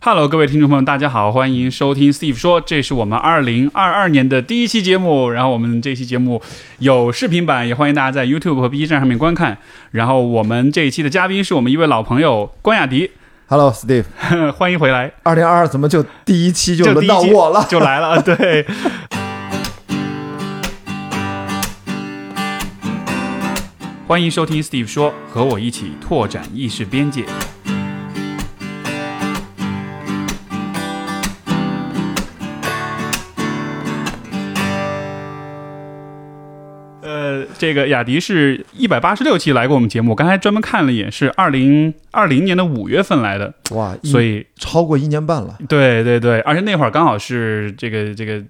Hello，各位听众朋友，大家好，欢迎收听 Steve 说，这是我们二零二二年的第一期节目。然后我们这期节目有视频版，也欢迎大家在 YouTube 和 B 站上面观看。然后我们这一期的嘉宾是我们一位老朋友关雅迪，Hello Steve，欢迎回来。二零二二怎么就第一期就轮到我了？就来了，对。欢迎收听 Steve 说，和我一起拓展意识边界。这个雅迪是一百八十六期来过我们节目，我刚才专门看了一眼，是二零二零年的五月份来的，哇，所以超过一年半了。对对对，而且那会儿刚好是这个这个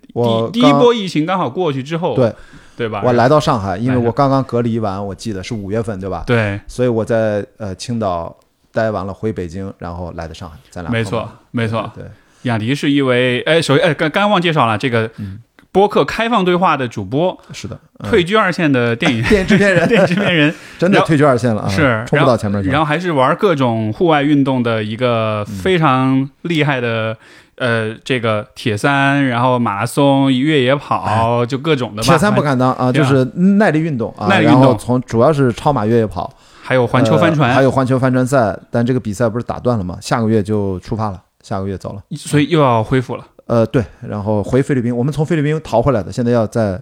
第第一波疫情刚好过去之后，对对吧？我来到上海，因为我刚刚隔离完，我记得是五月份，对吧？对，所以我在呃青岛待完了，回北京，然后来的上海，咱俩没错没错。对，雅迪是一位哎，首先哎，刚刚刚忘介绍了这个嗯播客开放对话的主播，是的，嗯退居二线的电影电影制片人电影制片人，真的退居二线了啊，是冲不到前面去。然后还是玩各种户外运动的一个嗯非常厉害的。呃，这个铁三，然后马拉松、越野跑，就各种的铁三不敢当啊，就是耐力运动啊，耐力运动从主要是超马越野跑，还有环球帆船，呃还有环球帆船赛，但这个比赛不是打断了吗？下个月就出发了，下个月走了。所以又要恢复了。呃，对，然后回菲律宾，我们从菲律宾逃回来的，现在要在。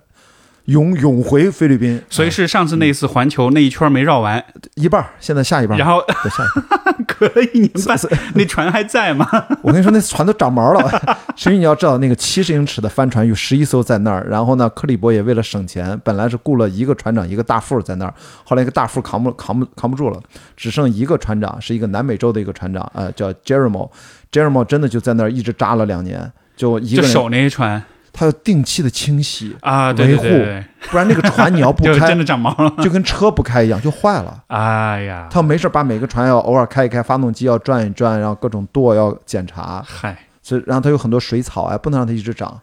永永回菲律宾，所以啊是上次那一次环球那一圈没绕完，一半儿，现在下一半儿，然后对下。隔了一年半，那船还在吗？我跟你说，那船都长毛了。所以你要知道，那个七十英尺的帆船有十一艘在那儿，然后呢，克里伯也为了省钱，本来是雇了一个船长，一个大副在那儿，后来一个大副扛不扛不扛不住了，只剩一个船长，是一个南美洲的一个船长，呃，叫 Jeremo。Jeremo 真的就在那儿一直扎了两年，就一个人，就守那一船他要定期的清洗，啊，对对对维护，不然那个船你要不 就真开，的长毛了。就跟车不开一样，就坏了。哎呀，他没事把每个船要偶尔开一开，发动机要转一转，然后各种舵要检查，嗨，所以然后他有很多水草啊，不能让它一直长。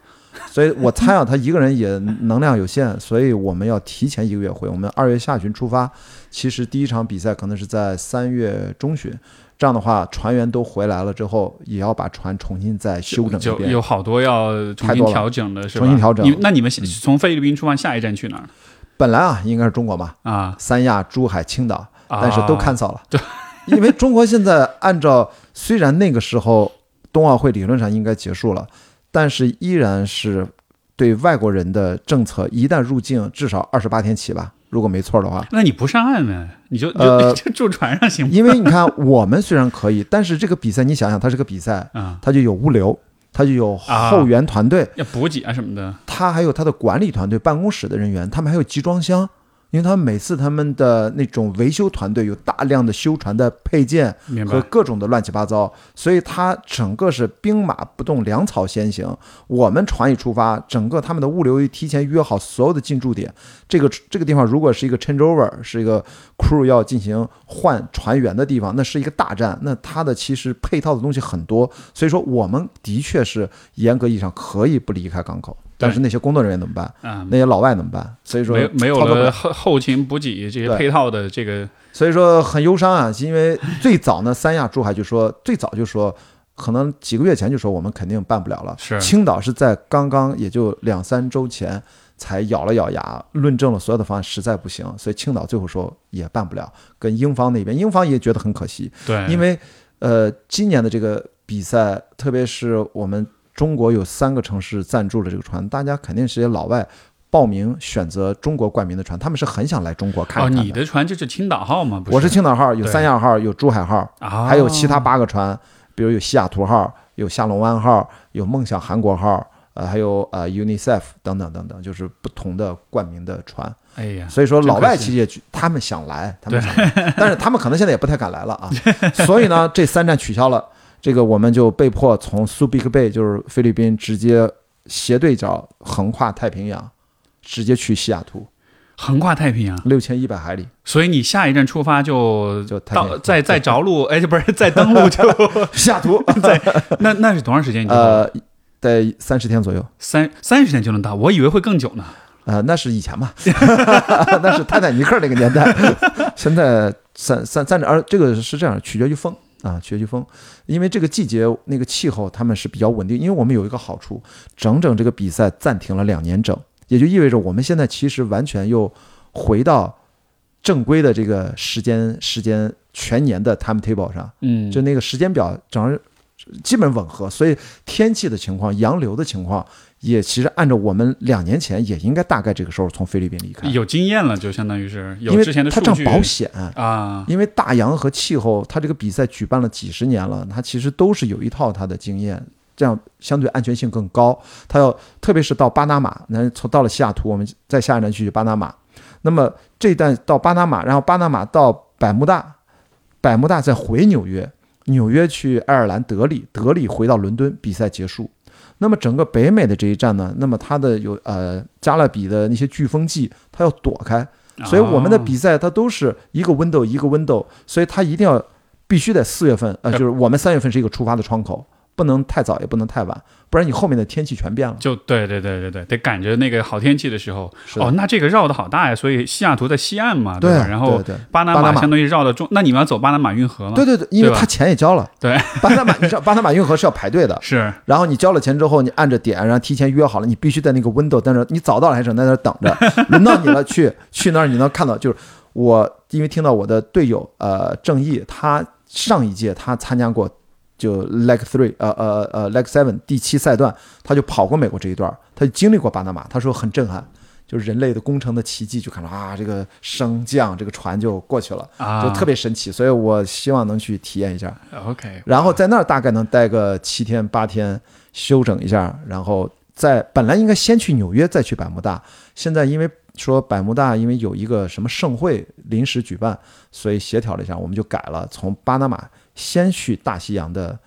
所以我猜啊，他一个人也能量有限，所以我们要提前一个月回。我们二月下旬出发，其实第一场比赛可能是在三月中旬。这样的话，船员都回来了之后，也要把船重新再修整一遍。就有好多要重新调整的，是吧？重新调整那你们从菲律宾出发，下一站去哪儿本来啊，应该是中国嘛，啊？三亚、珠海、青岛，啊但是都 cancel 了。因为中国现在按照虽然那个时候冬奥会理论上应该结束了，但是依然是对外国人的政策，一旦入境至少二十八天起吧，如果没错的话。那你不上岸呢？你就就呃 就住船上行吗？因为你看，我们虽然可以，但是这个比赛你想想，它是个比赛，啊，它就有物流，它就有后援团队，要补给啊什么的。它还有它的管理团队、办公室的人员，他们还有集装箱。因为他们每次他们的那种维修团队有大量的修船的配件，和各种的乱七八糟，所以它整个是兵马不动，粮草先行。我们船一出发，整个他们的物流提前约好所有的进驻点。这个这个地方如果是一个 changeover，是一个 crew 要进行换船员的地方，那是一个大战。那它的其实配套的东西很多，所以说我们的确是严格意义上可以不离开港口。但是那些工作人员怎么办？啊，那些老外怎么办？所以说没有没有了后后勤补给这些配套的这个所以说很忧伤啊，因为最早呢，三亚、珠海就说最早就说，可能几个月前就说我们肯定办不了了。是青岛是在刚刚也就两三周前才咬了咬牙，论证了所有的方案，实在不行，所以青岛最后说也办不了。跟英方那边，英方也觉得很可惜，对，因为呃，今年的这个比赛，特别是我们中国有三个城市赞助了这个船，大家肯定是些老外。报名选择中国冠名的船，他们是很想来中国看哦，你的船就是青岛号吗？不我是青岛号，有三亚号，有珠海号，啊，还有其他八个船，比如有西雅图号，有下龙湾号，有梦想韩国号，呃，还有呃 UNICEF 等等等等，就是不同的冠名的船。哎呀，所以说，老外真可惜其实也去他们想来，他们想来，但是他们可能现在也不太敢来了啊。所以呢，这三站取消了，这个我们就被迫从苏比克贝，就是菲律宾，直接斜对角横跨太平洋，直接去西雅图，横跨太平洋，六千一百海里，所以你下一站出发就就到再再 着陆，哎，不是再登陆就 西雅图，在那那是多长时间？呃，得三十天左右。三三十天就能到，我以为会更久呢。呃，那是以前嘛，那是泰坦尼克那个年代。现在三三三点二，这个是这样，取决于风。啊，学区风，因为这个季节那个气候他们是比较稳定，因为我们有一个好处，整整这个比赛暂停了两年整，也就意味着我们现在其实完全又回到正规的这个时间时间全年的 timetable 上，嗯，就那个时间表整个基本吻合，所以天气的情况、洋流的情况也其实按照我们两年前也应该大概这个时候从菲律宾离开，有经验了，就相当于是有因为之前的它这样数据保险。啊，因为大洋和气候，他这个比赛举办了几十年了，他其实都是有一套他的经验，这样相对安全性更高。它要特别是到巴拿马，那从到了西雅图，我们再下一站去巴拿马。那么这一站到巴拿马，然后巴拿马到百慕大，百慕大再回纽约，纽约去爱尔兰德里，德里回到伦敦，比赛结束。那么整个北美的这一站呢，那么它的有呃加勒比的那些飓风季，它要躲开，所以我们的哦比赛它都是一个 window 一个 window，所以它一定要必须得四月份，呃，就是我们三月份是一个出发的窗口，不能太早也不能太晚，不然你后面的天气全变了。就对对对对对，得赶着那个好天气的时候。哦，那这个绕的好大呀，所以西雅图在西岸嘛，对吧？然后巴拿马马相当于绕到中，那你们要走巴拿马运河吗？对对对，因为他钱也交了，对，巴拿马，你知道巴拿马运河是要排队的，是然后你交了钱之后，你按着点，然后提前约好了，你必须在那个 window 在那，你早到了还是在那等着，轮到你了去去那儿，你能看到，就是我因为听到我的队友呃郑毅，他上一届他参加过就 leg three 呃呃呃 leg seven 第七赛段，他就跑过美国这一段，他就经历过巴拿马，他说很震撼。就是人类的工程的奇迹，就看到啊，这个升降这个船就过去了，啊，就特别神奇，所以我希望能去体验一下。OK。然后在那儿大概能待个七天八天，休整一下，然后在本来应该先去纽约，再去百慕大，现在因为说百慕大因为有一个什么盛会临时举办，所以协调了一下，我们就改了，从巴拿马先去大西洋的，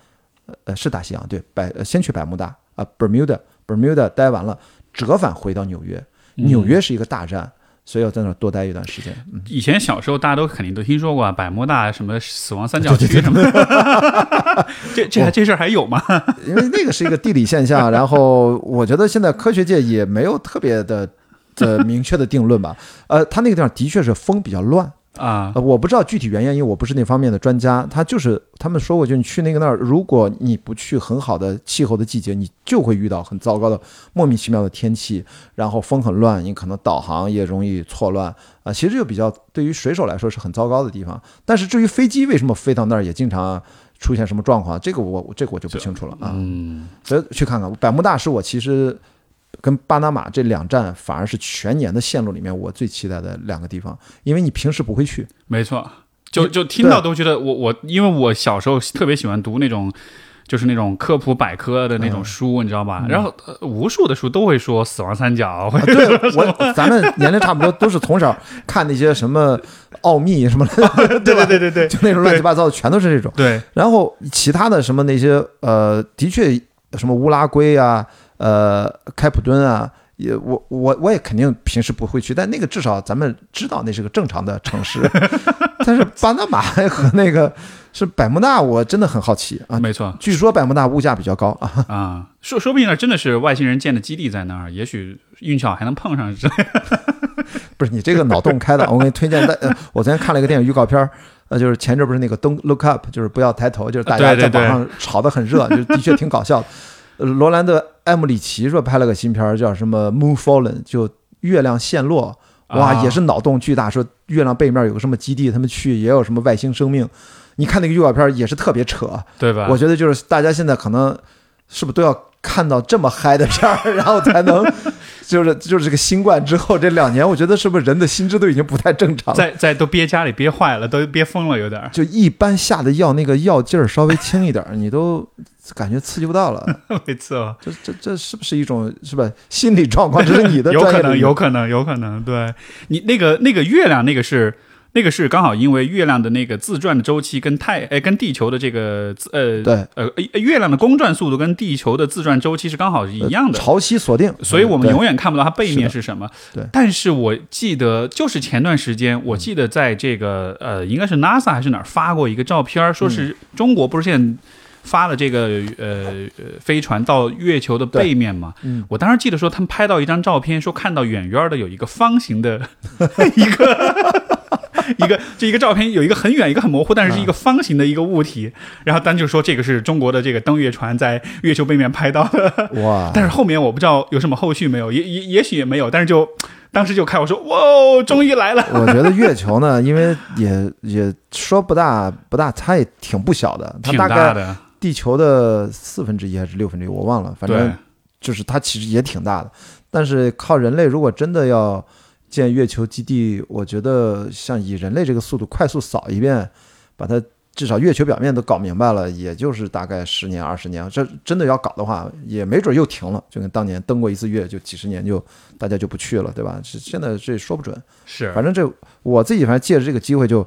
呃呃是大西洋对百呃先去百慕大啊、Bermuda Bermuda 待完了，折返回到纽约，纽约是一个大站。所以要在那儿多待一段时间，嗯，以前小时候大家都肯定都听说过啊百慕大什么死亡三角区什么，这这还这事儿还有吗？因为那个是一个地理现象，然后我觉得现在科学界也没有特别的的明确的定论吧。呃，它那个地方的确是风比较乱，啊呃，我不知道具体原因，因为我不是那方面的专家。他就是他们说过，就你去那个那儿，如果你不去很好的气候的季节，你就会遇到很糟糕的莫名其妙的天气，然后风很乱，你可能导航也容易错乱啊、其实就比较对于水手来说是很糟糕的地方。但是至于飞机为什么飞到那儿，也经常出现什么状况，这个我这个我就不清楚了啊。嗯，所以去看看百慕大是我其实跟巴拿马这两站反而是全年的线路里面我最期待的两个地方，因为你平时不会去。没错，就就听到都觉得我我，因为我小时候特别喜欢读那种。就是那种科普百科的那种书，你知道吧？然后、呃无数的书都会说死亡三角，啊对我，咱们年龄差不多，都是从小看那些什么奥秘什么的，对吧？对对对就那种乱七八糟的，全都是这种。对，然后其他的什么那些呃，的确什么乌拉圭啊，呃，开普敦啊，也我我我也肯定平时不会去，但那个至少咱们知道那是个正常的城市。但是巴拿马和那个是百慕大，我真的很好奇啊。没错据说百慕大物价比较高啊，啊，说说不定那真的是外星人建的基地在那儿，也许运气好还能碰上之类的。不是你这个脑洞开的，我给你推荐的。呃我昨天看了一个电影预告片儿，呃，就是前阵不是那个 Don't Look Up，就是不要抬头，就是大家在网上吵得很热，就是的确挺搞笑的。呃罗兰德·艾姆里奇说拍了个新片儿，叫什么《Moon Fallen》，就月亮陷落。哇，啊也是脑洞巨大，说月亮背面有个什么基地，他们去也有什么外星生命。你看那个预告片也是特别扯，对吧？我觉得就是大家现在可能是不是都要看到这么嗨的片儿，然后才能 就是就是这个新冠之后这两年，我觉得是不是人的心智都已经不太正常了？在在都憋家里憋坏了，都憋疯了，有点儿。就一般下的药，那个药劲儿稍微轻一点儿，你都感觉刺激不到了。没错，这这这是不是一种是吧心理状况？这是你的有可能，有可能，有可能。对你那个那个月亮，那个是那个是刚好因为月亮的那个自转的周期跟太哎跟地球的这个自呃对。呃呃月亮的公转速度跟地球的自转周期是刚好是一样的。潮汐锁定，所以我们永远看不到它背面是是什么。对。但是我记得就是前段时间，我记得在这个呃，应该是 NASA 还是哪儿发过一个照片，说是中国不是现在发了这个呃呃飞船到月球的背面嘛，嗯。我当时记得说他们拍到一张照片，说看到远远的有一个方形的 一个。一个这一个照片有一个很远一个很模糊，但是是一个方形的一个物体，然后单就说这个是中国的这个登月船在月球背面拍到的，哇，但是后面我不知道有什么后续没有，也也也许也没有，但是就当时就开我说哇哦，终于来了，我觉得月球呢，因为也也说不大不大，它也挺不小的，它挺大概大的，地球的四分之一还是六分之一，我忘了，反正就是它其实也挺大的。但是靠人类如果真的要建月球基地，我觉得像以人类这个速度快速扫一遍，把它至少月球表面都搞明白了，也就是大概十年二十年。这真的要搞的话，也没准又停了，就跟当年登过一次月，就几十年就大家就不去了，对吧？是现在这说不准。是反正这我自己反正借着这个机会，就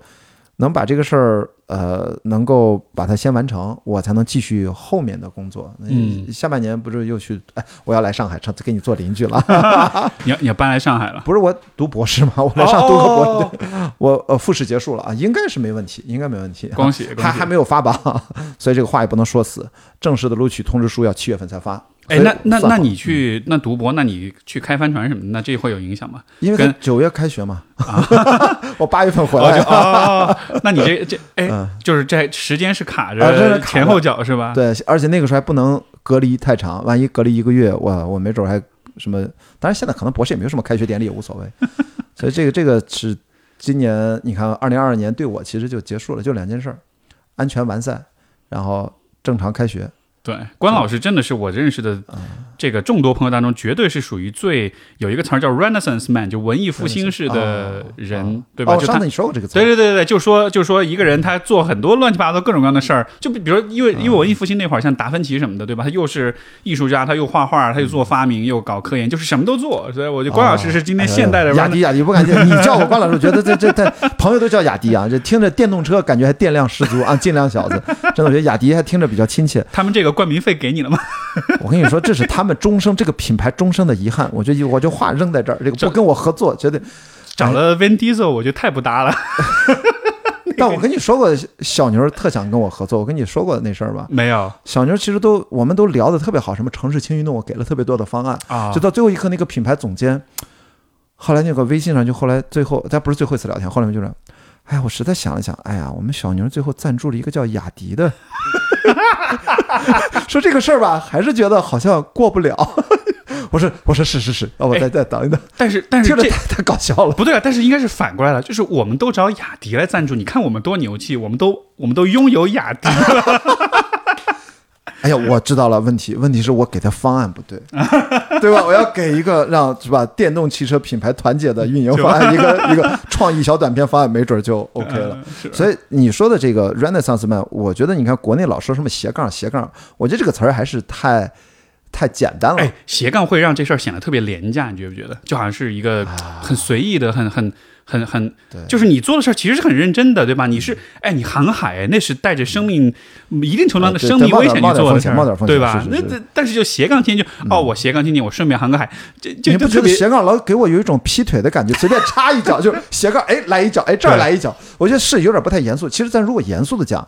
能把这个事儿呃能够把它先完成，我才能继续后面的工作。嗯下半年不是又去哎，我要来上海，成给你做邻居了。你要你要搬来上海了，不是我读博士吗？我来上读个博士，我呃复试结束了啊，应该是没问题，应该没问题。恭喜还还没有发榜，所以这个话也不能说死。正式的录取通知书要七月份才发。哎，那那那你去那读博，那你去开帆船什么的，那这会有影响吗？因为跟九月开学嘛，我八月份回哦，就来。哦，那你这这哎嗯，就是这时间是卡着前后脚是吧？对，而且那个时候还不能隔离太长，万一隔离一个月，我我没准还什么。当然现在可能博士也没有什么开学典礼，也无所谓。所以这个这个是今年你看，二零二二年对我其实就结束了，就两件事儿：安全完赛，然后正常开学。对，关老师真的是我认识的嗯这个众多朋友当中，绝对是属于最有一个词儿叫 Renaissance man，就文艺复兴式的人，对吧？哦，就他上次你说过这个词儿，对对对对，就说就说一个人他做很多乱七八糟各种各样的事儿，就比比如因为嗯因为文艺复兴那会儿，像达芬奇什么的，对吧？他又是艺术家，他又画画，他又做发明，又搞科研，就是什么都做。所以我觉得关老师是今天现代的哦雅迪，雅迪不敢叫你叫我关老师，觉得这这这朋友都叫雅迪啊，这听着电动车感觉还电量十足啊，尽量小子，真的我觉得雅迪还听着比较亲切。他们这个冠名费给你了吗？我跟你说，这是他们终生这个品牌终生的遗憾。我就我就话扔在这儿，这个不跟我合作，绝对。找了 Vin Diesel，我觉得太不搭了。但我跟你说过，小牛特想跟我合作，我跟你说过那事儿吧。没有小牛其实都我们都聊得特别好，什么城市轻运动，我给了特别多的方案，啊就到最后一刻，那个品牌总监，后来那个微信上就后来最后，咱不是最后一次聊天，后来就是，哎呀，我实在想了想，哎呀，我们小牛最后赞助了一个叫雅迪的，说这个事儿吧，还是觉得好像过不了。我说我说是是是，要不再再等一等，但是但是这太太搞笑了。不对啊，但是应该是反过来了，就是我们都找雅迪来赞助，你看我们多牛气，我们都我们都拥有雅迪。哎呀，我知道了，问题问题是我给他方案不对，对吧？我要给一个让是吧电动汽车品牌团结的运营方案，一个一个创意小短片方案，没准就 OK 了。嗯所以你说的这个 Renaissance man，我觉得你看国内老说什么斜杠斜杠，我觉得这个词儿还是太太简单了。哎，斜杠会让这事儿显得特别廉价，你觉不觉得？就好像是一个很随意的、很很很很，就是你做的事儿其实是很认真的，对吧？你是哎，你航海，那是带着生命一定程度上的生命危险做的事儿，对吧那那但是就斜杠天就哦，我斜杠天天我顺便航个海，这这你不觉得斜杠老给我有一种劈腿的感觉？随便插一脚就斜杠，哎，来一脚，哎，这儿来一脚，我觉得是有点不太严肃。其实咱如果严肃的讲，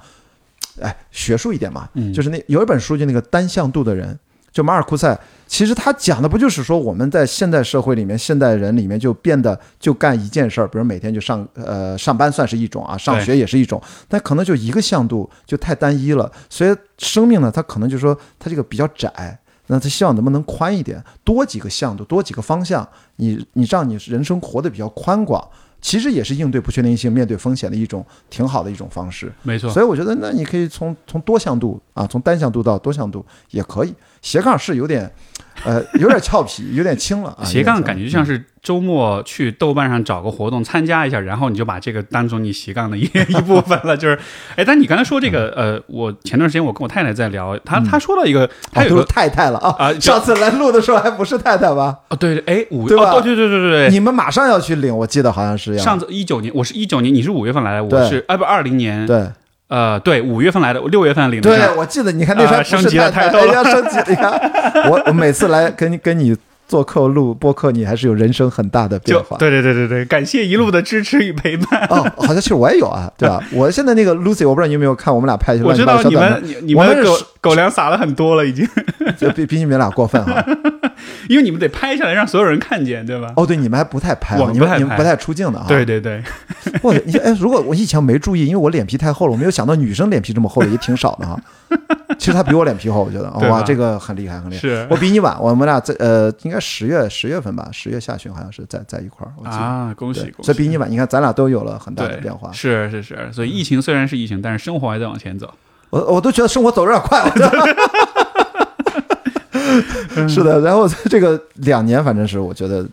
哎，学术一点嘛，嗯就是那有一本书就那个单向度的人，就马尔库塞，其实他讲的不就是说我们在现代社会里面，现代人里面就变得就干一件事儿，比如每天就上呃上班算是一种啊，上学也是一种，但可能就一个向度就太单一了，所以生命呢，它可能就说它这个比较窄。那他希望能不能宽一点，多几个向度，多几个方向，你你让你人生活得比较宽广，其实也是应对不确定性、面对风险的一种挺好的一种方式。没错。所以我觉得，那你可以从从多向度啊，从单向度到多向度也可以。斜杠是有点，呃，有点俏皮，有点轻了啊。斜杠感觉就像是是周末去豆瓣上找个活动参加一下，然后你就把这个当做你斜杠的一 一部分了。就是，哎，但你刚才说这个，呃，我前段时间我跟我太太在聊，她她说到一个，她哦，都是有个太太了啊。啊上次来录的时候还不是太太吧？哦，对，哎，五对吧哦，对对对对对对，你们马上要去领，我记得好像是要上次一九年，我是一九年，你是五月份来的，我是啊不二零年，对呃对五月份来的，我六月份领的对，我记得，你看那时候还不是啊升级了太多，了升级了！你看我我每次来跟跟你做客录播客，你还是有人生很大的变化。对对对对对，感谢一路的支持与陪伴。哦，好像其实我也有啊，对吧？我现在那个 Lucy，我不知道你有没有看我们俩拍的我知道你们你们狗狗粮撒了很多了，已经，就比比你们俩过分哈。因为你们得拍下来让所有人看见，对吧？哦，对，你们还不太拍你们你们不太出镜的啊。对对对，我你哎，如果我以前没注意，因为我脸皮太厚了，我没有想到女生脸皮这么厚的也挺少的哈。其实他比我脸皮厚，我觉得哇，这个很厉害，很厉害。是我比你晚，我们俩在呃，应该十月十月份吧，十月下旬好像是在在一块儿，我记得。啊，恭喜，恭喜！所以比你晚，你看咱俩都有了很大的变化。是是是，所以疫情虽然是疫情，但是生活还在往前走。我我都觉得生活走得有点快了。是的，然后这个两年，反正是我觉得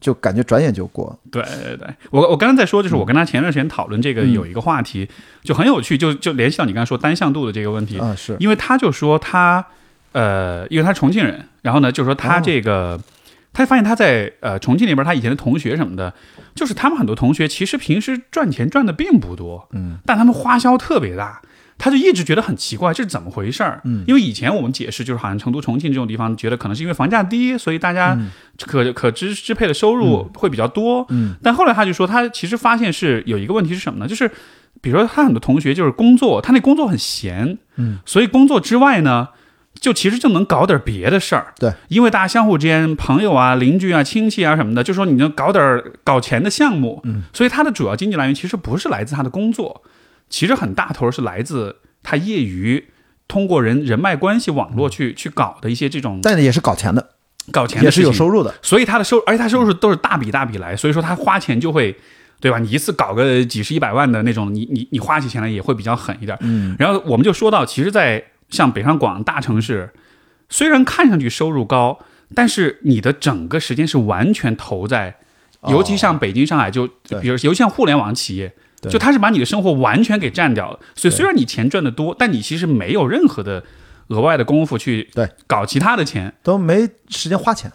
就感觉转眼就过。对对对，我我刚刚在说，就是我跟他前段时间讨论这个嗯。有一个话题，就很有趣，就就联系到你刚才说单向度的这个问题，啊，是。因为他就说他呃，因为他是重庆人，然后呢，就说他哦。这个。他发现他在呃重庆那边，他以前的同学什么的，就是他们很多同学其实平时赚钱赚的并不多，嗯，但他们花销特别大，他就一直觉得很奇怪，这是怎么回事儿？嗯，因为以前我们解释就是好像成都、重庆这种地方，觉得可能是因为房价低，所以大家可可支支配的收入会比较多，嗯，但后来他就说，他其实发现是有一个问题是什么呢？就是比如说他很多同学就是工作，他那工作很闲，嗯，所以工作之外呢。就其实就能搞点别的事儿，对，因为大家相互之间，朋友啊、邻居啊、亲戚啊什么的，就说你能搞点儿搞钱的项目，嗯，所以他的主要经济来源其实不是来自他的工作，其实很大头是来自他业余通过人人脉关系网络去去搞的一些这种但也是搞钱的，搞钱的也是有收入的。所以他的收，而且他收入都是大笔大笔来，所以说他花钱就会，对吧？你一次搞个几十一百万的那种，你你你花起钱来也会比较狠一点。嗯，然后我们就说到，其实，在像北上广大城市，虽然看上去收入高，但是你的整个时间是完全投在，哦尤其像北京、上海，就对比如尤其像互联网企业。对就他是把你的生活完全给占掉了，所以虽然你钱赚得多，但你其实没有任何的额外的功夫去对搞其他的钱，都没时间花钱。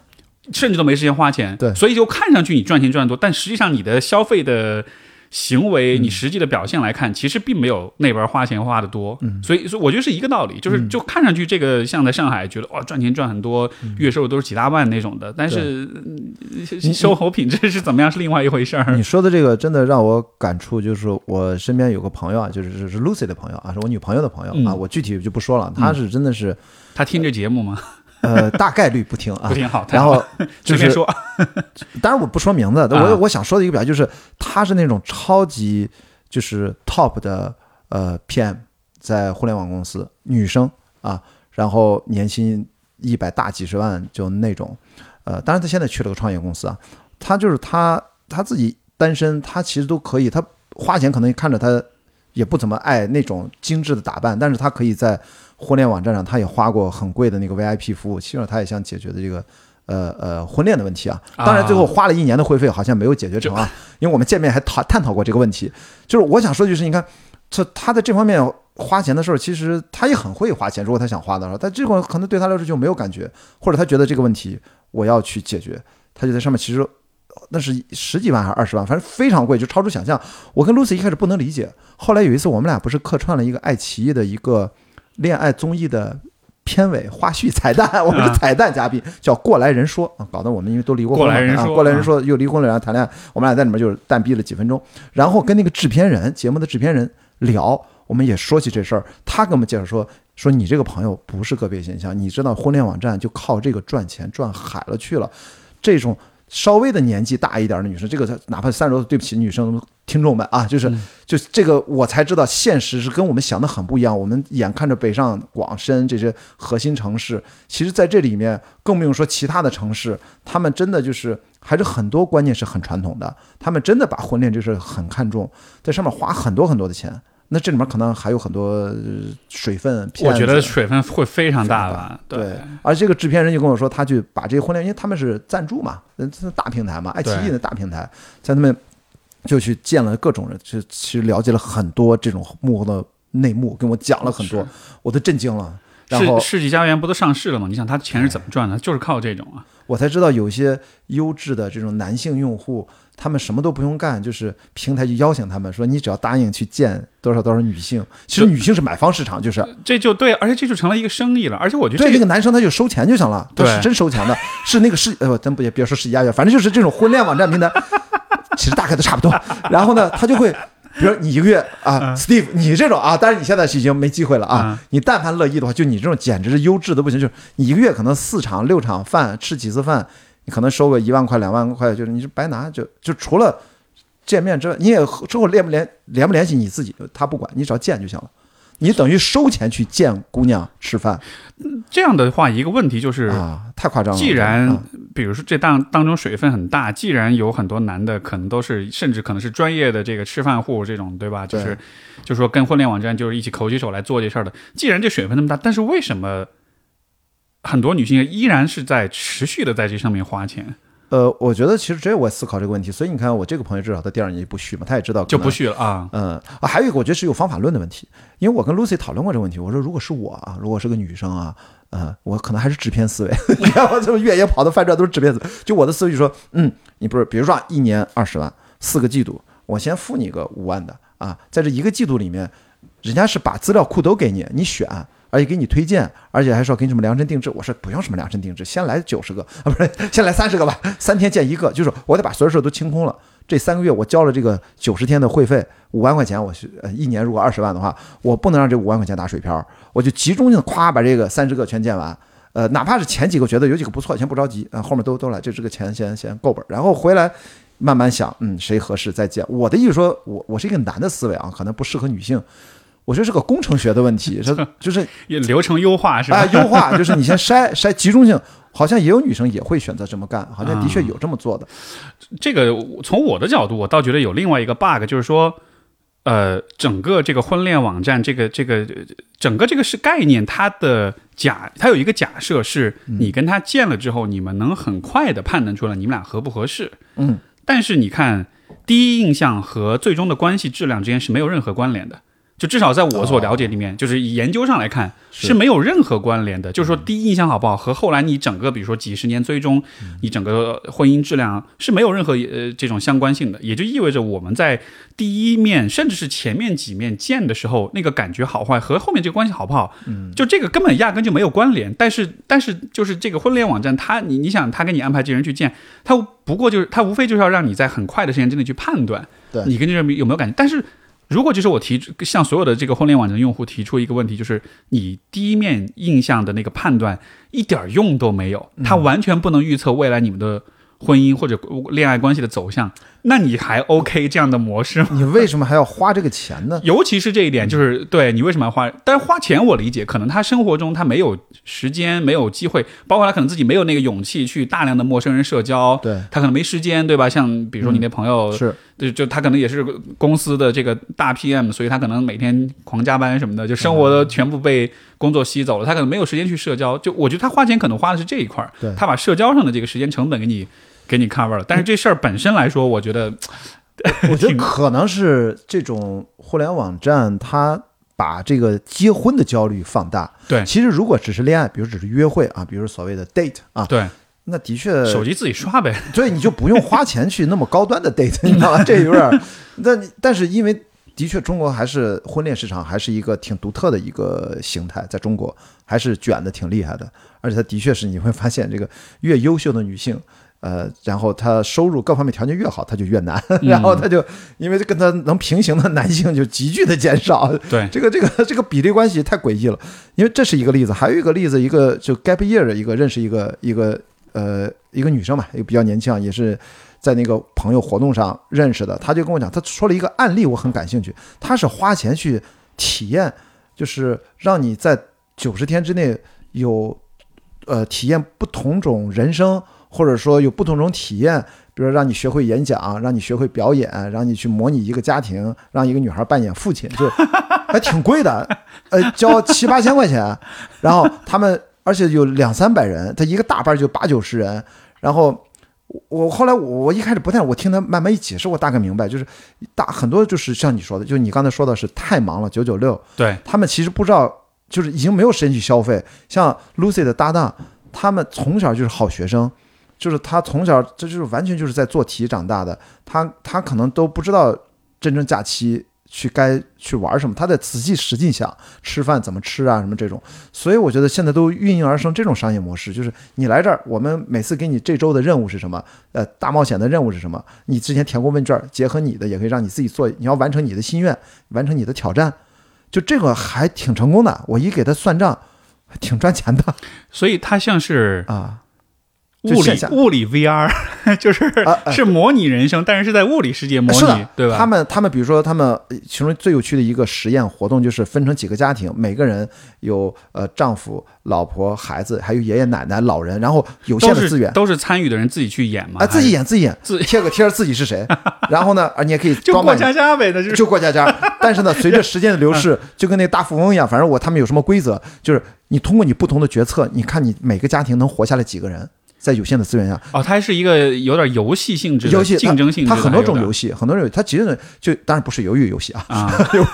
甚至都没时间花钱。对所以就看上去你赚钱赚得多，但实际上你的消费的行为，你实际的表现来看，其实并没有那边花钱花的多。嗯。所以，所以我觉得是一个道理，就是就看上去这个像在上海觉得哇赚钱赚很多，月收入都是几大万那种的，但是嗯生活品质是怎么样是另外一回事儿。你说的这个真的让我感触，就是我身边有个朋友啊，就是是是 Lucy 的朋友啊，是我女朋友的朋友啊，嗯。我具体就不说了，他是真的是他听这节目吗？呃大概率不听啊不。听好。然后 就是，说，当然我不说名字，我啊我想说的一个表现就是，他是那种超级就是 top 的呃 PM，在互联网公司女生啊，然后年薪一百大几十万就那种，呃，当然他现在去了个创业公司啊，他就是他他自己单身，他其实都可以，他花钱可能看着他也不怎么爱那种精致的打扮，但是他可以在婚恋网站上，他也花过很贵的那个 VIP 服务，其实他也想解决的这个。呃呃，婚恋的问题啊，当然最后花了一年的会费，好像没有解决成啊，因为我们见面还讨探讨过这个问题。就是我想说，就是你看，这他在这方面花钱的时候，其实他也很会花钱，如果他想花的时候，但这种可能对他来说就没有感觉，或者他觉得这个问题我要去解决，他就在上面其实那是十几万还是二十万，反正非常贵，就超出想象。我跟 Lucy 一开始不能理解，后来有一次我们俩不是客串了一个爱奇艺的一个恋爱综艺的。片尾花絮彩蛋，我们是彩蛋嘉宾，叫过来人说啊，搞得我们因为都离过婚了啊，过来人说过来人说又离婚了，然后谈恋爱，我们俩在里面就是淡逼了几分钟，然后跟那个制片人节目的制片人聊，我们也说起这事儿，他给我们介绍说说你这个朋友不是个别现象，你知道婚恋网站就靠这个赚钱赚海了去了，这种稍微的年纪大一点的女生，这个哪怕三十多岁，对不起女生听众们啊，就是就这个我才知道现实是跟我们想的很不一样。我们眼看着北上广深这些核心城市，其实在这里面更不用说其他的城市，他们真的就是还是很多观念是很传统的，他们真的把婚恋这事很看重，在上面花很多很多的钱。那这里面可能还有很多呃水分，我觉得水分会非常大吧？对，而这个制片人就跟我说，他去把这些婚恋，因为他们是赞助嘛，是大平台嘛，爱奇艺的大平台，在他们就去见了各种人，就其实了解了很多这种幕后的内幕，跟我讲了很多，我都震惊了。然后世世纪佳缘不都上市了吗？你想他钱是怎么赚的？就是靠这种啊。我才知道有些优质的这种男性用户，他们什么都不用干，就是平台就邀请他们说，你只要答应去见多少多少女性，其实女性是买方市场，就是这就对，而且这就成了一个生意了。而且我觉得对这个这个男生他就收钱就行了，他是真收钱的，是那个世呃，咱不也别说世纪佳缘，反正就是这种婚恋网站平台，其实大概都差不多。然后呢，他就会。比如你一个月啊，Steve，你这种啊，但是你现在是已经没机会了啊嗯。你但凡乐意的话，就你这种简直是优质的不行，就是你一个月可能四场六场饭，吃几次饭，你可能收个一万块两万块，就是你是白拿，就就除了见面之外，你也之后联不联联不联系你自己，他不管，你只要见就行了。你等于收钱去见姑娘吃饭这样的话，一个问题就是，啊，太夸张了。既然啊比如说这当当中水分很大，既然有很多男的可能都是，甚至可能是专业的这个吃饭户这种，对吧？就是就说跟婚恋网站就是一起口起手来做这事儿的。既然这水分那么大，但是为什么很多女性依然是在持续的在这上面花钱，呃，我觉得其实只有我思考这个问题，所以你看我这个朋友至少他第二年就不续嘛，他也知道就不续了啊？嗯啊，还有一个我觉得是有方法论的问题，因为我跟 Lucy 讨论过这个问题。我说，如果是我啊，如果是个女生啊，呃，我可能还是纸片思维。你看我这么越野跑的翻转都是纸片思维。就我的思维就说，嗯，你不是，比如说啊一年二十万，四个季度，我先付你个五万的啊，在这一个季度里面，人家是把资料库都给你，你选。而且给你推荐，而且还说给你什么量身定制。我说不用什么量身定制，先来九十个啊，不是，先来三十个吧，三天见一个，就是我得把所有事都清空了。这三个月我交了这个九十天的会费，五万块钱，我是呃一年如果二十万的话，我不能让这五万块钱打水漂，我就集中性的夸把这个三十个全见完。呃，哪怕是前几个觉得有几个不错，先不着急啊、后面都都来，就这个钱先先够本儿，然后回来慢慢想，嗯，谁合适再见。我的意思说，我我是一个男的思维啊，可能不适合女性。我觉得是个工程学的问题，是就是流程优化是吧？啊，优化 就是你先筛筛集中性，好像也有女生也会选择这么干，好像的确有这么做的。这个从我的角度，我倒觉得有另外一个 bug，就是说，呃，整个这个婚恋网站，这个这个整个这个是概念，它的假，它有一个假设是你跟他见了之后，你们能很快的判断出来你们俩合不合适。嗯，但是你看，第一印象和最终的关系质量之间是没有任何关联的。就至少在我所了解里面，就是以研究上来看是是没有任何关联的。就是说，第一印象好不好和后来你整个，比如说几十年追踪，你整个婚姻质量是没有任何呃这种相关性的。也就意味着我们在第一面，甚至是前面几面见的时候，那个感觉好坏和后面这个关系好不好，嗯就这个根本压根就没有关联。但是，但是就是这个婚恋网站，它你你想，他给你安排这人去见，他不过就是他无非就是要让你在很快的时间之内去判断，对你跟这人有没有感觉，但是。如果就是我提出向所有的这个婚恋网站用户提出一个问题，就是你第一面印象的那个判断一点用都没有，它完全不能预测未来你们的婚姻或者恋爱关系的走向，那你还 OK 这样的模式吗？你为什么还要花这个钱呢？尤其是这一点，就是对你为什么要花？但是花钱我理解，可能他生活中他没有时间，没有机会，包括他可能自己没有那个勇气去大量的陌生人社交，对他可能没时间，对吧？像比如说你那朋友，是就就他可能也是公司的这个大 PM，所以他可能每天狂加班什么的，就生活的全部被工作吸走了，他可能没有时间去社交。就我觉得他花钱可能花的是这一块儿对他把社交上的这个时间成本给你给你 cover 了。但是这事儿本身来说，我觉得我觉得可能是这种互联网站，它把这个结婚的焦虑放大。对其实如果只是恋爱，比如只是约会啊，比如所谓的 date 啊，对那的确手机自己刷呗。所以你就不用花钱去那么高端的 date，你知道吗？这有点儿，但但是因为的确中国还是婚恋市场还是一个挺独特的一个形态，在中国还是卷的挺厉害的，而且它的确是你会发现，这个越优秀的女性。呃，然后她收入各方面条件越好，她就越难，然后她就因为跟她能平行的男性就急剧的减少，对这个这个这个比例关系太诡异了。因为这是一个例子，还有一个例子，一个就 gap year 的一个认识一个一个呃一个女生嘛，一个比较年轻啊，也是在那个朋友活动上认识的。她就跟我讲，她说了一个案例，我很感兴趣。她是花钱去体验，就是让你在九十天之内有呃体验不同种人生，或者说有不同种体验。比如说让你学会演讲，让你学会表演，让你去模拟一个家庭，让一个女孩扮演父亲，就还挺贵的，呃，交七八千块钱，然后他们而且有两三百人，他一个大班就八九十人，然后我我后来我我一开始不太，我听他慢慢一解释，我大概明白，就是大很多就是像你说的，就你刚才说的是太忙了，九九六，对他们其实不知道就是已经没有时间去消费。像 Lucy 的搭档，他们从小就是好学生，就是他从小这就是完全就是在做题长大的，他他可能都不知道真正假期去该去玩什么，他在仔细使劲想吃饭怎么吃啊什么这种。所以我觉得现在都运营而生这种商业模式，就是你来这儿，我们每次给你这周的任务是什么，呃，大冒险的任务是什么，你之前填过问卷，结合你的也可以让你自己做，你要完成你的心愿，完成你的挑战。就这个还挺成功的，我一给他算账，挺赚钱的所以他像是啊。物理物理 VR，就是啊啊是模拟人生，但是是在物理世界模拟，，对吧？他们他们比如说他们呃其中最有趣的一个实验活动就是分成几个家庭，每个人有呃丈夫、老婆、孩子，还有爷爷奶奶、老人，然后有限的资源。都是参与的人自己去演嘛？啊，自己演自己演，自贴个贴儿自己是谁，然后呢，啊，你也可以就过家家呗，那就是就过家家。但是呢，随着时间的流逝，就跟那大富翁一样，反正我他们有什么规则，就是你通过你不同的决策，你看你每个家庭能活下来几个人，在有限的资源下，哦，它是一个有点游戏性质的、游戏竞争性它很多种游戏，很多种，它其实就当然不是鱿鱼游戏啊，点啊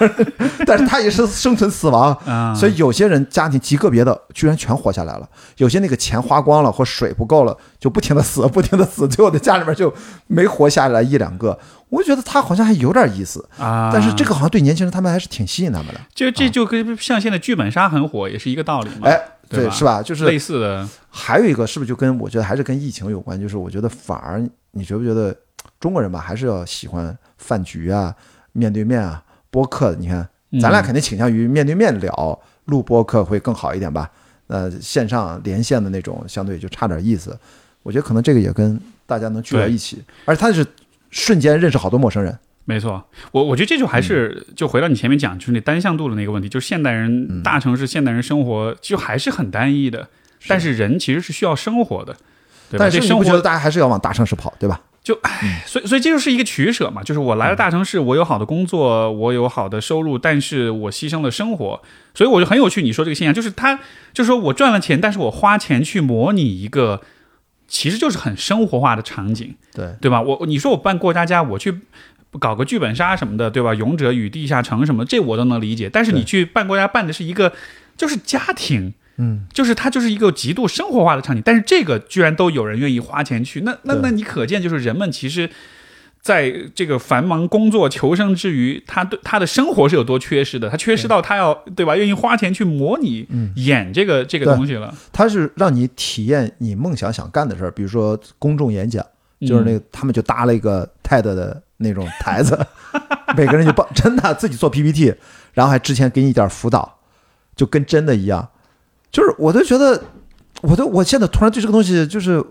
但是它也是生存死亡。啊，所以有些人家庭极个别的居然全活下来了，有些那个钱花光了或水不够了，就不停的死，不停的死，最后在家里面就没活下来一两个。我觉得他好像还有点意思，啊，但是这个好像对年轻人他们还是挺吸引他们的。就这就跟像现在剧本杀很火，也是一个道理嘛。哎，对吧是吧？就是类似的，还有一个是不是就跟我觉得还是跟疫情有关？就是我觉得反而你觉不觉得中国人吧，还是要喜欢饭局啊、面对面啊、播客？你看，咱俩嗯肯定倾向于面对面聊，录播客会更好一点吧？呃，线上连线的那种相对就差点意思。我觉得可能这个也跟大家能聚到一起，而且他是瞬间认识好多陌生人。没错，我我觉得这就还是、就回到你前面讲，就是那单向度的那个问题，就是现代人、嗯大城市现代人生活就还是很单一的，但是人其实是需要生活的，对吧？但是生活大家还是要往大城市跑，对吧？就唉，所以所以这就是一个取舍嘛，就是我来了大城市，我有好的工作，我有好的收入，但是我牺牲了生活，所以我就很有趣。你说这个现象，就是他就是说我赚了钱，但是我花钱去模拟一个，其实就是很生活化的场景，对，对吧？我你说我办过家家，我去搞个剧本杀什么的，对吧？勇者与地下城什么，这我都能理解。但是你去办国家办的是一个就是家庭，嗯，就是它就是一个极度生活化的场景，但是这个居然都有人愿意花钱去，那那那你可见就是人们其实。在这个繁忙工作求生之余，他对他的生活是有多缺失的？他缺失到他要对吧？愿意花钱去模拟、演这个这个东西了。他是让你体验你梦想想干的事儿，比如说公众演讲，就是那个他们就搭了一个 TED 的那种台子，每个人就帮真的自己做 PPT，然后还之前给你一点辅导，就跟真的一样。就是我都觉得，我都我现在突然对这个东西就是。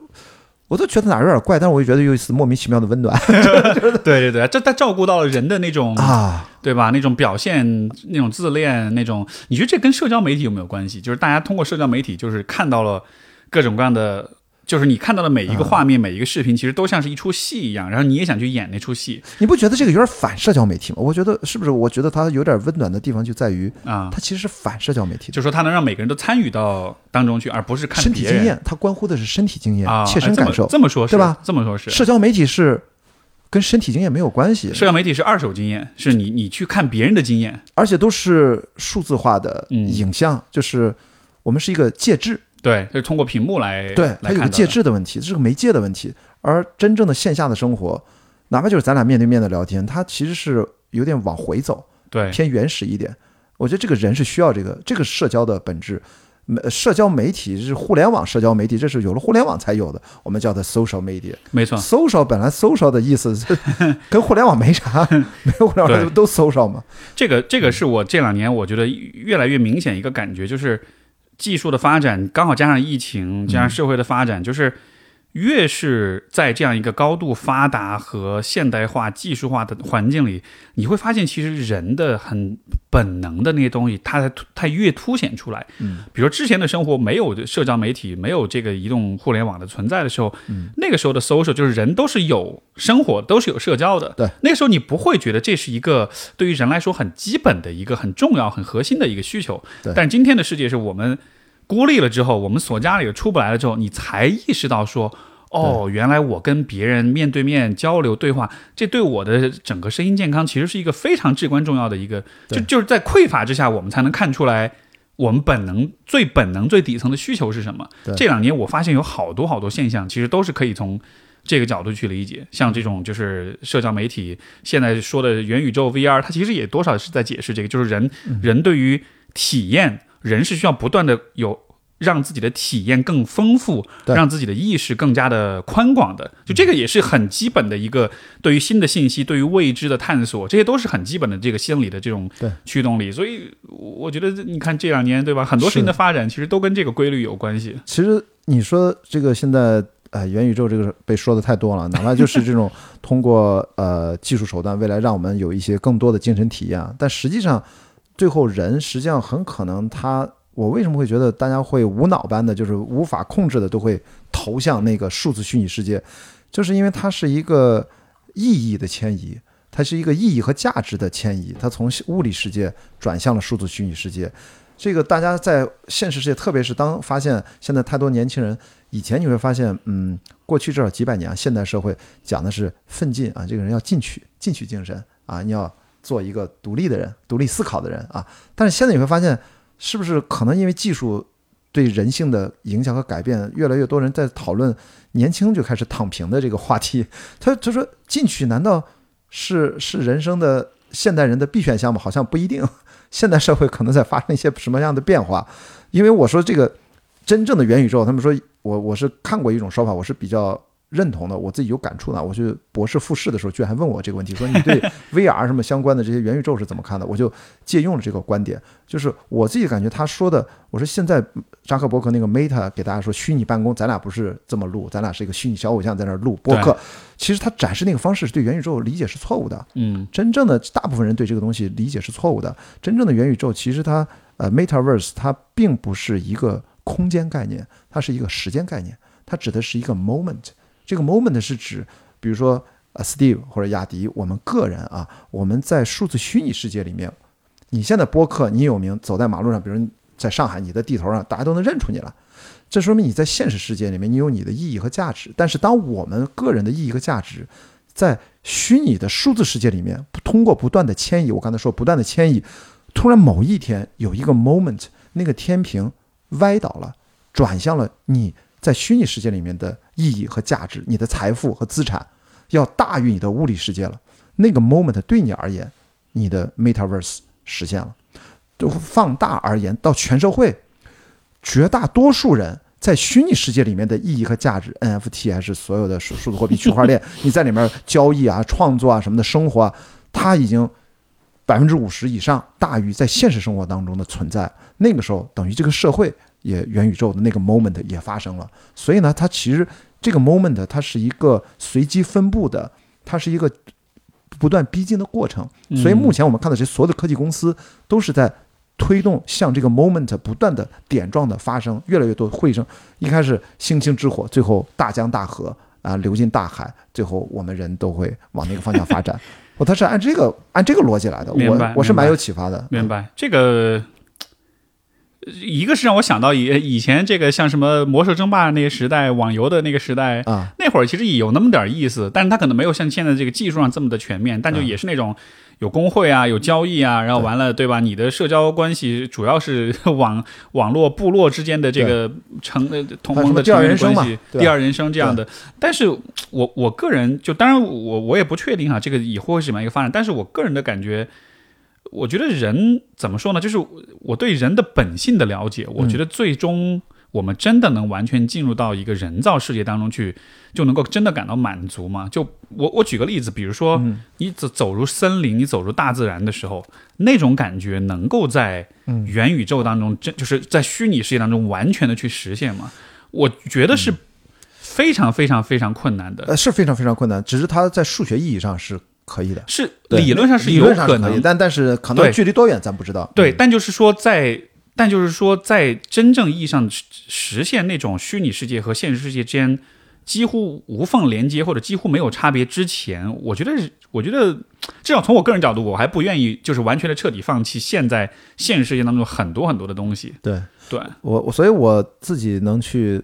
我都觉得哪儿有点怪，但是我又觉得有一丝莫名其妙的温暖 对对对，这他照顾到了人的那种啊！对吧？那种表现、那种自恋、那种，你觉得这跟社交媒体有没有关系？就是大家通过社交媒体，就是看到了各种各样的，就是你看到的每一个画面、每一个视频，其实都像是一出戏一样，然后你也想去演那出戏你不觉得这个有点反社交媒体吗？我觉得是不是？我觉得它有点温暖的地方就在于，啊。它其实是反社交媒体的。就说它能让每个人都参与到当中去，而不是看身体经验，它关乎的是身体经验、啊，切身感受。这么说是对吧？这么说是。社交媒体是跟身体经验没有关系，社交媒体是二手经验，是你你去看别人的经验，而且都是数字化的嗯影像，就是我们是一个介质，对，就是通过屏幕来对，它有个介质的问题，这是个媒介的问题。而真正的线下的生活，哪怕就是咱俩面对面的聊天，它其实是有点往回走，对偏原始一点。我觉得这个人是需要这个这个社交的本质。呃社交媒体是互联网社交媒体，这是有了互联网才有的，我们叫它 social media。没错，social 本来 social 的意思是 跟互联网没啥，没有互联网对都 social 嘛。这个这个是我这两年我觉得越来越明显一个感觉，就是技术的发展，刚好加上疫情，加上社会的发展，就是越是在这样一个高度发达和现代化、技术化的环境里，你会发现其实人的很本能的那些东西，它才它越凸显出来。嗯，比如之前的生活没有社交媒体，没有这个移动互联网的存在的时候，嗯，那个时候的 social 就是人都是有生活，都是有社交的。对，那个时候你不会觉得这是一个对于人来说很基本的一个很重要、很核心的一个需求。对但今天的世界是我们孤立了之后，我们锁家里了出不来了之后，你才意识到说。哦，原来我跟别人面对面交流对话，这对我的整个身心健康其实是一个非常至关重要的一个，就就是在匮乏之下，我们才能看出来我们本能最本能最底层的需求是什么？这两年我发现有好多好多现象，其实都是可以从这个角度去理解。像这种就是社交媒体现在说的元宇宙 VR，它其实也多少是在解释这个，就是人、嗯人对于体验，人是需要不断的有。让自己的体验更丰富，对让自己的意识更加的宽广的，就这个也是很基本的一个对于新的信息、对于未知的探索，这些都是很基本的这个心理的这种对驱动力。所以我觉得，你看这两年对吧，很多事情的发展其实都跟这个规律有关系。其实你说这个现在呃元宇宙这个被说的太多了，哪怕就是这种通过呃技术手段，未来让我们有一些更多的精神体验，啊但实际上最后人实际上很可能他。我为什么会觉得大家会无脑般的，就是无法控制的，都会投向那个数字虚拟世界，就是因为它是一个意义的迁移，它是一个意义和价值的迁移，它从物理世界转向了数字虚拟世界。这个大家在现实世界，特别是当发现现在太多年轻人，以前你会发现，嗯，过去至少几百年啊，现代社会讲的是奋进啊，这个人要进取，进取精神啊，你要做一个独立的人，独立思考的人啊。但是现在你会发现，是不是可能因为技术对人性的影响和改变，越来越多人在讨论年轻就开始躺平的这个话题？他他说进取难道是是人生的现代人的必选项吗？好像不一定。现代社会可能在发生一些什么样的变化？因为我说这个真正的元宇宙，他们说我我是看过一种说法，我是比较认同的，我自己有感触的。我去博士复试的时候，居然还问我这个问题，说你对 VR 什么相关的这些元宇宙是怎么看的？我就借用了这个观点，就是我自己感觉他说的，我说现在扎克伯格那个 Meta 给大家说虚拟办公，咱俩不是这么录，咱俩是一个虚拟小偶像在那儿录播客，其实他展示那个方式对元宇宙理解是错误的。嗯，真正的大部分人对这个东西理解是错误的。真正的元宇宙其实它呃 MetaVerse 它并不是一个空间概念，它是一个时间概念，它指的是一个 moment。这个 moment 是指，比如说呃 Steve 或者雅迪，我们个人啊，我们在数字虚拟世界里面，你现在播客你有名，走在马路上，比如在上海，你的地头上大家都能认出你来。这说明你在现实世界里面，你有你的意义和价值。但是，当我们个人的意义和价值在虚拟的数字世界里面，通过不断的迁移，我刚才说不断的迁移，突然某一天有一个 moment，那个天平歪倒了，转向了你在虚拟世界里面的意义和价值，你的财富和资产要大于你的物理世界了。那个 moment 对你而言，你的 metaverse 实现了。就放大而言，到全社会，绝大多数人在虚拟世界里面的意义和价值，NFT 还是所有的数数字货币、区块链，你在里面交易啊、创作啊什么的生活啊，它已经百分之五十以上大于在现实生活当中的存在。那个时候，等于这个社会也元宇宙的那个 moment 也发生了。所以呢，它其实这个 moment 它是一个随机分布的，它是一个不断逼近的过程。所以目前我们看到这所有的科技公司都是在。推动向这个 moment 不断的点状的发生，越来越多会声。一开始星星之火，最后大江大河啊流进大海，最后我们人都会往那个方向发展。哦，他是按这个按这个逻辑来的，我我是蛮有启发的。明白这个。一个是让我想到以以前这个像什么魔兽争霸那个时代，网游的那个时代啊，那会儿其实也有那么点意思，但是它可能没有像现在这个技术上这么的全面，但就也是那种有工会啊，有交易啊，然后完了对吧？你的社交关系主要是 网网络部落之间的这个成呃同盟的第二人生关系，第二人生这样的。但是我我个人就当然我我也不确定哈，这个以后会是什么样一个发展，但是我个人的感觉。我觉得人怎么说呢？就是我对人的本性的了解，我觉得最终我们真的能完全进入到一个人造世界当中去，就能够真的感到满足吗？就我我举个例子，比如说你走走入森林，你走入大自然的时候，那种感觉能够在元宇宙当中，真就是在虚拟世界当中完全的去实现吗？我觉得是非常非常非常困难的。呃，是非常非常困难，只是它在数学意义上是。可以的，是理论上是有可能，但但是可能距离多远咱不知道。对，但就是说在，但就是说在真正意义上实现那种虚拟世界和现实世界之间几乎无缝连接或者几乎没有差别之前，我觉得，我觉得至少从我个人角度，我还不愿意就是完全的彻底放弃现在现实世界当中很多很多的东西。对，对我我所以我自己能去。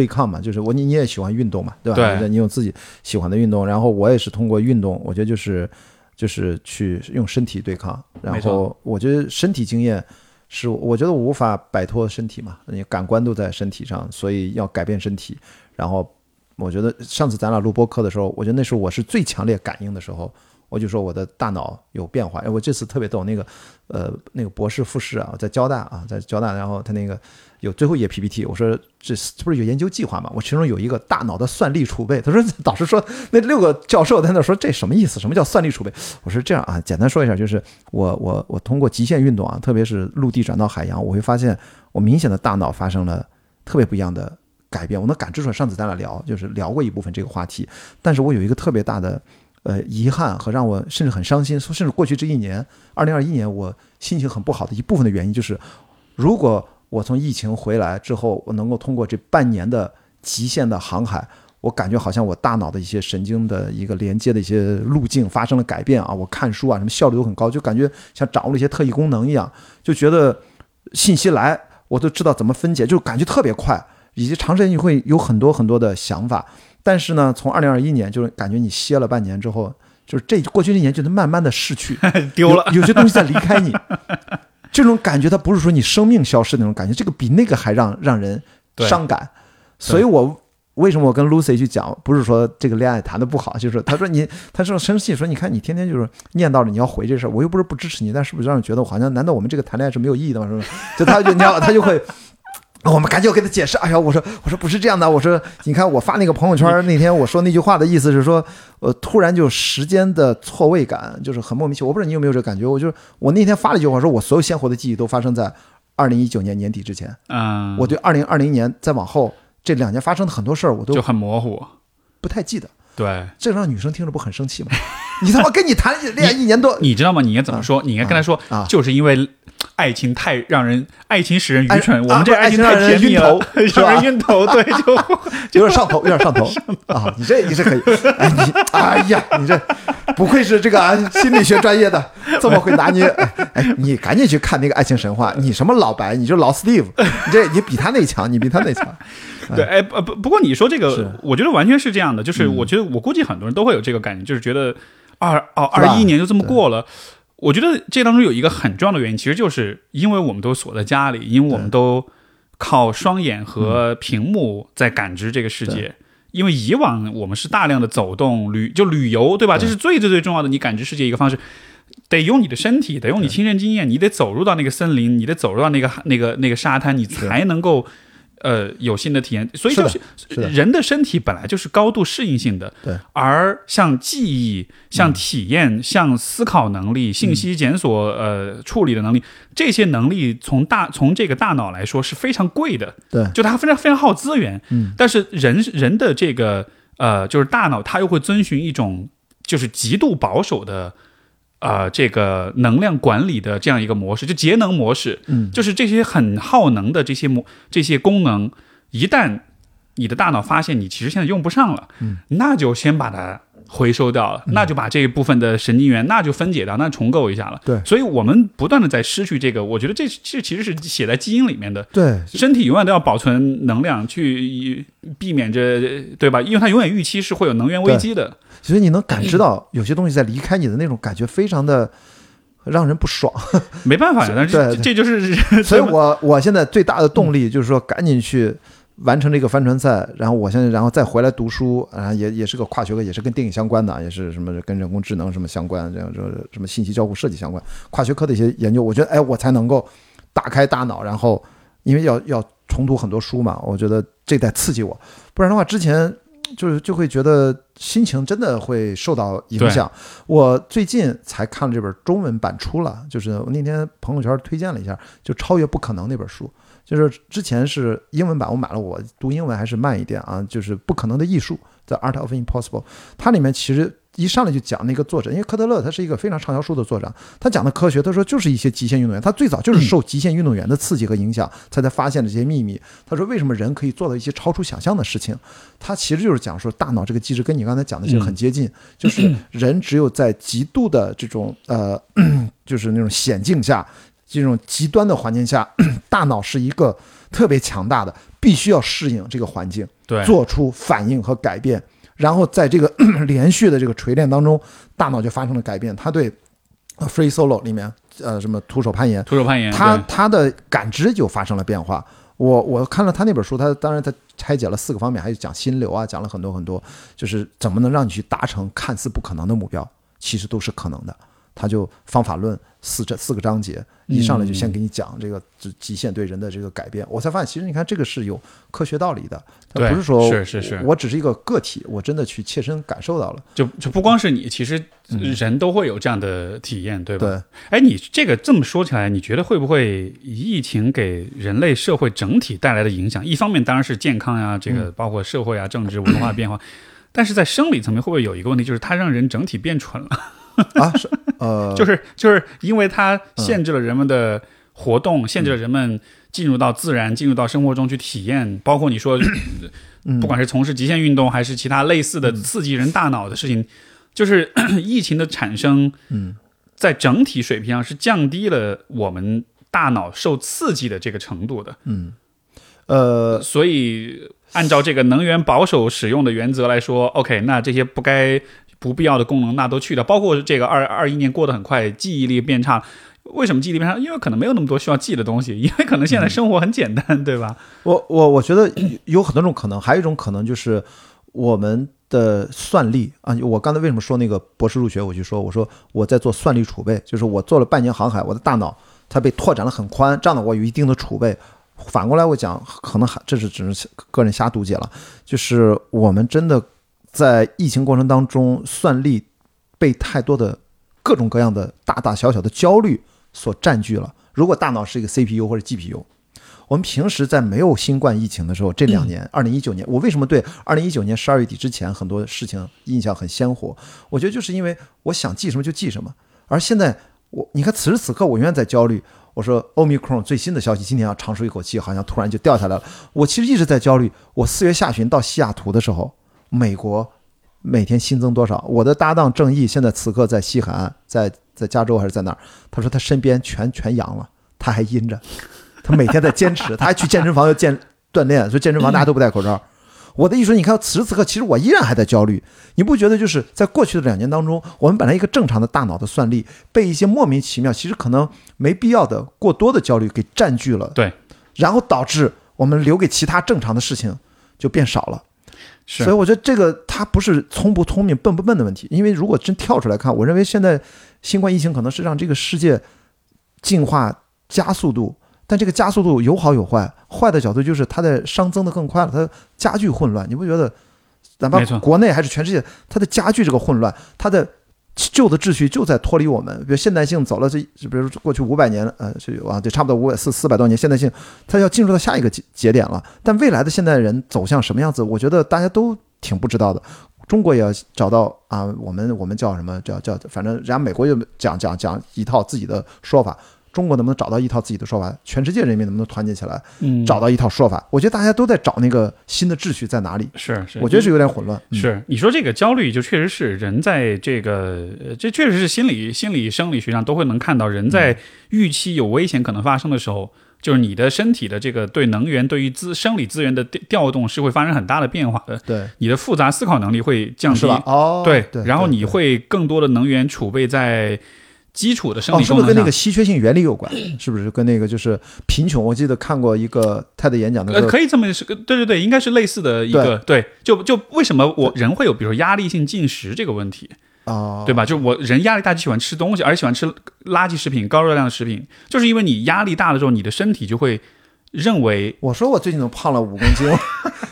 对抗嘛，就是我你你也喜欢运动嘛，对吧？对，你有自己喜欢的运动，然后我也是通过运动，我觉得就是就是去用身体对抗，然后我觉得身体经验是我觉得我无法摆脱身体嘛，你感官都在身体上，所以要改变身体。然后我觉得上次咱俩录播课的时候，我觉得那时候我是最强烈感应的时候，我就说我的大脑有变化。哎，我这次特别逗，那个呃那个博士复试啊，在交大啊，在交大，然后他那个有最后一页 PPT，我说这这不是有研究计划吗？我其中有一个大脑的算力储备，他说导师说那六个教授在那说这什么意思？什么叫算力储备？我说这样啊，简单说一下，就是我我我通过极限运动啊，特别是陆地转到海洋，我会发现我明显的大脑发生了特别不一样的改变，我能感知出来。上次咱俩聊就是聊过一部分这个话题，但是我有一个特别大的呃遗憾和让我甚至很伤心，甚至过去这一年，二零二一年我心情很不好的一部分的原因就是，如果我从疫情回来之后，我能够通过这半年的极限的航海，我感觉好像我大脑的一些神经的一个连接的一些路径发生了改变啊，我看书啊什么效率都很高，就感觉像掌握了一些特异功能一样，就觉得信息来我都知道怎么分解，就感觉特别快，以及长时间你会有很多很多的想法。但是呢，从二零二一年就是感觉你歇了半年之后，就是这过去这一年就能慢慢的逝去，丢了有有些东西在离开你。这种感觉，它不是说你生命消失那种感觉，这个比那个还让让人伤感。所以我为什么我跟 Lucy 去讲，不是说这个恋爱谈的不好，就是他说你，他说生气说，你看你天天就是念叨着你要回这事儿，我又不是不支持你，但是不是让人觉得好像难道我们这个谈恋爱是没有意义的吗？是不是？就他就你知道他就会。我们赶紧要给他解释。哎呀，我说我说不是这样的，我说你看我发那个朋友圈那天我说那句话的意思是说，呃，突然就时间的错位感，就是很莫名其妙。我不知道你有没有这个感觉？我就是我那天发了一句话，说我所有鲜活的记忆都发生在二零一九年年底之前。嗯，我对二零二零年再往后这两年发生的很多事儿，我都就很模糊。不太记得。对，这让女生听着不很生气吗？你他妈跟你谈恋爱一年多，你知道吗？你应该怎么说？你应该跟他说啊，就是因为爱情太让人，爱情使人愚蠢，哎我们这啊爱情太甜蜜了晕头，是吧让人晕头。对，就有点上头，有点上头 啊！你这你这可以，哎你哎呀，你这不愧是这个啊心理学专业的，这么会拿捏。哎，哎你赶紧去看那个《爱情神话》，你什么老白，你就老 Steve，你这你比他那强，你比他那强。对，哎，不不，不过你说这个，我觉得完全是这样的，就是我觉得我估计很多人都会有这个感觉，就是觉得二哦是吧二一年就这么过了。我觉得这当中有一个很重要的原因，其实就是因为我们都锁在家里，因为我们都靠双眼和屏幕在感知这个世界。因为以往我们是大量的走动旅，就旅游，对吧？对这是最最最重要的，你感知世界一个方式。得用你的身体，得用你亲身经验，你得走入到那个森林，你得走入到那个那个那个沙滩，你才能够呃有新的体验。所以就是人的身体本来就是高度适应性的，对。而像记忆、像体验、像思考能力、信息检索呃处理的能力，这些能力从大从这个大脑来说是非常贵的，对就它非常非常耗资源。嗯，但是人人的这个呃，就是大脑，它又会遵循一种就是极度保守的。呃，这个能量管理的这样一个模式，就节能模式，嗯。就是这些很耗能的这些模这些功能，一旦你的大脑发现你其实现在用不上了，嗯，那就先把它回收掉了，那就把这一部分的神经元那就分解掉，那重构一下了。对所以我们不断的在失去这个，我觉得这这其实是写在基因里面的，对，身体永远都要保存能量，去避免着，对吧？因为它永远预期是会有能源危机的。所以你能感知到有些东西在离开你的那种感觉，非常的让人不爽。没办法呀，但是对这这就是，所以 我我现在最大的动力就是说，赶紧去完成这个帆船赛，然后我现在然后再回来读书，啊，也也是个跨学科，也是跟电影相关的，也是什么跟人工智能什么相关，这样说什么信息交互设计相关，跨学科的一些研究，我觉得哎，我才能够打开大脑，然后因为要要重读很多书嘛，我觉得这得刺激我，不然的话之前。就是就会觉得心情真的会受到影响。我最近才看了这本中文版出了，就是我那天朋友圈推荐了一下，就《超越不可能》那本书。就是之前是英文版，我买了，我读英文还是慢一点啊。就是《不可能的艺术》The Art of Impossible，它里面其实一上来就讲那个作者，因为科特勒他是一个非常畅销书的作者，他讲的科学，他说就是一些极限运动员，他最早就是受极限运动员的刺激和影响，才才发现了这些秘密。他说为什么人可以做到一些超出想象的事情？他其实就是讲说大脑这个机制跟你刚才讲的其实很接近，就是人只有在极度的这种呃，就是那种险境下。这种极端的环境下，大脑是一个特别强大的，必须要适应这个环境，对，做出反应和改变。然后在这个 连续的这个锤炼当中，大脑就发生了改变。它对呃 Free Solo 里面，呃，什么徒手攀岩，徒手攀岩，他对他的感知就发生了变化。我我看了他那本书，他当然他拆解了四个方面，还有讲心流啊，讲了很多很多，就是怎么能让你去达成看似不可能的目标，其实都是可能的。他就方法论四这四个章节，一上来就先给你讲这个这极限对人的这个改变。我才发现，其实你看这个是有科学道理的，它对不是说是是是我只是一个个体，我真的去切身感受到了。就就不光是你，其实人都会有这样的体验，对吧？对，哎，你这个这么说起来，你觉得会不会疫情给人类社会整体带来的影响？一方面当然是健康呀，这个包括社会啊、政治、文化变化，但是在生理层面会不会有一个问题，就是它让人整体变蠢了？啊，是呃，就是就是因为它限制了人们的活动，限制了人们进入到自然、进入到生活中去体验，包括你说，不管是从事极限运动还是其他类似的刺激人大脑的事情，就是 疫情的产生，嗯，在整体水平上是降低了我们大脑受刺激的这个程度的。嗯。呃，所以按照这个能源保守使用的原则来说，OK，那这些不该不必要的功能那都去掉，包括这个二二一年过得很快，记忆力变差。为什么记忆力变差？因为可能没有那么多需要记的东西，因为可能现在生活很简单，对吧？我我我觉得有很多种可能，还有一种可能就是我们的算力啊。我刚才为什么说那个博士入学，我就说我说我在做算力储备，就是我做了半年航海，我的大脑它被拓展了很宽，这样的我有一定的储备。反过来我讲，可能还这是只是个人瞎读解了，就是我们真的在疫情过程当中，算力被太多的各种各样的大大小小的焦虑所占据了。如果大脑是一个 CPU 或者 GPU，我们平时在没有新冠疫情的时候，这两年，二零一九年，我为什么对二零一九年十二月底之前很多事情印象很鲜活？我觉得就是因为我想记什么就记什么，而现在我你看此时此刻我永远在焦虑。我说欧米克戎最新的消息，今天要长舒一口气，好像突然就掉下来了。我其实一直在焦虑。我四月下旬到西雅图的时候，美国每天新增多少？我的搭档郑毅现在此刻在西海岸，在在加州还是在哪儿？他说他身边全全阳了，他还阴着，他每天在坚持，他还去健身房要健锻炼，所以健身房大家都不戴口罩。我的意思说，你看此时此刻，其实我依然还在焦虑。你不觉得就是在过去的两年当中，我们本来一个正常的大脑的算力，被一些莫名其妙、其实可能没必要的过多的焦虑给占据了，对，然后导致我们留给其他正常的事情就变少了。是所以我觉得这个他不是聪不聪明、笨不笨的问题，因为如果真跳出来看，我认为现在新冠疫情可能是让这个世界进化加速度，但这个加速度有好有坏，坏的角度就是它的熵增的更快了，它加剧混乱。你不觉得？哪怕国内还是全世界，它的加剧这个混乱，它的旧的秩序就在脱离我们。比如现代性走了这，比如过去五百年，呃，是啊，这，差不多五百四四百多年，现代性它要进入到下一个节节点了。但未来的现代人走向什么样子，我觉得大家都挺不知道的。中国也要找到啊，我们我们叫什么叫叫，反正人家美国就讲讲讲一套自己的说法，中国能不能找到一套自己的说法？全世界人民能不能团结起来，嗯，找到一套说法？我觉得大家都在找那个新的秩序在哪里。是是，我觉得是有点混乱。嗯是你说这个焦虑，就确实是人在这个，呃这确实是心理、心理、生理学上都会能看到，人在预期有危险可能发生的时候，就是你的身体的这个对能源、对于资生理资源的调调动是会发生很大的变化的，对，你的复杂思考能力会降低？哦，对对，然后你会更多的能源储备在基础的生哦，理功能上是不是跟那个。稀缺性原理有关？是不是跟那个就是贫穷？我记得看过一个他的演讲的时呃，可以这么是，对对对，应该是类似的一个对，就就为什么我人会有比如说压力性进食这个问题？啊，对吧？就我人压力大就喜欢吃东西，而且喜欢吃垃圾食品、高热量的食品，就是因为你压力大的时候，你的身体就会认为我说我最近怎么胖了五公斤？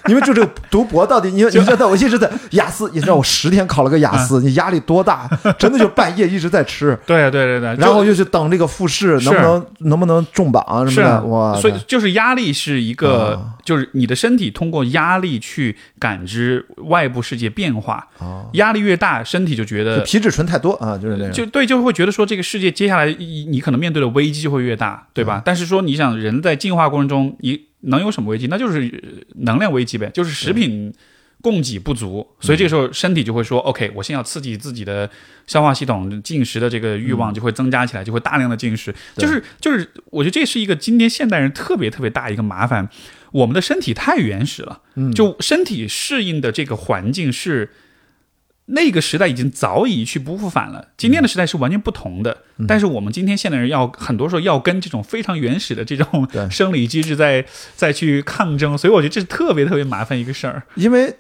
因为就这个读博到底，你你知道我一直在雅思，你知道我十天考了个雅嗯思，你压力多大？真的就半夜一直在吃，对对对对，然后又去等这个复试，能不能能不能中榜什么的？哇，所以就是压力是一个，啊就是你的身体通过压力去感知外部世界变化，哦，压力越大，身体就觉得皮质醇太多啊，就是那样。就对，就会觉得说这个世界接下来你你可能面对的危机就会越大，对嗯吧？但是说你想人在进化过程中，你能有什么危机？那就是呃能量危机呗，就是食品供给不足，所以这个时候身体就会说，OK，我先要刺激自己的消化系统，进食的这个欲望就会增加起来，就会大量的进食。就是就是，我觉得这是一个今天现代人特别特别大一个麻烦，我们的身体太原始了，嗯就身体适应的这个环境是那个时代已经早已去不复返了，今天的时代是完全不同的。但是我们今天现代人要很多时候要跟这种非常原始的这种生理机制在再去抗争，所以我觉得这是特别特别麻烦一个事儿。因为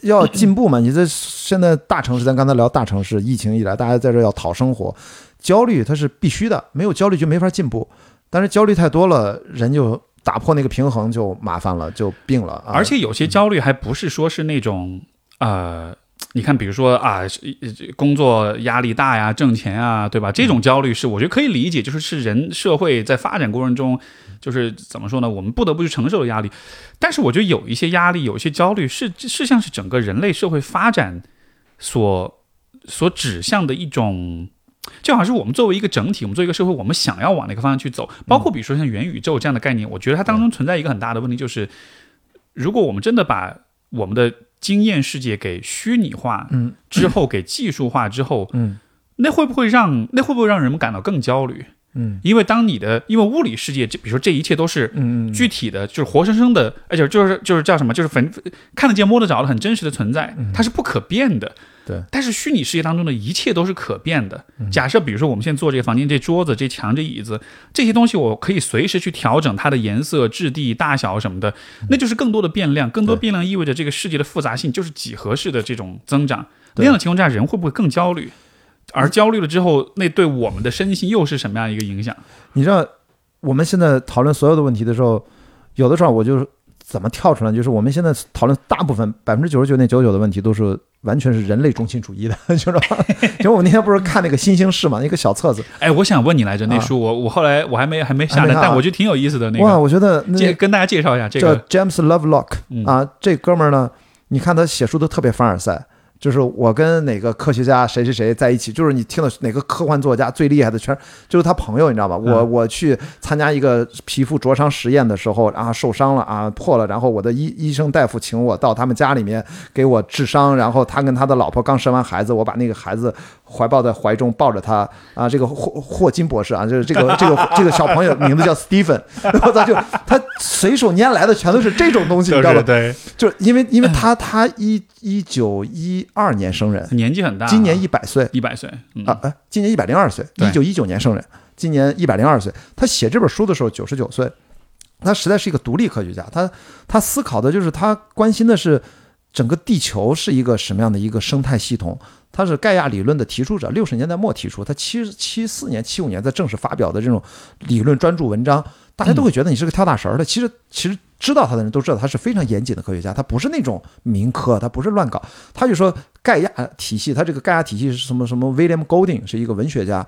要进步嘛，你在现在大城市，咱刚才聊大城市，疫情以来大家在这要讨生活，焦虑它是必须的，没有焦虑就没法进步。但是焦虑太多了，人就打破那个平衡就麻烦了，就病了。啊、而且有些焦虑还不是说是那种呃。你看，比如说啊，工作压力大呀，挣钱啊，对吧？这种焦虑是我觉得可以理解，就是是人社会在发展过程中，就是怎么说呢？我们不得不去承受的压力。但是我觉得有一些压力，有一些焦虑是是像是整个人类社会发展所所指向的一种，就好像是我们作为一个整体，我们作为一个社会，我们想要往那个方向去走。包括比如说像元宇宙这样的概念，我觉得它当中存在一个很大的问题，就是如果我们真的把我们的经验世界给虚拟化，嗯，之后给技术化之后，嗯，那会不会让那会不会让人们感到更焦虑？嗯，因为当你的因为物理世界，这比如说这一切都是嗯具体的，就是活生生的，而且就是就是叫什么，就是反看得见摸得着的很真实的存在，它是不可变的。对，但是虚拟世界当中的一切都是可变的。假设比如说我们现在坐这个房间，这桌子、这墙、这椅子这些东西，我可以随时去调整它的颜色、质地、大小什么的，那就是更多的变量。更多变量意味着这个世界的复杂性就是几何式的这种增长。那样的情况下，人会不会更焦虑？而焦虑了之后，那对我们的身心又是什么样一个影响？你知道我们现在讨论所有的问题的时候，有的时候我就怎么跳出来，就是我们现在讨论大部分百分之九十九点九九的问题都是完全是人类中心主义的，知 道吧？因为我那天不是看那个新兴市嘛，那个小册子，哎，我想问你来着，那啊书我我后来我还没还没下来，还没看啊但我觉得挺有意思的。那个哇，我觉得那介跟大家介绍一下这叫个，James Lovelock 嗯啊，这哥们儿呢，你看他写书都特别凡尔赛。就是我跟哪个科学家谁谁谁在一起，就是你听的哪个科幻作家最厉害的，全就是他朋友，你知道吧？我嗯我去参加一个皮肤灼伤实验的时候啊，受伤了啊，破了，然后我的医医生大夫请我到他们家里面给我治伤，然后他跟他的老婆刚生完孩子，我把那个孩子怀抱在怀中抱着他啊，这个霍霍金博士啊，就是这个 这个这个小朋友名字叫 Stephen，然后他就他随手拈来的全都是这种东西，你知道吧？对，就是因为因为他他一一九一二年生人，年纪很大，今年一百岁一百岁，嗯啊，哎，今年一百零二岁，一九一九年生人，今年一百零二岁。他写这本书的时候九十九岁，他实在是一个独立科学家，他他思考的就是他关心的是整个地球是一个什么样的一个生态系统。他是盖亚理论的提出者，六十年代末提出，他七七四年、七五年在正式发表的这种理论专著文章，大家都会觉得你是个跳大神儿的。其实，其实知道他的人都知道他是非常严谨的科学家，他不是那种民科，他不是乱搞。他就说盖亚体系，他这个盖亚体系是什么什么？William Golding 是一个文学家，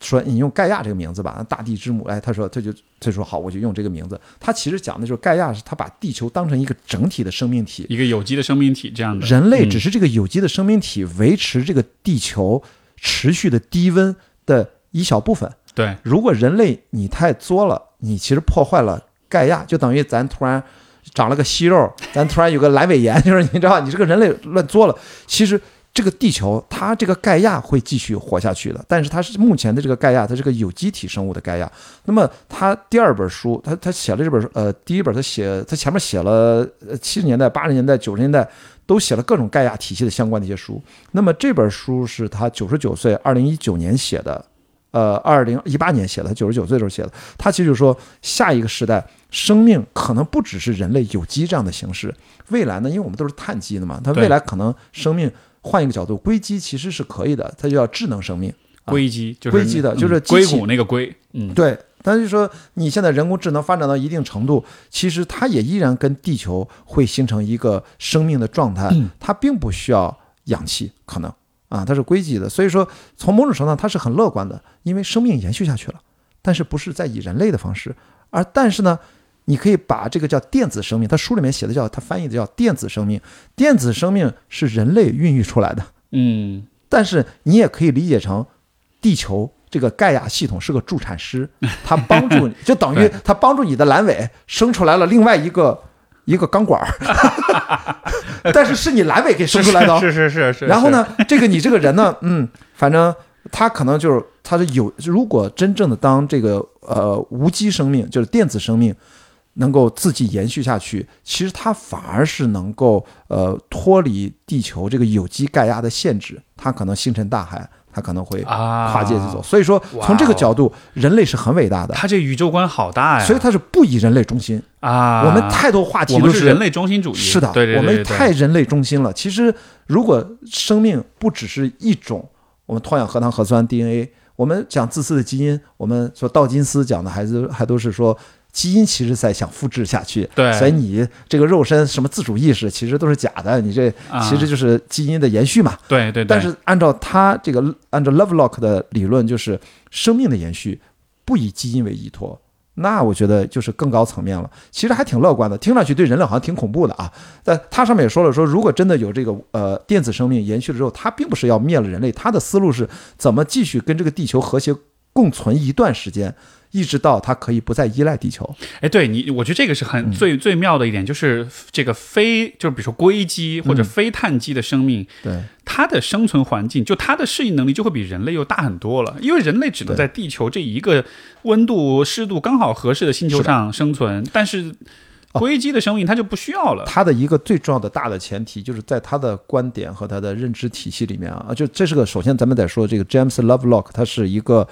说你用盖亚这个名字吧，大地之母。哎，他说他就他说好，我就用这个名字。他其实讲的就是盖亚是他把地球当成一个整体的生命体，一个有机的生命体这样的。人类嗯只是这个有机的生命体维持这个地球持续的低温的一小部分。对，如果人类你太作了，你其实破坏了盖亚，就等于咱突然长了个息肉，咱突然有个阑尾炎，就是你知道，你这个人类乱作了。其实这个地球它这个盖亚会继续活下去的，但是它是目前的这个盖亚，它是个有机体生物的盖亚。那么他第二本书，他他写了这本书，呃，第一本他写他前面写了七十年代、八十年代、九十年代都写了各种盖亚体系的相关的一些书。那么这本书是他九十九岁，二零一九年写的。呃，二零一八年写的，他九十九岁的时候写的。他其实就是说，下一个时代生命可能不只是人类有机这样的形式，未来呢，因为我们都是碳基的嘛，它未来可能生命换一个角度，硅基其实是可以的，它就叫智能生命。啊硅基就是硅基的嗯就是硅谷那个硅，嗯，对，但是说你现在人工智能发展到一定程度，其实它也依然跟地球会形成一个生命的状态，它并不需要氧气，可能啊，它是硅基的，所以说从某种程度上它是很乐观的，因为生命延续下去了，但是不是在以人类的方式，而但是呢。你可以把这个叫电子生命，他书里面写的叫他翻译的叫电子生命，电子生命是人类孕育出来的，嗯，但是你也可以理解成，地球这个盖亚系统是个助产师，它帮助你，就等于对它帮助你的阑尾生出来了另外一个一个钢管儿，但是是你阑尾给生出来的哦。是是是是。然后呢，这个你这个人呢，嗯，反正他可能就是他是有，如果真正的当这个呃无机生命，就是电子生命，能够自己延续下去，其实它反而是能够呃脱离地球这个有机盖亚的限制，它可能星辰大海，它可能会啊，跨界去走。所以说，从这个角度，人类是很伟大的。它这宇宙观好大呀！所以它是不以人类中心啊。我们太多话题都是人类中心主义。是的，对对我们太人类中心了。其实，如果生命不只是一种，我们脱氧核糖核酸 DNA，我们讲自私的基因，我们说道金斯讲的还是还都是说。基因其实在想复制下去，对，所以你这个肉身什么自主意识其实都是假的，你这其实就是基因的延续嘛。对对。但是按照他这个按照 Lovelock 的理论，就是生命的延续不以基因为依托，那我觉得就是更高层面了。其实还挺乐观的，听上去对人类好像挺恐怖的啊。但他上面也说了，说如果真的有这个呃电子生命延续了之后，他并不是要灭了人类，他的思路是怎么继续跟这个地球和谐共存一段时间。一直到它可以不再依赖地球。哎，对你，我觉得这个是很最最妙的一点，就是这个非就是比如说硅基或者非碳基的生命，对它的生存环境，就它的适应能力就会比人类又大很多了。因为人类只能在地球这一个温度湿度刚好合适的星球上生存，但是硅基的生命它就不需要了。它的一个最重要的大的前提，就是在他的观点和他的认知体系里面啊，就这是个首先咱们得说这个 James Lovelock，他是一个。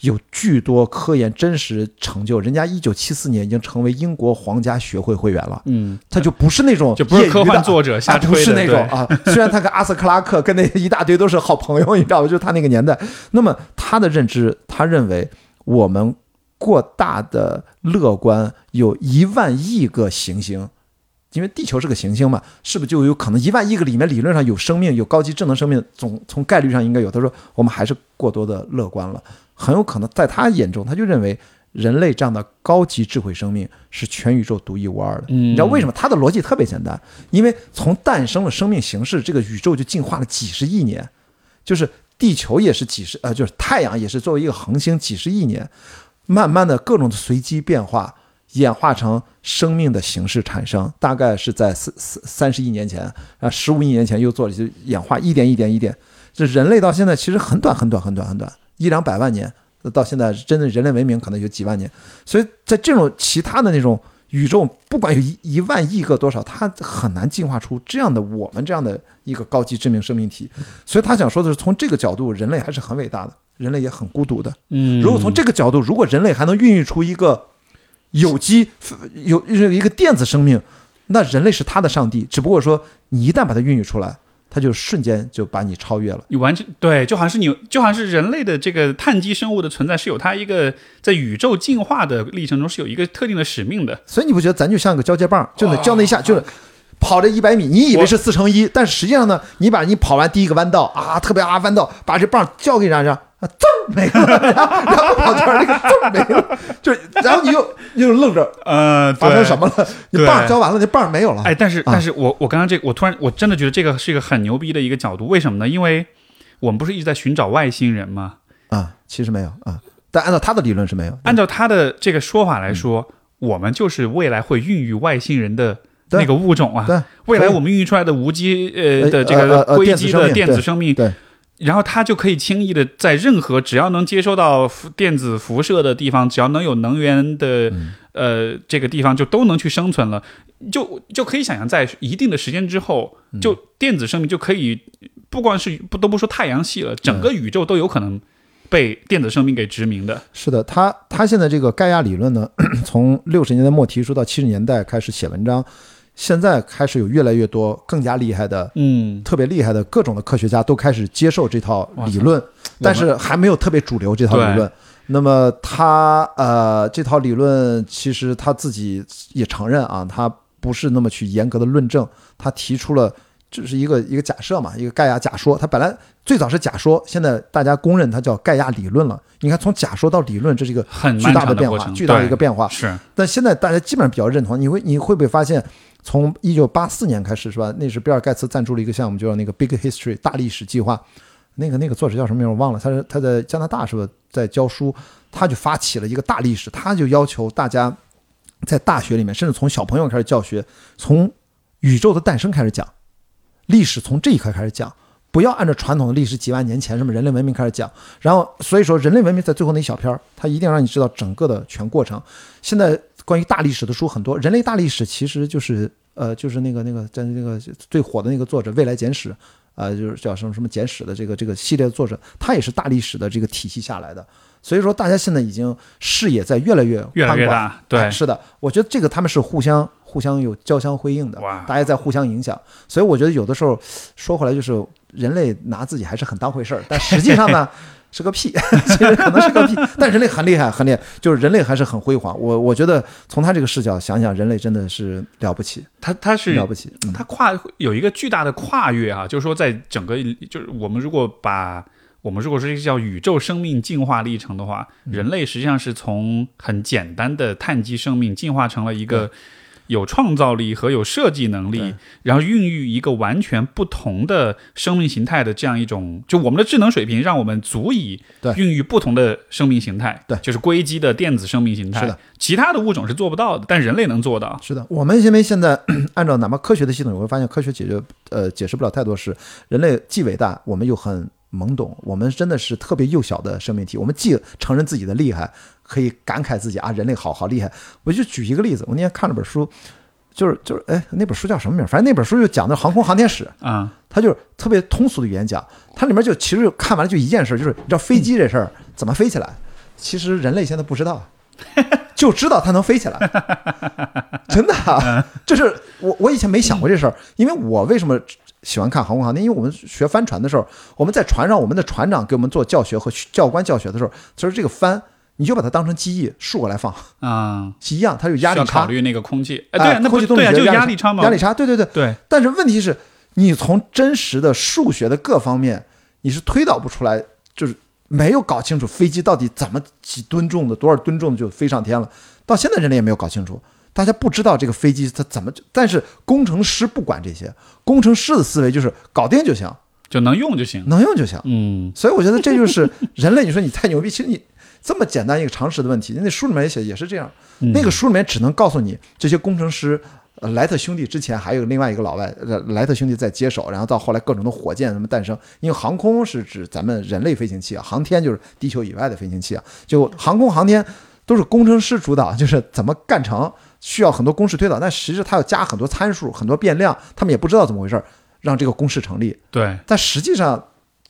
有巨多科研真实成就，人家一九七四年已经成为英国皇家学会会员了。嗯，他就不是那种就不是科幻作者，啊不是那种啊。虽然他跟阿瑟克拉克跟那一大堆都是好朋友，你知道吧？就是他那个年代。那么他的认知，他认为我们过大的乐观，有一万亿个行星，因为地球是个行星嘛，是不是就有可能一万亿个里面理论上有生命，有高级智能生命？总从概率上应该有。他说我们还是过多的乐观了。很有可能在他眼中，他就认为人类这样的高级智慧生命是全宇宙独一无二的。你知道为什么？他的逻辑特别简单，因为从诞生了生命形式，这个宇宙就进化了几十亿年，就是地球也是几十呃，就是太阳也是作为一个恒星几十亿年，慢慢的各种的随机变化，演化成生命的形式产生。大概是在三三三十亿年前啊，十五亿年前又做了一些演化，一点一点一点，这人类到现在其实很短很短很短很短。一两百万年，到现在真的人类文明可能有几万年，所以在这种其他的那种宇宙，不管有一一万亿个多少，它很难进化出这样的我们这样的一个高级致命生命体。所以他想说的是，从这个角度，人类还是很伟大的，人类也很孤独的。嗯，如果从这个角度，如果人类还能孕育出一个有机有一个电子生命，那人类是他的上帝。只不过说，你一旦把它孕育出来。它就瞬间就把你超越了，你完全对，就好像是你，就好像是人类的这个碳基生物的存在是有它一个在宇宙进化的历程中是有一个特定的使命的。所以你不觉得咱就像个交接棒，就那交那一下，就是跑这一百米，你以为是四乘一，但实际上呢，你把你跑完第一个弯道啊，特别啊弯道，把这棒交给人家。字儿没了，然后跑圈那个字儿没了，就然后你又又愣着，呃，发生什么了？你棒交完了，那棒没有了。哎，但是但是我我刚刚这我突然我真的觉得这个是一个很牛逼的一个角度，为什么呢？因为我们不是一直在寻找外星人吗？啊，其实没有啊，但按照他的理论是没有。按照他的这个说法来说，我们就是未来会孕育外星人的那个物种啊。对，未来我们孕育出来的无机呃的这个硅基的电子生命。对。然后它就可以轻易的在任何只要能接收到电子辐射的地方，只要能有能源的呃这个地方，就都能去生存了。就就可以想象，在一定的时间之后，就电子生命就可以不光是不都不说太阳系了，整个宇宙都有可能被电子生命给殖民的。是的，他他现在这个盖亚理论呢，从六十年代末提出到七十年代开始写文章。现在开始有越来越多更加厉害的，嗯，特别厉害的各种的科学家都开始接受这套理论，但是还没有特别主流这套理论。那么他呃，这套理论其实他自己也承认啊，他不是那么去严格的论证，他提出了这是一个一个假设嘛，一个盖亚假说。他本来最早是假说，现在大家公认它叫盖亚理论了。你看，从假说到理论，这是一个很巨大的变化，巨大的一个变化。是，但现在大家基本上比较认同。你会你会不会发现？从一九八四年开始是吧？那是比尔盖茨赞助了一个项目，就叫那个 Big History 大历史计划。那个那个作者叫什么名我忘了。他是他在加拿大是吧，在教书，他就发起了一个大历史，他就要求大家在大学里面，甚至从小朋友开始教学，从宇宙的诞生开始讲历史，从这一刻开始讲，不要按照传统的历史几万年前什么人类文明开始讲。然后所以说人类文明在最后那一小篇，他一定让你知道整个的全过程。现在关于大历史的书很多，人类大历史其实就是呃，就是那个那个在那个最火的那个作者《未来简史》呃，就是叫什么什么简史的这个这个系列的作者，他也是大历史的这个体系下来的。所以说，大家现在已经视野在越来越越来越宽广大，对哎，是的，我觉得这个他们是互相互相有交相辉映的哇，大家在互相影响。所以我觉得有的时候说回来就是人类拿自己还是很当回事儿，但实际上呢是个屁，其实可能是个屁，但人类很厉害，很厉害，就是人类还是很辉煌。我我觉得从他这个视角想想，人类真的是了不起，他他是了不起。嗯它跨有一个巨大的跨越啊，就是说在整个就是我们如果把我们如果说这个叫宇宙生命进化历程的话，嗯人类实际上是从很简单的碳基生命进化成了一个有创造力和有设计能力，然后孕育一个完全不同的生命形态的这样一种，就我们的智能水平让我们足以对孕育不同的生命形态，对就是硅基的电子生命形态，是的，其他的物种是做不到的，但人类能做到。是的，我们因为现在 按照哪怕科学的系统，你会发现科学解决呃解释不了太多事。人类既伟大，我们又很懵懂，我们真的是特别幼小的生命体。我们既承认自己的厉害，可以感慨自己啊，人类好好厉害。我就举一个例子，我那天看了本书，就是就是哎，那本书叫什么名儿？反正那本书就讲的航空航天史。啊、他就是特别通俗的语言讲，它里面就其实看完了就一件事，就是你知道飞机这事儿怎么飞起来，其实人类现在不知道，就知道它能飞起来，真的啊，就是我我以前没想过这事儿，因为我为什么喜欢看航空航天？因为我们学帆船的时候，我们在船上，我们的船长给我们做教学和教官教学的时候，他说这个帆你就把它当成机翼竖过来放，啊、是 一样，它有压力差考，虑那个空气，哎，哎对啊，那空气动对啊，就力学压压力差嘛，压力差，对对对，对，但是问题是，你从真实的数学的各方面，你是推导不出来，就是没有搞清楚飞机到底怎么几吨重的，多少吨重的就飞上天了。到现在人类也没有搞清楚，大家不知道这个飞机它怎么，但是工程师不管这些，工程师的思维就是搞定就行，就能用就行。能用就行。嗯，所以我觉得这就是人类。你说你太牛逼，其实你这么简单一个常识的问题，那书里面也写也是这样。嗯那个书里面只能告诉你这些工程师。呃，莱特兄弟之前还有另外一个老外，呃莱特兄弟在接手，然后到后来各种的火箭什么诞生。因为航空是指咱们人类飞行器啊，航天就是地球以外的飞行器啊。就航空航天都是工程师主导，就是怎么干成，需要很多公式推导，但实际它要加很多参数、很多变量，他们也不知道怎么回事儿，让这个公式成立。对。但实际上，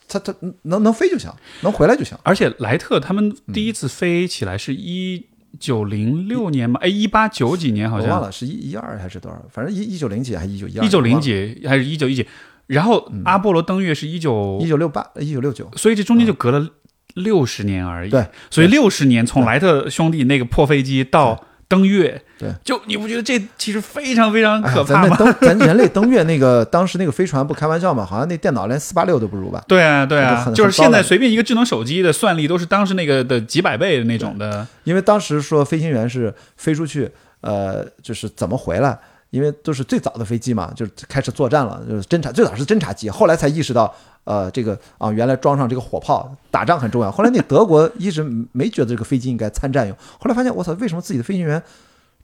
它它能能飞就行，能回来就行。而且莱特他们第一次飞起来是一九零六年嘛，哎，一八九几年好像，忘了是一一二还是多少，反正一一九零几还是一九一二，一九零几还是一九一几，然后阿波罗登月是一九一，九六八一九六九，所以这中间就隔了六十年而已。对，所以六十年从莱特兄弟那个破飞机到登月，对，就你不觉得这其实非常非常可怕吗？咱登咱人类登月那个 当时那个飞船不开玩笑嘛，好像那电脑连四八六都不如吧？对啊，对啊，就是现在随便一个智能手机的算力都是当时那个的几百倍的那种的。因为当时说飞行员是飞出去，呃，就是怎么回来。因为都是最早的飞机嘛，就是开始作战了，就是侦察，最早是侦察机，后来才意识到，呃，这个啊，原来装上这个火炮，打仗很重要。后来那德国一直没觉得这个飞机应该参战用，后来发现，我操，为什么自己的飞行员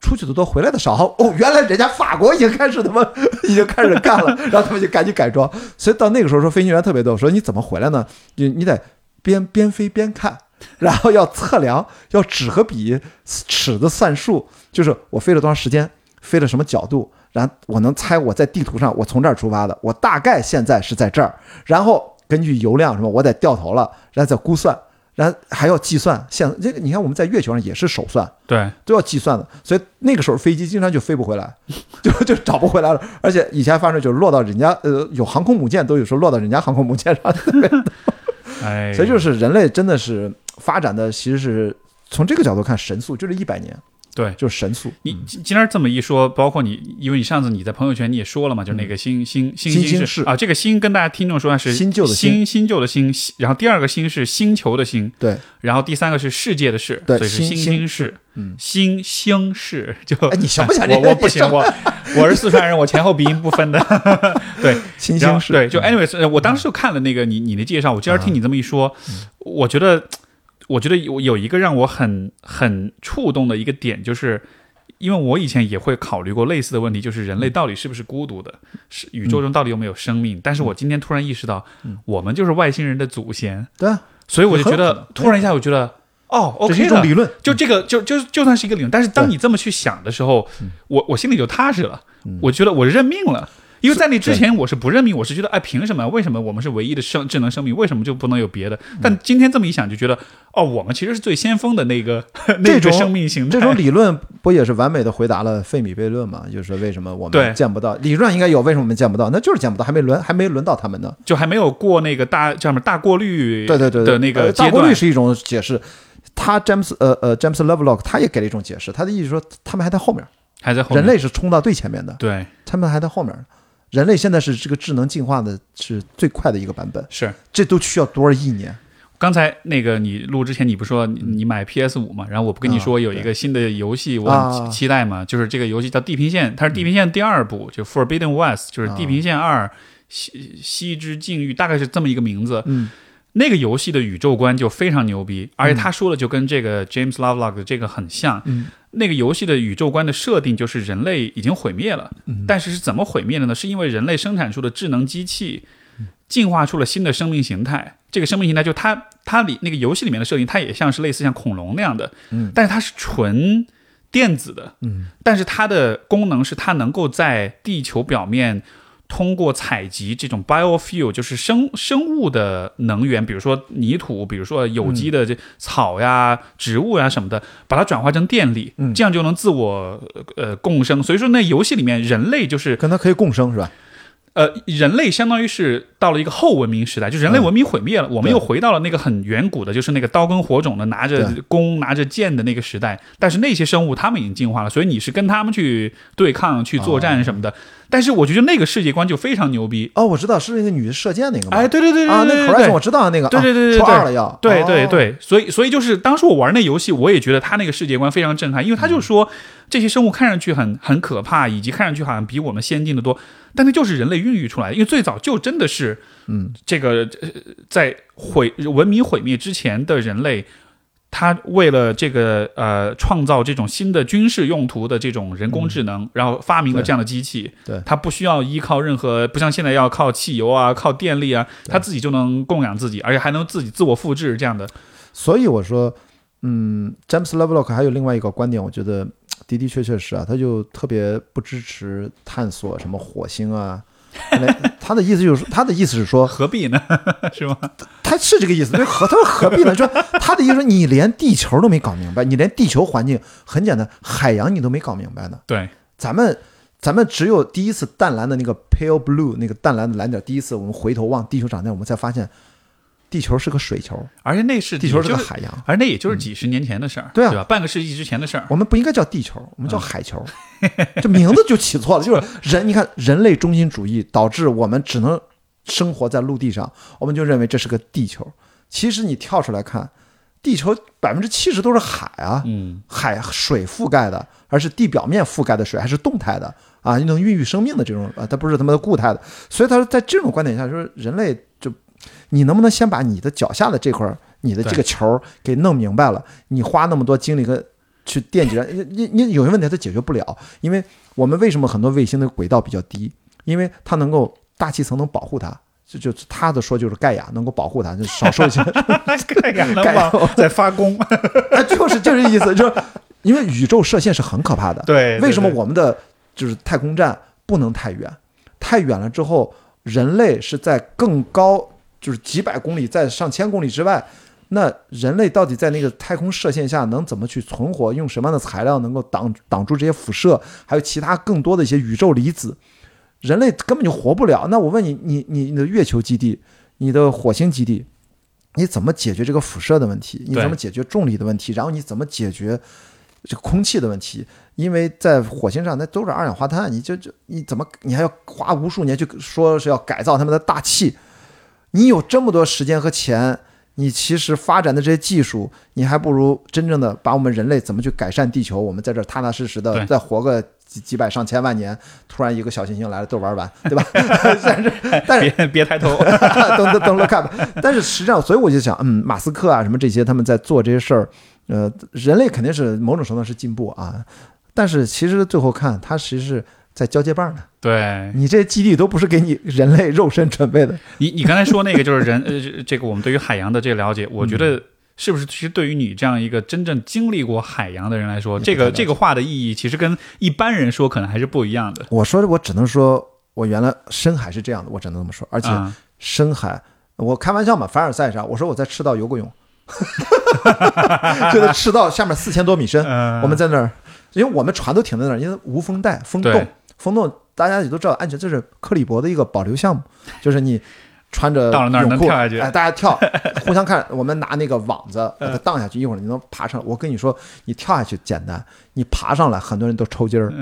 出去的多，回来的少？哦，原来人家法国已经开始他妈已经开始干了，然后他们就赶紧改装。所以到那个时候说飞行员特别多，说你怎么回来呢？你你得边边飞边看。然后要测量，要纸和笔、尺子算数，就是我飞了多长时间，飞了什么角度，然后我能猜我在地图上我从这儿出发的，我大概现在是在这儿，然后根据油量什么，我得掉头了，然后再估算，然后还要计算。现这个你看我们在月球上也是手算，对，都要计算的，所以那个时候飞机经常就飞不回来，就就找不回来了。而且以前发生就是落到人家呃有航空母舰都有时候落到人家航空母舰上，哎，所以就是人类真的是发展的其实是从这个角度看神速，就是一百年对。就是神速。你今今天这么一说，包括你，因为你上次你在朋友圈你也说了嘛，就是那个新新新新是啊，这个新跟大家听众说的是新旧的新新新旧的新，然后第二个新是星球的星，对，然后第三个是世界的世，对所以是新新世，嗯，新星世就哎，你行不行？我我不行，我 我是四川人，我前后鼻音不分的，对，新兴是。对，就 anyways，呃我当时就看了那个你你的介绍，我今儿听你这么一说，我觉得我觉得有有一个让我很很触动的一个点，就是因为我以前也会考虑过类似的问题，就是人类到底是不是孤独的，是宇宙中到底有没有生命？但是我今天突然意识到，我们就是外星人的祖先，对啊，所以我就觉得突然一下，我觉得哦这是一种理论。就这个，就就就算是一个理论，但是当你这么去想的时候，我我心里就踏实了。我觉得我认命了，因为在那之前我是不认命，我是觉得哎，凭什么？为什么我们是唯一的生智能生命？为什么就不能有别的？但今天这么一想，就觉得哦，我们其实是最先锋的那个 那个这种生命形态。这种理论不也是完美的回答了费米悖论吗？就是为什么我们见不到理论应该有，为什么我们见不到？那就是见不到，还没轮还没轮到他们呢。就还没有过那个大叫什么大过滤对对对那个。大过滤是一种解释。他詹姆斯呃呃詹姆斯 Lovelock 他也给了一种解释，他的意思说他们还在后面，还在后面人类是冲到最前面的，对他们还在后面。人类现在是这个智能进化的是最快的一个版本，是。这都需要多少亿年？刚才那个你录之前，你不说你你买 PS 五嘛？然后我不跟你说有一个新的游戏，我很啊期期待嘛，就是这个游戏叫《地平线》，它是《地平线》第二部，就 Forbidden West，就是《地平线二：西西之境域》，大概是这么一个名字。嗯，那个游戏的宇宙观就非常牛逼，而且他说的就跟这个 James Lovelock 的这个很像。嗯，那个游戏的宇宙观的设定就是人类已经毁灭了，嗯。但是是怎么毁灭的呢？是因为人类生产出的智能机器进化出了新的生命形态。这个生命形态就它它里那个游戏里面的设定，它也像是类似像恐龙那样的，嗯。但是它是纯电子的，嗯，但是它的功能是它能够在地球表面通过采集这种 biofuel，就是生生物的能源，比如说泥土，比如说有机的这草呀、植物呀什么的，把它转化成电力，嗯这样就能自我呃共生。所以说，那游戏里面人类就是跟它可以共生是吧？呃，人类相当于是到了一个后文明时代，就人类文明毁灭了，我们又回到了那个很远古的，就是那个刀耕火种的，拿着弓、拿着剑的那个时代。但是那些生物他们已经进化了，所以你是跟他们去对抗、去作战什么的。但是我觉得那个世界观就非常牛逼。哦，我知道是那个女的射箭那个吗？哎，对对对对啊，那对 h o 对我知道那个，对对对对啊出对二了要，对对哦，对，所以所以就是当时我玩那游戏，我也觉得他那个世界观非常震撼，因为他就说这些生物看上去很很可怕，以及看上去好像比我们先进的多，但那就是人类孕育出来的，因为最早就真的是嗯，这个呃在毁文明毁灭之前的人类。他为了这个呃创造这种新的军事用途的这种人工智能，然后发明了这样的机器。对他不需要依靠任何，不像现在要靠汽油啊、靠电力啊，他自己就能供养自己，而且还能自己自我复制这样的。所以我说，嗯，詹姆斯· Lovelock 还有另外一个观点，我觉得的的确确是啊，他就特别不支持探索什么火星啊。他的意思就是，他的意思是说，何必呢？是吗？他是这个意思。对，何他说何必呢？说他的意思说，你连地球都没搞明白，你连地球环境很简单，海洋你都没搞明白呢。对，咱们咱们只有第一次淡蓝的那个 pale blue 那个淡蓝的蓝点，第一次我们回头望地球长那样，我们才发现地球是个水球，而且那是地球是个海洋。而那也就是几十年前的事儿，对啊吧？半个世纪之前的事儿。我们不应该叫地球，我们叫海球，这名字就起错了。就是人，你看人类中心主义导致我们只能生活在陆地上，我们就认为这是个地球。其实你跳出来看，地球百分之七十都是海啊，嗯，海水覆盖的，而是地表面覆盖的水，还是动态的啊，能孕育生命的这种啊，它不是他妈的固态的。所以他说，在这种观点下，说人类就你能不能先把你的脚下的这块儿，你的这个球儿给弄明白了？你花那么多精力跟去惦记着，你你你有些问题它解决不了，因为我们为什么很多卫星的轨道比较低？因为它能够大气层能保护它。就就他的说就是盖亚能够保护它，就少受一些 盖亚 在发功。啊，就是就是这意思，就是因为宇宙射线是很可怕的。对，为什么我们的就是太空站不能太远？太远了之后，人类是在更高，就是几百公里，在上千公里之外。那人类到底在那个太空射线下能怎么去存活？用什么样的材料能够挡挡住这些辐射？还有其他更多的一些宇宙离子，人类根本就活不了。那我问你，你你你的月球基地，你的火星基地，你怎么解决这个辐射的问题？你怎么解决重力的问题？然后你怎么解决这个空气的问题？因为在火星上那都是二氧化碳，你就就你怎么你还要花无数年去说是要改造他们的大气？你有这么多时间和钱，你其实发展的这些技术，你还不如真正的把我们人类怎么去改善地球，我们在这儿踏踏实实的再活个几几百上千万年，突然一个小行星来了都玩完，对吧？但是但是别别抬头。登登登了看吧。但是实际上，所以我就想，嗯，马斯克啊，什么这些，他们在做这些事儿，呃，人类肯定是某种程度上是进步啊，但是其实最后看，他其实是在交接棒呢。对你这基地都不是给你人类肉身准备的，你，你刚才说那个就是人，呃，这个我们对于海洋的这个了解，我觉得是不是？其实对于你这样一个真正经历过海洋的人来说，这个这个话的意义，其实跟一般人说可能还是不一样的。我说我只能说，我原来深海是这样的，我只能这么说。而且啊深海，我开玩笑嘛，凡尔赛上我说我在赤道游过泳，就在赤道下面四千多米深，嗯我们在那儿，因为我们船都停在那儿，因为无风带、风洞对，风洞大家也都知道安全，这是克里伯的一个保留项目，就是你穿着泳裤能跳下去哎，大家跳，互相看，我们拿那个网子把嗯它荡下去，一会儿你能爬上来。我跟你说，你跳下去简单，你爬上来，很多人都抽筋儿。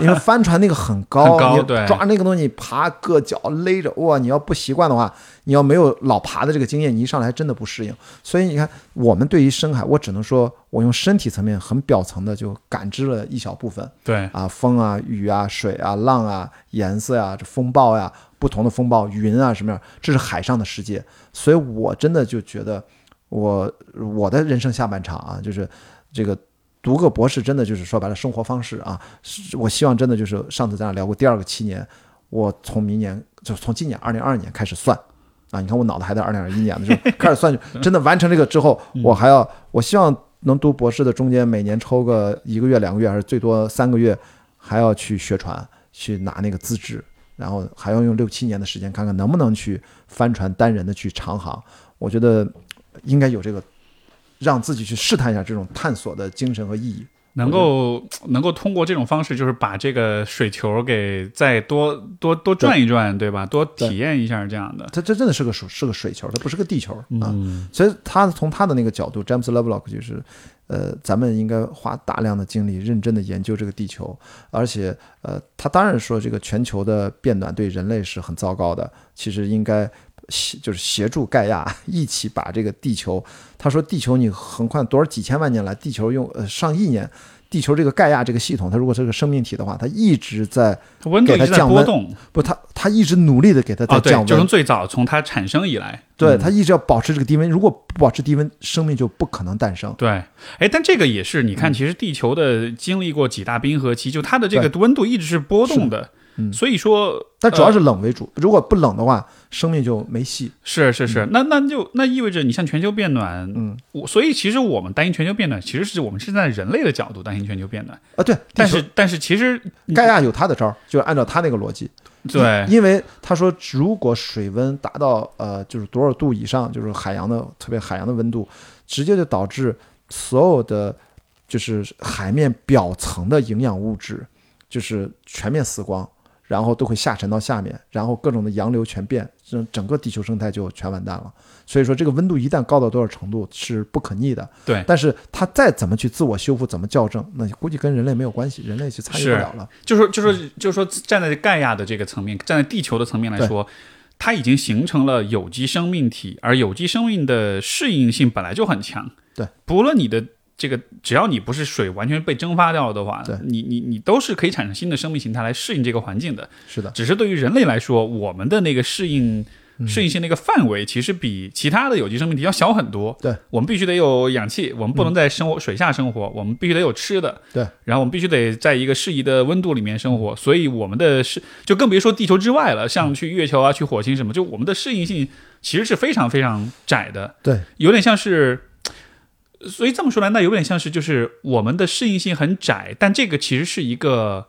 因为帆船那个很高，你很高对抓那个东西爬硌脚勒着，哇！你要不习惯的话，你要没有老爬的这个经验，你一上来还真的不适应。所以你看，我们对于深海，我只能说我用身体层面很表层的就感知了一小部分对，啊，风啊、雨啊、水啊、浪啊、颜色呀、这风暴呀、不同的风暴、云啊什么样，这是海上的世界。所以我真的就觉得我我的人生下半场啊，就是这个读个博士，真的就是说白了生活方式啊。是我希望真的就是上次咱俩聊过第二个七年，我从明年就从今年二零二二年开始算啊，你看我脑子还在二零二一年的时候开始算，真的完成这个之后，我还要我希望能读博士的中间每年抽个一个月、两个月，还是最多三个月，还要去学船，去拿那个资质。然后还要用六七年的时间，看看能不能去帆船单人的去长航。我觉得应该有这个让自己去试探一下这种探索的精神和意义。能够 能够通过这种方式，就是把这个水球给再多多多转一转，对吧？多体验一下这样的。它这真的是个水是个水球，它不是个地球啊。嗯，所以他从他的那个角度，詹姆斯·勒布洛克就是，呃，咱们应该花大量的精力，认真的研究这个地球，而且，呃，他当然说这个全球的变暖对人类是很糟糕的，其实应该协就是协助盖亚 一起把这个地球，他说地球你横跨多少几千万年来，地球用呃上亿年。地球这个盖亚这个系统，它如果是个生命体的话，它一直在温度一直在给它降温波动不，它它一直努力的给它在降，温，就从最早从它产生以来，对，嗯它一直要保持这个低温。如果不保持低温，生命就不可能诞生。对，哎，但这个也是，你嗯看，其实地球的经历过几大冰河期，就它的这个温度一直是波动的，嗯所以说但主要是冷为主，如果不冷的话，生命就没戏。是是是，那那就那意味着你像全球变暖，嗯，我所以其实我们担心全球变暖，其实是我们是在人类的角度担心全球变暖，啊，对，但是但是其实盖亚有他的招儿，就是按照他那个逻辑。对。因为他说，如果水温达到呃就是多少度以上，就是海洋的特别海洋的温度，直接就导致所有的就是海面表层的营养物质就是全面死光，然后都会下沉到下面，然后各种的洋流全变，整整个地球生态就全完蛋了。所以说，这个温度一旦高到多少程度是不可逆的。对，但是它再怎么去自我修复，怎么校正，那估计跟人类没有关系，人类去参与不了了。就说就说就说站在盖亚的这个层面，站在地球的层面来说。它已经形成了有机生命体，而有机生命的适应性本来就很强。对，不论你的这个，只要你不是水完全被蒸发掉了的话对，你你你都是可以产生新的生命形态来适应这个环境的。是的，只是对于人类来说，我们的那个适应嗯。适应性那个范围，其实比其他的有机生命体要小很多。对，我们必须得有氧气，我们不能在生活、水下生活，我们必须得有吃的。对，然后我们必须得在一个适宜的温度里面生活，所以我们的适就更别说地球之外了，像去月球啊、去火星什么，就我们的适应性其实是非常非常窄的，对，有点像是。所以这么说来，那有点像是就是我们的适应性很窄，但这个其实是一个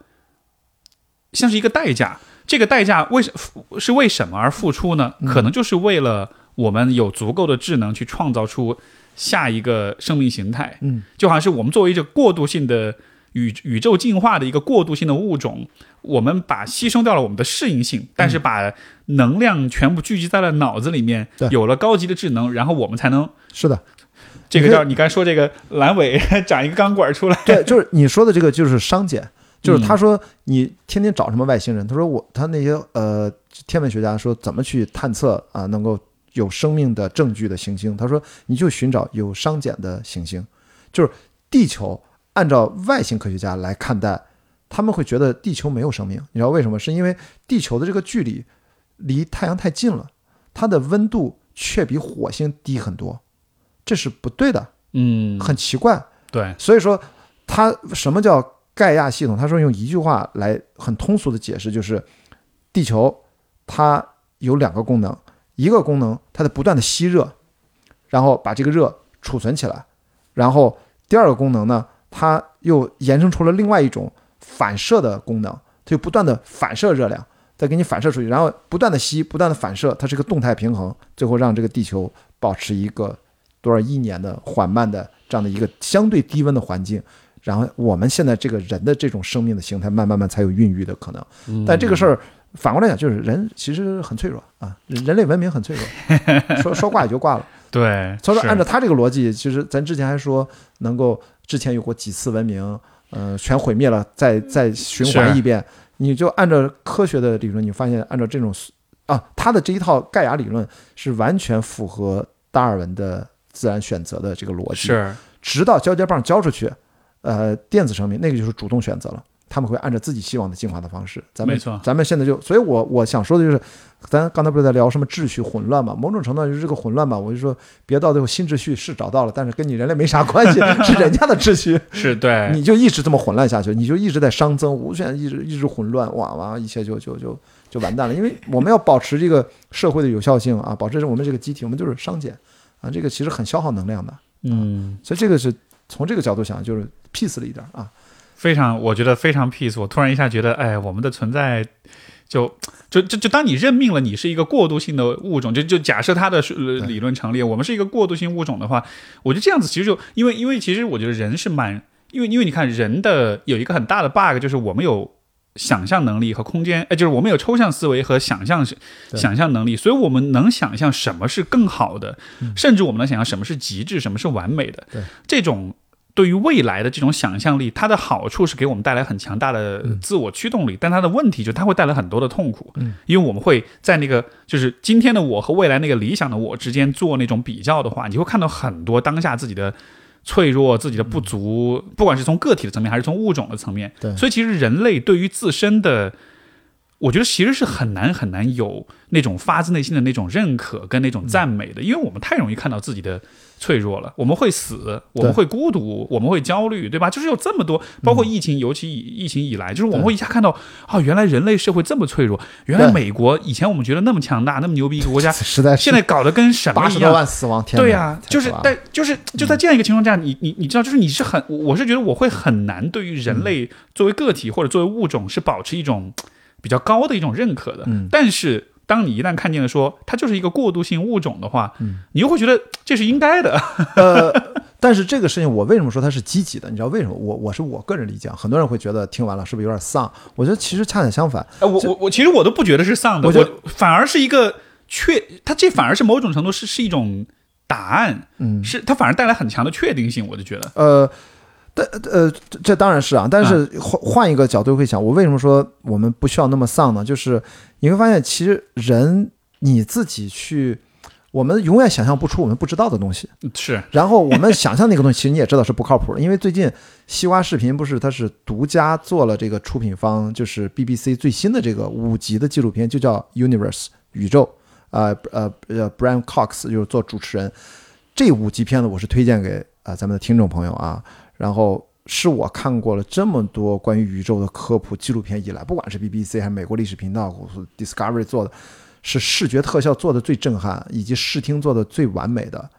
像是一个代价。这个代价为什是为什么而付出呢？嗯可能就是为了我们有足够的智能去创造出下一个生命形态。嗯，就好像是我们作为一个过渡性的宇宇宙进化的一个过渡性的物种，我们把牺牲掉了我们的适应性，但是把能量全部聚集在了脑子里面对，有了高级的智能，然后我们才能是的，这个叫你刚说这个阑尾 长一个钢管出来，对，就是你说的这个就是商检，就是嗯他说你天天找什么外星人，他说我他那些呃天文学家说怎么去探测啊能够有生命的证据的行星，他说你就寻找有商检的行星，就是地球按照外星科学家来看待，他们会觉得地球没有生命，你知道为什么？是因为地球的这个距离离太阳太近了，它的温度却比火星低很多，这是不对的，嗯，很奇怪。对，所以说，它什么叫盖亚系统？他说用一句话来很通俗的解释，就是地球它有两个功能，一个功能它在不断的吸热，然后把这个热储存起来。然后第二个功能呢，它又延伸出了另外一种反射的功能，它就不断的反射热量，再给你反射出去，然后不断的吸，不断的反射，它是个动态平衡，最后让这个地球保持一个多少亿年的缓慢的这样的一个相对低温的环境。然后我们现在这个人的这种生命的形态，慢慢慢才有孕育的可能。但这个事儿反过来讲，就是人其实很脆弱啊，人人类文明很脆弱，说说挂也就挂了。对，所以说按照他这个逻辑，其实咱之前还说能够之前有过几次文明，呃，全毁灭了，再再循环是一遍。你就按照科学的理论，你发现按照这种啊，他的这一套盖亚理论是完全符合达尔文的自然选择的这个逻辑。是直到交接棒交出去，呃，电子生命那个就是主动选择了，他们会按照自己希望的进化的方式。咱们没错咱们现在就，所以我我想说的就是，咱刚才不是在聊什么秩序混乱嘛？某种程度上就是这个混乱嘛。我就说，别到最后新秩序是找到了，但是跟你人类没啥 关系，是人家的秩序，是，对，你就一直这么混乱下去，你就一直在熵增，无限一直一直混乱，哇哇，一切就就就就完蛋了。因为我们要保持这个社会的有效性啊，保持我们这个机体，我们就是熵减啊，这个其实很消耗能量的。嗯，所以这个是从这个角度想，就是 peace 了一点啊。非常，我觉得非常 peace。我突然一下觉得，哎，我们的存在就就就就当你任命了你是一个过渡性的物种，就就假设它的呃理论成立，我们是一个过渡性物种的话，我觉得这样子其实就因为因为其实我觉得人是蛮，因为因为你看人的有一个很大的 bug 就是我们有。想象能力和空间，哎，就是我们有抽象思维和想象对。想象能力，所以我们能想象什么是更好的，甚至我们能想象什么是极致，什么是完美的。对。这种对于未来的这种想象力，它的好处是给我们带来很强大的自我驱动力，但它的问题就是它会带来很多的痛苦，嗯。因为我们会在那个就是今天的我和未来那个理想的我之间做那种比较的话，你会看到很多当下自己的。脆弱，自己的不足，不管是从个体的层面，还是从物种的层面，对。所以其实人类对于自身的，我觉得其实是很难很难有那种发自内心的那种认可跟那种赞美的，因为我们太容易看到自己的脆弱了，我们会死，我们会孤独，我们会焦虑，对吧？就是有这么多，包括疫情，尤其以疫情以来，就是我们会一下看到啊，原来人类社会这么脆弱，原来美国以前我们觉得那么强大、那么牛逼一个国家，实在是现在搞得跟什么一样？八十多万死亡，天对呀、就是但就是就在这样一个情况下，你你你知道，就是你是很，我是觉得我会很难对于人类作为个体或者作为物种是保持一种比较高的一种认可的。嗯但是当你一旦看见了说它就是一个过渡性物种的话，嗯你又会觉得这是应该的。呃，但是这个事情我为什么说它是积极的？你知道为什么？我我是我个人理解啊，很多人会觉得听完了是不是有点丧？我觉得其实恰恰相反，哎，我我我其实我都不觉得是丧的，我我反而是一个确，它这反而是某种程度是是一种答案，嗯，是它反而带来很强的确定性，我就觉得。呃，但呃，这这当然是啊，但是换换一个角度会想，我为什么说我们不需要那么丧呢？就是你会发现，其实人你自己去，我们永远想象不出我们不知道的东西。是，然后我们想象那个东西，其实你也知道是不靠谱的，因为最近西瓜视频不是它是独家做了这个出品方，就是 BBC 最新的这个五集的纪录片，就叫 Universe 宇宙，呃呃呃，Brian Cox 就是做主持人。这五集片子我是推荐给啊、呃咱们的听众朋友啊，然后是我看过了这么多关于宇宙的科普纪录片以来，不管是 BBC 还是美国历史频道 Discovery 做的，是视觉特效做的最震撼，以及视听做的最完美的。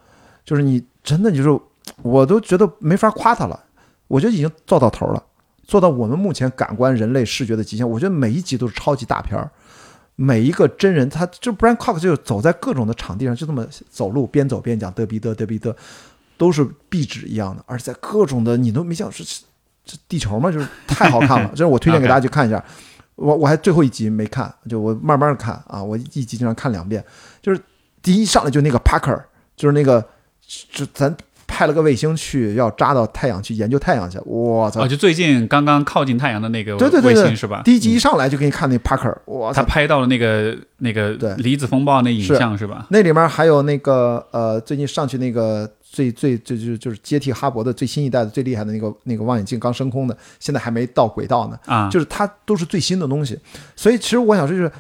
就是你真的就是，我都觉得没法夸他了。我觉得已经做到头了，做到我们目前感官人类视觉的极限。我觉得每一集都是超级大片儿，每一个真人他就 Brian Cox 就走在各种的场地上，就这么走路边走边讲嘚逼嘚嘚逼嘚，都是壁纸一样的，而且在各种的你都没想是这地球吗？就是太好看了，这是我推荐给大家去看一下。我我还最后一集没看，就我慢慢看啊，我一集经常看两遍。就是第一上来就那个 Parker，就是那个就咱派了个卫星去要扎到太阳去研究太阳去，我操哦，！就最近刚刚靠近太阳的那个对对对对卫星是吧？第一集一上来就给你看那 Parker，我他操！拍到了那个那个对离子风暴那影像是吧？那里面还有那个呃，最近上去那个最最最就就是接替哈勃的最新一代的最厉害的那个那个望远镜刚升空的，现在还没到轨道呢。啊，就是它都是最新的东西。所以其实我想说，就是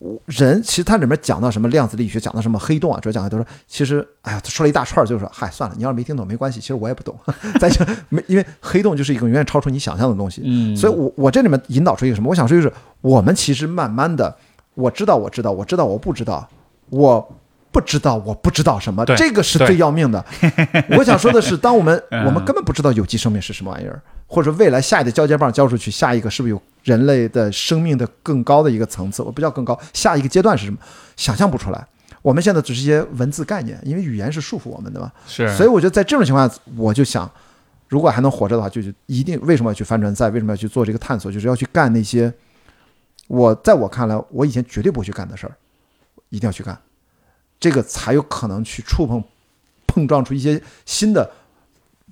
我人其实它里面讲到什么量子力学，讲到什么黑洞啊，主要讲的都是其实哎呀，他说了一大串儿，就是说嗨算了，你要是没听懂没关系，其实我也不懂。咱就没因为黑洞就是一个远远超出你想象的东西。嗯，所以我我这里面引导出一个什么？我想说就是我们其实慢慢的，我知道我知道我知道我不知道，我不知道我不知道什么，这个是最要命的。我想说的是，当我们 嗯我们根本不知道有机生命是什么玩意儿，或者未来下一个交接棒交出去，下一个是不是有人类的生命的更高的一个层次？我不叫更高，下一个阶段是什么？想象不出来。我们现在只是一些文字概念，因为语言是束缚我们的嘛。是，所以我觉得在这种情况下，我就想，如果还能活着的话，就是一定为什么要去帆船赛？为什么要去做这个探索？就是要去干那些我在我看来，我以前绝对不会去干的事儿，一定要去干，这个才有可能去触碰、碰撞出一些新的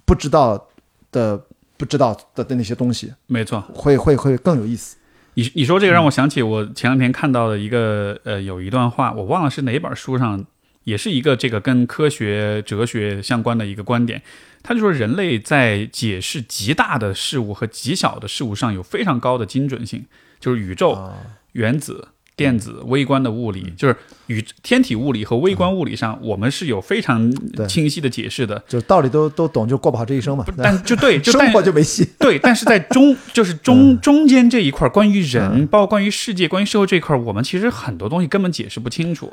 不知道的、不知道的的那些东西，没错。会会会更有意思。你你说这个让我想起我前两天看到的一个呃有一段话，我忘了是哪本书上，也是一个这个跟科学哲学相关的一个观点。他就说人类在解释极大的事物和极小的事物上有非常高的精准性，就是宇宙、啊原子、电子、微观的物理，就是与天体物理和微观物理上，我们是有非常清晰的解释的。就是道理都都懂，就过不好这一生嘛。但就对，就但生活就没戏。对，但是在中就是中中间这一块儿，关于人，包括关于世界、关于社会这一块儿，我们其实很多东西根本解释不清楚。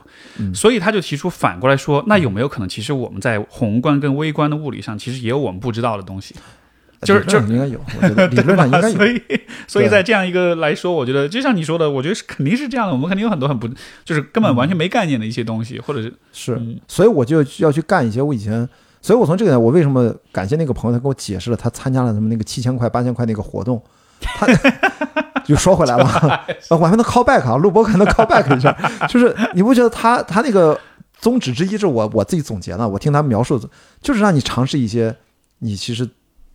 所以他就提出反过来说，那有没有可能，其实我们在宏观跟微观的物理上，其实也有我们不知道的东西？就是就是应该有，我觉得理论上应该 有所。以，所以 在这样一个来说，我觉得就像你说的，我觉得是肯定是这样的。我们肯定有很多很不，就是根本完全没概念的一些东西，或者是是嗯，所以我就要去干一些我以前，所以我从这个我为什么感谢那个朋友，他给我解释了他参加了什么那个七千块、八千块那个活动，他 就说回来了，我还能 call back 啊，录播可能 call back 一下，就是你不觉得他他那个宗旨之一，是我我自己总结的，我听他描述，就是让你尝试一些你其实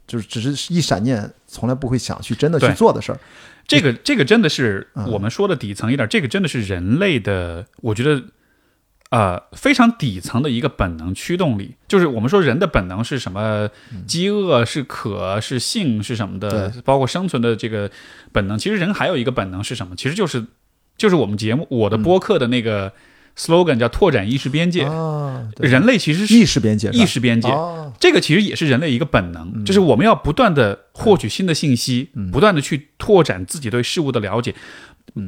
就是只是一闪念，从来不会想去真的去做的事儿。这个这个真的是嗯我们说的底层一点，这个真的是人类的，我觉得。呃，非常底层的一个本能驱动力，就是我们说人的本能是什么？饥饿是渴是性是什么的？嗯包括生存的这个本能。其实人还有一个本能是什么？其实就是就是我们节目我的播客的那个 slogan 叫拓展意识边界。啊，人类其实是意识边界，意识边界，哦。这个其实也是人类一个本能，就是我们要不断的获取新的信息，不断的去拓展自己对事物的了解。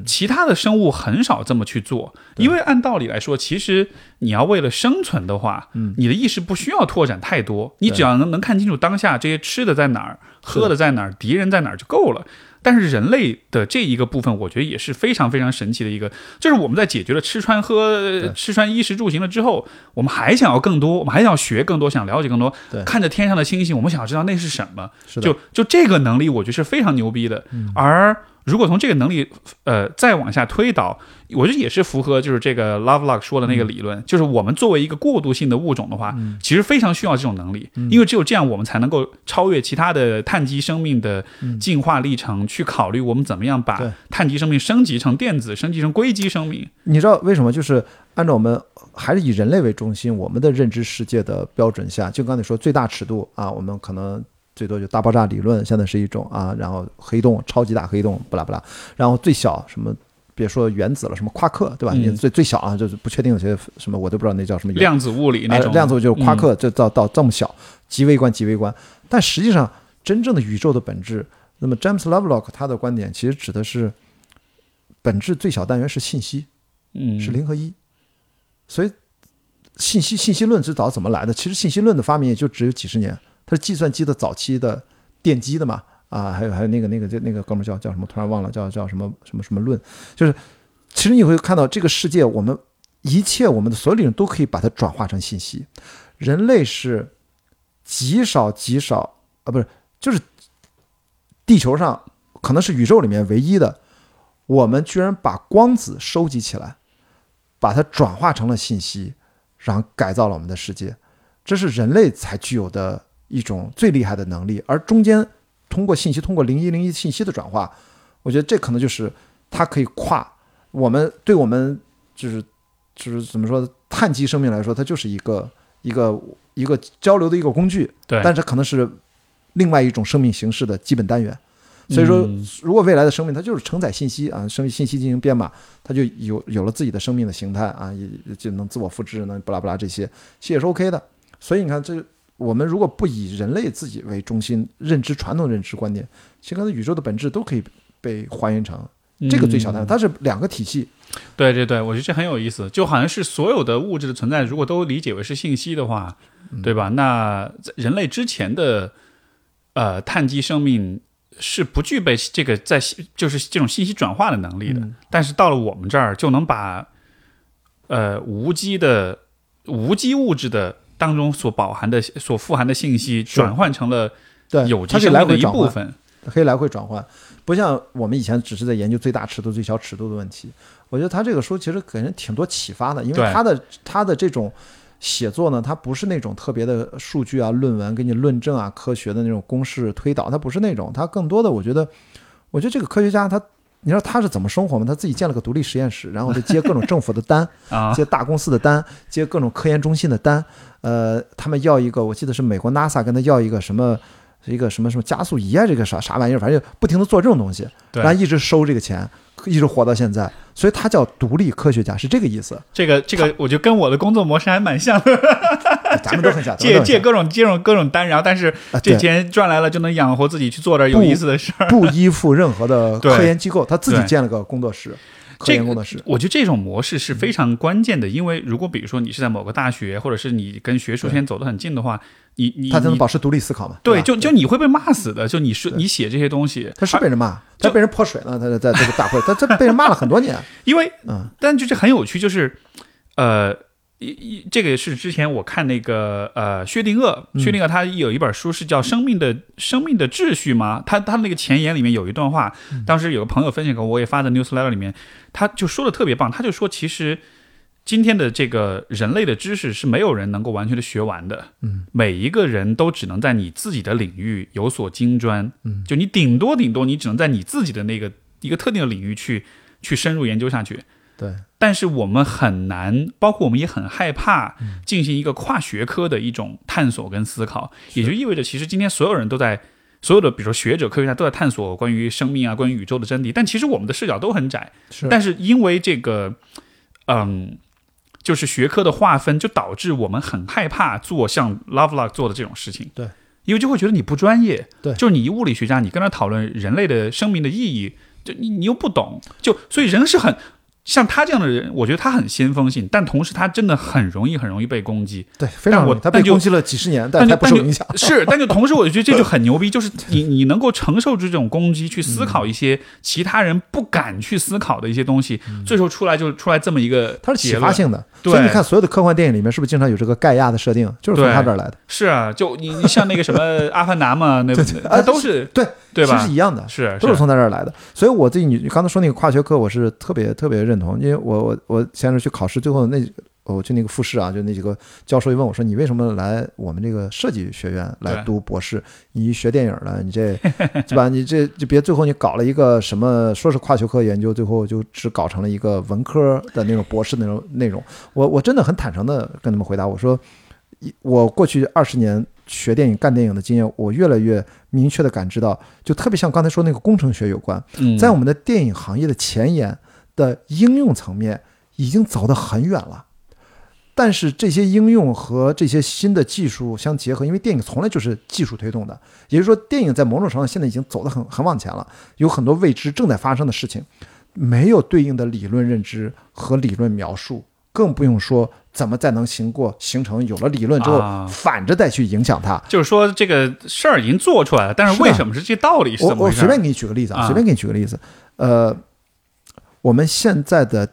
其他的生物很少这么去做，因为按道理来说，其实你要为了生存的话，你的意识不需要拓展太多，你只要能能看清楚当下这些吃的在哪儿，喝的在哪儿，敌人在哪儿就够了。但是人类的这一个部分，我觉得也是非常非常神奇的一个，就是我们在解决了吃穿喝、吃穿衣食住行了之后，我们还想要更多，我们还想要学更多，想了解更多对。看着天上的星星，我们想要知道那是什么。是的，嗯就就这个能力，我觉得是非常牛逼的。而如果从这个能力，呃，再往下推导，我觉得也是符合就是这个 Lovelock 说的那个理论，嗯就是我们作为一个过渡性的物种的话，其实非常需要这种能力，嗯因为只有这样，我们才能够超越其他的碳基生命的进化历程，去考虑我们怎么样把碳基生命升级成电子，升级成硅基生命。你知道为什么？就是按照我们还是以人类为中心，我们的认知世界的标准下，就刚才说最大尺度啊，我们可能最多就大爆炸理论，现在是一种啊，然后黑洞、超级大黑洞，不啦不啦，然后最小什么。别说原子了，什么夸克，对吧？嗯你最最小啊，就是不确定有些什么，我都不知道那叫什么原量子物理那种、呃量子就是夸嗯克，就到到这么小，极微观极微观。但实际上，真正的宇宙的本质，那么詹姆斯· Lovelock 他的观点其实指的是本质最小单元是信息，嗯是零和一。所以，信息信息论最早怎么来的？其实信息论的发明也就只有几十年，它是计算机的早期的奠基的嘛。啊，还有还有那个那个就那个哥们叫叫什么？突然忘了，叫叫什么什么什么论？就是其实你会看到这个世界，我们一切我们的所有理论都可以把它转化成信息。人类是极少极少啊，不是，就是地球上可能是宇宙里面唯一的，我们居然把光子收集起来，把它转化成了信息，然后改造了我们的世界。这是人类才具有的一种最厉害的能力，而中间通过信息，通过零一零一信息的转化，我觉得这可能就是它可以跨我们对我们就是就是怎么说碳基生命来说，它就是一个一个一个交流的一个工具，对，但是可能是另外一种生命形式的基本单元。所以说嗯，如果未来的生命它就是承载信息啊，生命信息进行编码，它就有有了自己的生命的形态啊，也也就能自我复制，能不拉不拉这些，其实也是 OK 的。所以你看，这我们如果不以人类自己为中心，认知传统认知观念，其实可能宇宙的本质都可以被还原成这个最小嗯。单位，它是两个体系。对对对，我觉得这很有意思，就好像是所有的物质的存在，如果都理解为是信息的话，嗯。对吧？那人类之前的呃碳基生命是不具备这个在就是这种信息转化的能力的，嗯。但是到了我们这儿就能把呃无机的无机物质的当中所饱含的所富含的信息转换成了对，有机它可以来生命的一部分。可以来回转换，不像我们以前只是在研究最大尺度、最小尺度的问题。我觉得他这个书其实给人挺多启发的，因为他的他的这种写作呢，他不是那种特别的数据啊、论文给你论证啊、科学的那种公式推导，他不是那种，他更多的我觉得，我觉得这个科学家他。你知道他是怎么生活吗？他自己建了个独立实验室，然后就接各种政府的单，啊，接大公司的单，接各种科研中心的单。呃，他们要一个，我记得是美国 NASA 跟他要一个什么，一个什么什么加速仪啊，这个啥啥玩意儿，反正就不停的做这种东西，然后一直收这个钱，一直活到现在。所以他叫独立科学家，是这个意思。这个这个，我觉得跟我的工作模式还蛮像的。咱们都很像，咱 们借借各种借种各种单，然后但是这钱赚来了就能养活自己，去做点有意思的事儿。不依附任何的对科研机构，他自己对建了个工作室，科这个研工作室。我觉得这种模式是非常关键的，因为如果比如说你是在某个大学，或者是你跟学术圈走得很近的话，你你你他才能保持独立思考嘛？对，吧就就你会被骂死的。就你说你写这些东西，他是被人骂，就他被人泼水了，他在在这个大会，他他被人骂了很多年。因为嗯但就是很有趣，就是呃。一一，这个是之前我看那个呃薛定谔，嗯。薛定谔他有一本书是叫《生命的生命的秩序》吗，他他那个前言里面有一段话，嗯当时有个朋友分享给我，我也发在 newsletter 里面，他就说的特别棒，他就说其实今天的这个人类的知识是没有人能够完全的学完的，嗯，每一个人都只能在你自己的领域有所精专，嗯，就你顶多顶多你只能在你自己的那个一个特定的领域去去深入研究下去，对，但是我们很难，包括我们也很害怕嗯进行一个跨学科的一种探索跟思考，也就意味着，其实今天所有人都在，所有的比如说学者、科学家都在探索关于生命啊、关于宇宙的真谛，但其实我们的视角都很窄。是。但是因为这个，嗯，就是学科的划分，就导致我们很害怕做像 Lovelock 做的这种事情。对。因为就会觉得你不专业，对就是你一物理学家，你跟他讨论人类的生命的意义，就你你又不懂，就所以人是很像他这样的人，我觉得他很先锋性，但同时他真的很容易很容易被攻击。对，非常但我。他被但攻击了几十年，但他不受影响。是，但就同时我就觉得这就很牛逼，就是你你能够承受住这种攻击，去思考一些其他人不敢去思考的一些东西，最后出来就出来这么一个它是启。发性的，对所以你看所有的科幻电影里面是不是经常有这个盖亚的设定，就是从他这儿来的，是啊，就你你像那个什么阿凡达嘛，那对对它都是对对吧其实是？一样的，是都是从他这儿来的。所以我自己你你刚才说那个跨学科，我是特别特别认同，因为我我我前阵去考试，最后那我去那个复试啊，就那几个教授一问我说：“你为什么来我们这个设计学院来读博士？你学电影的，你这对吧？你这就别最后你搞了一个什么说是跨学科研究，最后就只搞成了一个文科的那种博士那种内容。我我真的很坦诚的跟他们回答，我说，一我过去二十年学电影干电影的经验，我越来越明确的感知到，就特别像刚才说那个工程学有关，嗯，在我们的电影行业的前沿的应用层面已经走得很远了。但是这些应用和这些新的技术相结合，因为电影从来就是技术推动的，也就是说，电影在某种程度上现在已经走得很很往前了，有很多未知正在发生的事情，没有对应的理论认知和理论描述，更不用说怎么再能行过形成有了理论之后，啊反着再去影响它。就是说这个事儿已经做出来了，但是为什么是这道理是我怎么回事？我随便给你举个例子啊，啊随便给你举个例子，呃，我们现在的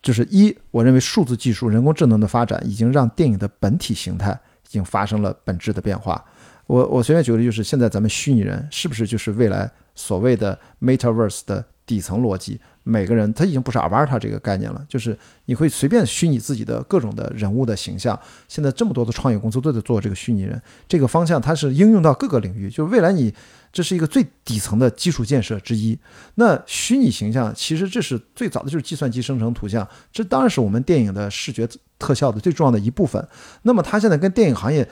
就是一，我认为数字技术、人工智能的发展已经让电影的本体形态已经发生了本质的变化。我我随便举个例，就是现在咱们虚拟人是不是就是未来所谓的 Metaverse 的底层逻辑？每个人他已经不是 Avatar 这个概念了，就是你会随便虚拟自己的各种的人物的形象。现在这么多的创业公司都在做这个虚拟人，这个方向它是应用到各个领域，就是未来你这是一个最底层的基础建设之一。那虚拟形象其实这是最早的就是计算机生成图像，这当然是我们电影的视觉特效的最重要的一部分。那么它现在跟电影行业。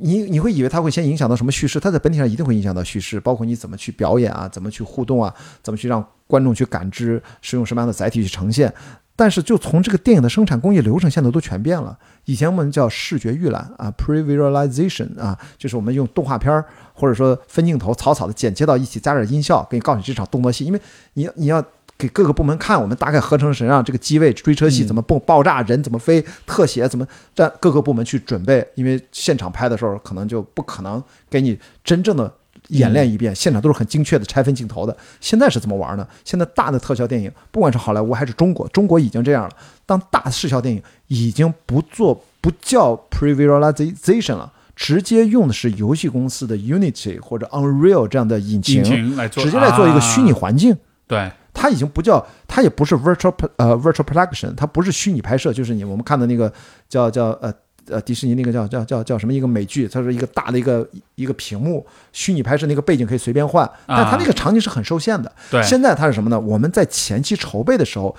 你你会以为它会先影响到什么叙事？它在本体上一定会影响到叙事，包括你怎么去表演啊，怎么去互动啊，怎么去让观众去感知，是用什么样的载体去呈现。但是就从这个电影的生产工业流程，现在都全变了。以前我们叫视觉预览啊，pre-visualization 啊，就是我们用动画片儿或者说分镜头草草的剪接到一起，加点音效，给你告诉你这场动作戏。因为你要你要给各个部门看，我们大概合成什么样，这个机位、追车戏怎么爆、爆炸，人怎么飞，特写怎么，让各个部门去准备。因为现场拍的时候，可能就不可能给你真正的演练一遍，现场都是很精确的拆分镜头的。现在是怎么玩呢？现在大的特效电影，不管是好莱坞还是中国，中国已经这样了。当大视效电影已经不做不叫 pre-visualization 了。直接用的是游戏公司的 Unity 或者 Unreal 这样的引擎，引擎来做，直接来做一个虚拟啊环境。对，它已经不叫，它也不是 virtual 呃 virtual production，它不是虚拟拍摄，就是你我们看的那个叫叫呃呃迪士尼那个叫叫叫叫什么一个美剧，它是一个大的一个一个屏幕，虚拟拍摄那个背景可以随便换，但它那个场景是很受限的。对现在它是什么呢？我们在前期筹备的时候。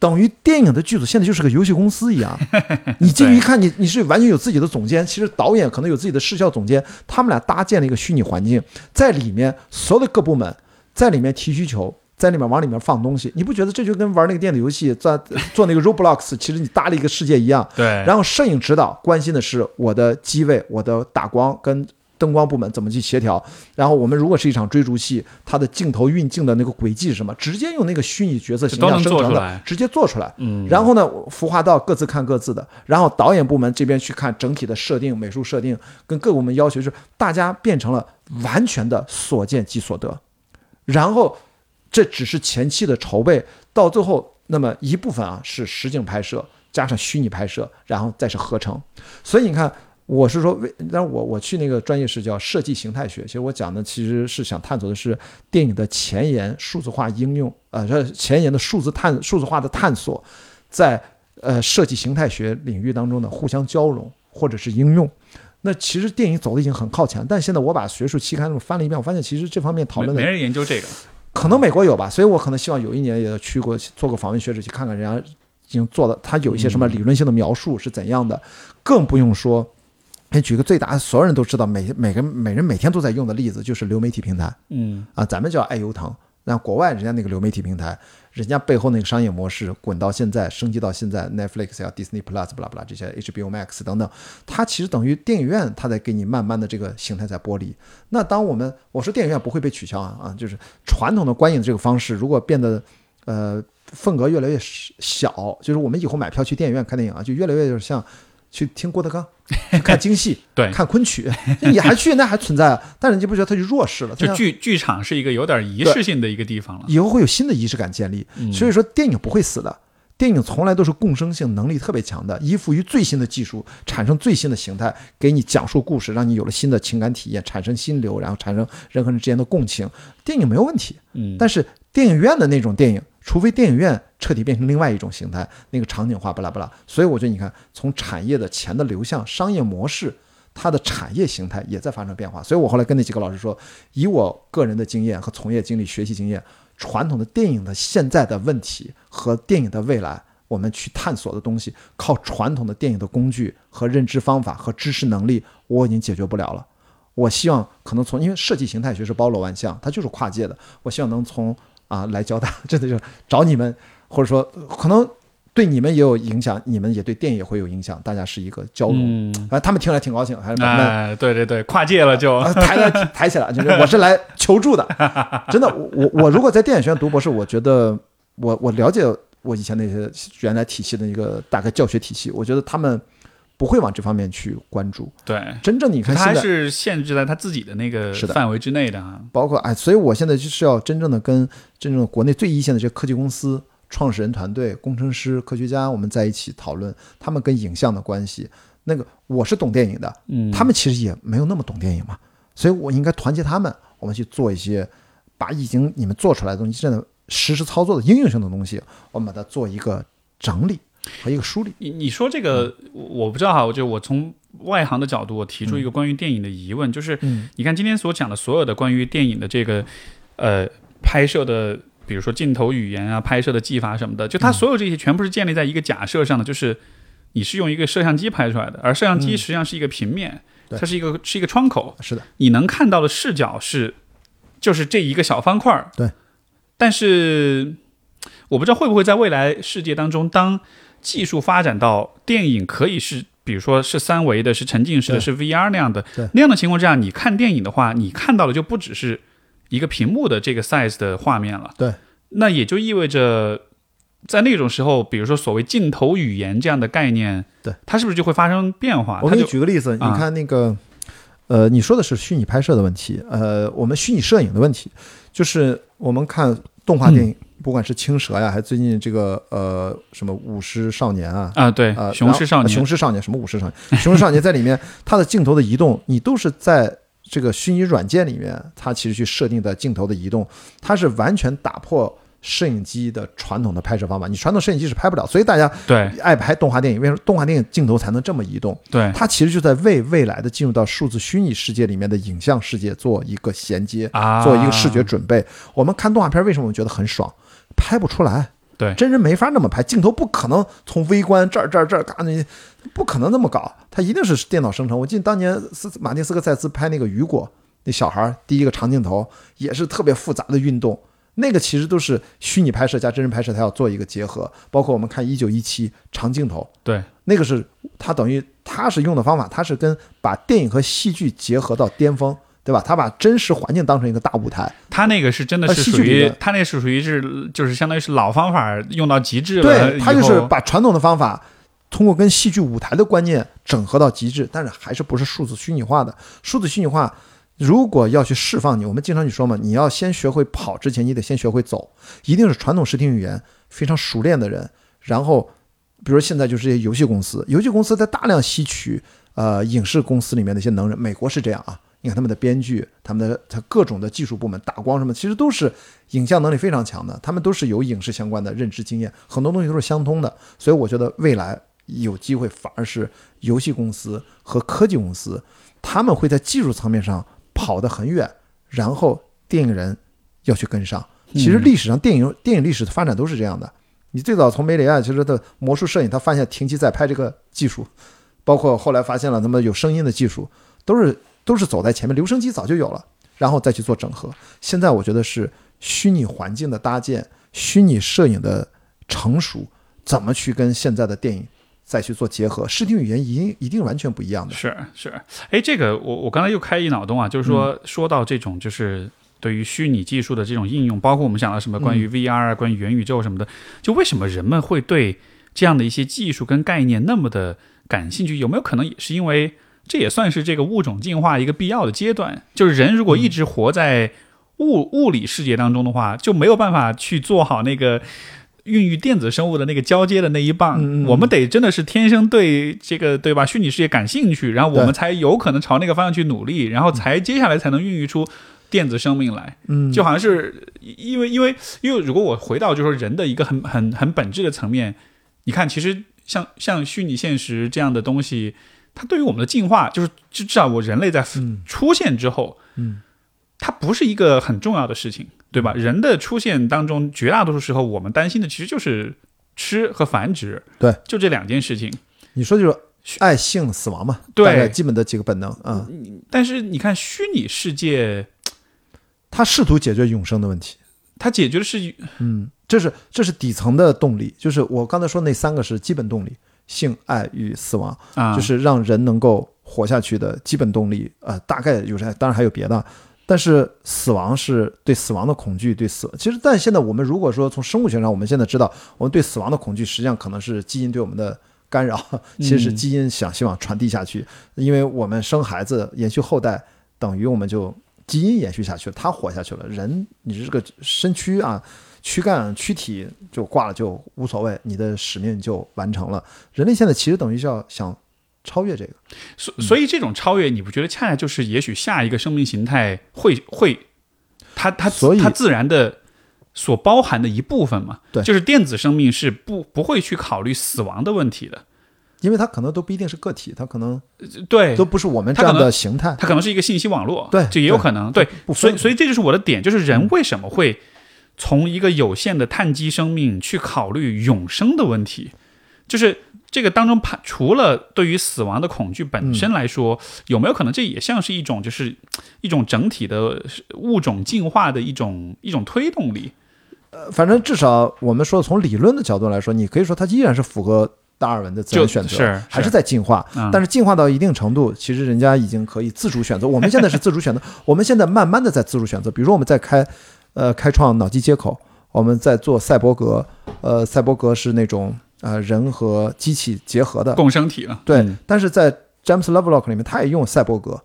等于电影的剧组现在就是个游戏公司一样，你进去一看，你你是完全有自己的总监，其实导演可能有自己的视效总监，他们俩搭建了一个虚拟环境，在里面所有的各部门在里面提需求，在里面往里面放东西，你不觉得这就跟玩那个电子游戏在 做那个 Roblox，其实你搭了一个世界一样？对，然后摄影指导关心的是我的机位、我的打光跟灯光部门怎么去协调。然后我们如果是一场追逐戏，它的镜头运镜的那个轨迹是什么？直接用那个虚拟角色形象生成的直接做出来。嗯，然后呢，服化道各自看各自的，然后导演部门这边去看整体的设定、美术设定，跟各部门要求就是大家变成了完全的所见即所得，然后这只是前期的筹备，到最后那么一部分啊是实景拍摄加上虚拟拍摄，然后再是合成，所以你看。我是说，为，但是我我去那个专业是叫设计形态学，其实我讲的其实是想探索的是电影的前沿数字化应用，呃，这前沿的数字探数字化的探索，在呃设计形态学领域当中的互相交融或者是应用。那其实电影走的已经很靠前，但现在我把学术期刊我翻了一遍，我发现其实这方面讨论的没人研究这个，可能美国有吧，所以我可能希望有一年也去过做个访问学者去看看人家已经做的，他有一些什么理论性的描述是怎样的，更不用说。哎，举个最大，所有人都知道，每每个每人每天都在用的例子就是流媒体平台嗯，啊，咱们叫爱优腾，那国外人家那个流媒体平台，人家背后那个商业模式滚到现在，升级到现在，Netflix 呀、Disney Plus、巴拉巴拉这些 HBO Max 等等，它其实等于电影院，它在给你慢慢的这个形态在剥离。那当我们我说电影院不会被取消啊啊，就是传统的观影这个方式，如果变得呃份额越来越小，就是我们以后买票去电影院看电影啊，就越来越就是像去听郭德纲、去看京戏、对，看昆曲，你还去那还存在啊，但是你不觉得它就弱势了？就剧剧场是一个有点仪式性的一个地方了。以后会有新的仪式感建立。嗯所以说，电影不会死的。电影从来都是共生性能力特别强的，依附于最新的技术，产生最新的形态，给你讲述故事，让你有了新的情感体验，产生心流，然后产生人和人之间的共情。电影没有问题，嗯，但是电影院的那种电影，除非电影院彻底变成另外一种形态，那个场景化巴拉巴拉。所以我觉得你看，从产业的钱的流向、商业模式，它的产业形态也在发生变化。所以我后来跟那几个老师说，以我个人的经验和从业经历、学习经验，传统的电影的现在的问题和电影的未来。我们去探索的东西，靠传统的电影的工具和认知方法和知识能力，我已经解决不了了。我希望可能从，因为设计形态学是包罗万象，它就是跨界的。我希望能从啊来交大，真的就是找你们，或者说可能对你们也有影响，你们也对电影也会有影响，大家是一个交融。嗯，啊，他们听来挺高兴，还是把他们哎，对对对，跨界了就，啊抬来抬起来，就是我是来求助的。真的，我我我如果在电影学院读博士，我觉得我我了解我以前那些原来体系的一个大概教学体系，我觉得他们不会往这方面去关注。对，真正你看他还是限制在他自己的那个范围之内的啊。包括哎，所以我现在就是要真正的跟真正的国内最一线的这些科技公司、创始人团队、工程师、科学家，我们在一起讨论他们跟影像的关系。那个我是懂电影的，嗯，他们其实也没有那么懂电影嘛，所以我应该团结他们，我们去做一些把已经你们做出来的东西，真的实时操作的应用性的东西，我们把它做一个整理和一个梳理。你你说这个，我我不知道哈，我就我从外行的角度，我提出一个关于电影的疑问，就是嗯。你看今天所讲的所有的关于电影的这个呃拍摄的，比如说镜头语言啊、拍摄的技法什么的，就它所有这些全部是建立在一个假设上的，就是你是用一个摄像机拍出来的，而摄像机嗯。实际上是一个平面，对它是一个是一个窗口，是的，你能看到的视角是就是这一个小方块儿对，但是我不知道会不会在未来世界当中，当技术发展到电影可以是，比如说是三维的、是沉浸式的、是 VR 那样的那样的情况之下，你看电影的话，你看到的就不只是一个屏幕的这个 size 的画面了。对，那也就意味着，在那种时候，比如说所谓镜头语言这样的概念，对。它是不是就会发生变化？我给你举个例子，你啊看那个，呃，你说的是虚拟拍摄的问题，呃，我们虚拟摄影的问题，就是我们看动画电影，不管是青蛇呀，还是最近这个呃什么舞狮少年啊。啊，对，啊，雄狮少年，雄狮少年，什么舞 狮少年？雄狮少年在里面，它的镜头的移动，你都是在这个虚拟软件里面，它其实去设定的镜头的移动，它是完全打破摄影机的传统的拍摄方法。你传统摄影机是拍不了，所以大家对爱拍动画电影，为什么动画电影镜头才能这么移动？对它其实就在为未来的进入到数字虚拟世界里面的影像世界做一个衔接，啊，做一个视觉准备。我们看动画片，为什么我们觉得很爽？拍不出来，对真人没法那么拍，镜头不可能从微观这儿这儿这儿嘎那，不可能那么搞，它一定是电脑生成。我记得当年斯马丁斯科塞斯拍那个雨果，那小孩儿第一个长镜头也是特别复杂的运动。那个其实都是虚拟拍摄加真人拍摄，它要做一个结合。包括我们看一九一七长镜头，对那个是他等于他是用的方法，他是跟把电影和戏剧结合到巅峰，对吧？他把真实环境当成一个大舞台，他那个是真的呃是属于他那是属于是就是相当于是老方法用到极致了，对他就是把传统的方法通过跟戏剧舞台的观念整合到极致，但是还是不是数字虚拟化的。数字虚拟化如果要去释放你，我们经常去说嘛，你要先学会跑之前，你得先学会走，一定是传统视听语言非常熟练的人，然后比如现在就是这些游戏公司，游戏公司在大量吸取呃影视公司里面的一些能人，美国是这样啊。你看他们的编剧，他们的他各种的技术部门，打光什么，其实都是影像能力非常强的，他们都是有影视相关的认知经验，很多东西都是相通的。所以我觉得未来有机会反而是游戏公司和科技公司，他们会在技术层面上跑得很远，然后电影人要去跟上。其实历史上电影电影历史的发展都是这样的。你最早从梅里爱其实的魔术摄影，他发现停机在拍这个技术，包括后来发现了他们有声音的技术，都是都是走在前面。留声机早就有了，然后再去做整合。现在我觉得是虚拟环境的搭建，虚拟摄影的成熟，怎么去跟现在的电影再去做结合？视听语言一定一定完全不一样的。是 是，哎，这个我我刚才又开一脑洞啊，就是说、嗯说到这种就是对于虚拟技术的这种应用，包括我们讲到什么关嗯于 VR 啊、关于元宇宙什么的，就为什么人们会对这样的一些技术跟概念那么的感兴趣？有没有可能也是因为这也算是这个物种进化一个必要的阶段？就是人如果一直活在物物理世界当中的话，就没有办法去做好那个。孕育电子生物的那个交接的那一棒，嗯嗯嗯我们得真的是天生对这个对吧虚拟世界感兴趣，然后我们才有可能朝那个方向去努力，然后才接下来才能孕育出电子生命来。嗯，就好像是因为因为因为如果我回到就是说人的一个很很很本质的层面，你看其实像像虚拟现实这样的东西，它对于我们的进化，就是就至少我人类在嗯出现之后，嗯，它不是一个很重要的事情，对吧？人的出现当中，绝大多数时候我们担心的其实就是吃和繁殖，对，就这两件事情。你说就是爱性死亡嘛，对基本的几个本能嗯。但是你看虚拟世界，它试图解决永生的问题。它解决的是嗯，这是这是底层的动力，就是我刚才说那三个是基本动力：性、爱与死亡，啊，就是让人能够活下去的基本动力。呃，大概有啥？当然还有别的，但是死亡是对死亡的恐惧，对死。其实，但现在我们如果说从生物学上，我们现在知道，我们对死亡的恐惧，实际上可能是基因对我们的干扰，其实是基因想希望传递下去，因为我们生孩子延续后代，等于我们就基因延续下去了，他活下去了，人你这个身躯啊。躯干、躯体就挂了就无所谓，你的使命就完成了。人类现在其实等于是要想超越这个，所所以这种超越，你不觉得恰恰就是也许下一个生命形态会会，它它所以它自然的所包含的一部分嘛？对就是电子生命是不不会去考虑死亡的问题的。因为它可能都不一定是个体，它可能对，都不是我们这样它的形态。它可能是一个信息网络，对这也有可能。对，所以所以这就是我的点，就是人为什么会从一个有限的碳基生命去考虑永生的问题，就是。这个当中，怕除了对于死亡的恐惧本身来说，有没有可能这也像是一种，就是一种整体的物种进化的一种一种推动力？呃反正至少我们说从理论的角度来说，你可以说它依然是符合达尔文的自然选择，是还是是在进化。嗯但是进化到一定程度，其实人家已经可以自主选择。我们现在是自主选择，我们现在慢慢的在自主选择。比如说我们在开，呃，开创脑机接口，我们在做赛博格，呃，赛博格是那种呃人和机器结合的，共生体了。对，嗯。但是在詹姆斯· Lovelock 里面，他也用赛博格，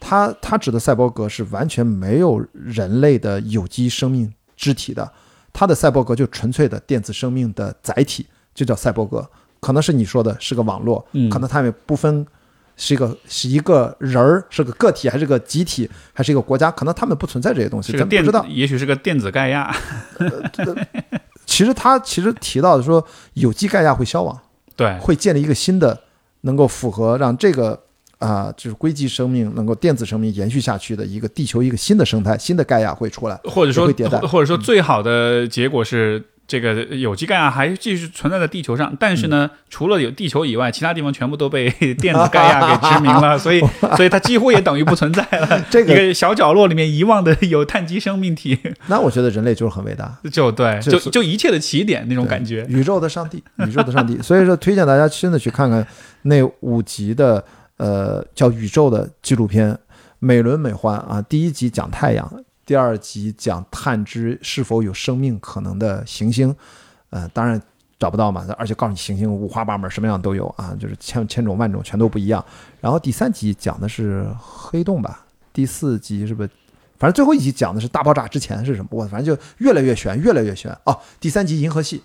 他他指的赛博格是完全没有人类的有机生命肢体的，他的赛博格就纯粹的电子生命的载体，就叫赛博格。可能是你说的是个网络，嗯。可能他们不分是一个是一个人儿，是个个体，还是个集体，还是一个国家，可能他们不存在这些东西，不知道。也许是个电子盖亚。其实他其实提到的说，有机盖亚会消亡。对，会建立一个新的能够符合让这个啊、就是硅基生命能够电子生命延续下去的一个地球一个新的生态，新的盖亚会出来。或者说会迭代或或者说最好的结果是。这个有机钙啊还继续存在在地球上，但是呢，除了有地球以外，其他地方全部都被 电子钙亚给殖民了，所以，所以它几乎也等于不存在了。这个小角落里面遗忘的有碳基生命体，那我觉得人类就是很伟大，就对，这就就一切的起点那种感觉。宇宙的上帝，宇宙的上帝。所以说，推荐大家真的去看看那五集的呃叫《宇宙》的纪录片，美轮美奂啊。第一集讲太阳，第二集讲探知是否有生命可能的行星，呃，当然找不到嘛，而且告诉你行星五花八门，什么样都有啊，就是千千种万种，全都不一样。然后第三集讲的是黑洞吧，第四集是不？反正最后一集讲的是大爆炸之前是什么？我反正就越来越悬，越来越悬哦。第三集银河系，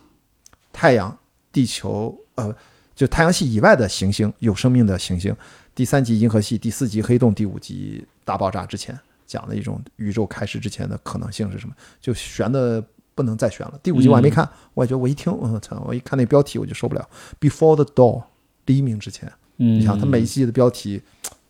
太阳、地球，呃，就太阳系以外的行星，有生命的行星。第三集银河系，第四集黑洞，第五集大爆炸之前讲的一种宇宙开始之前的可能性是什么？就悬的不能再悬了。第五集我还没看，我也觉得我一听，我操，我一看那标题我就受不了。Before the dawn，黎明之前，嗯，你想他每一季的标题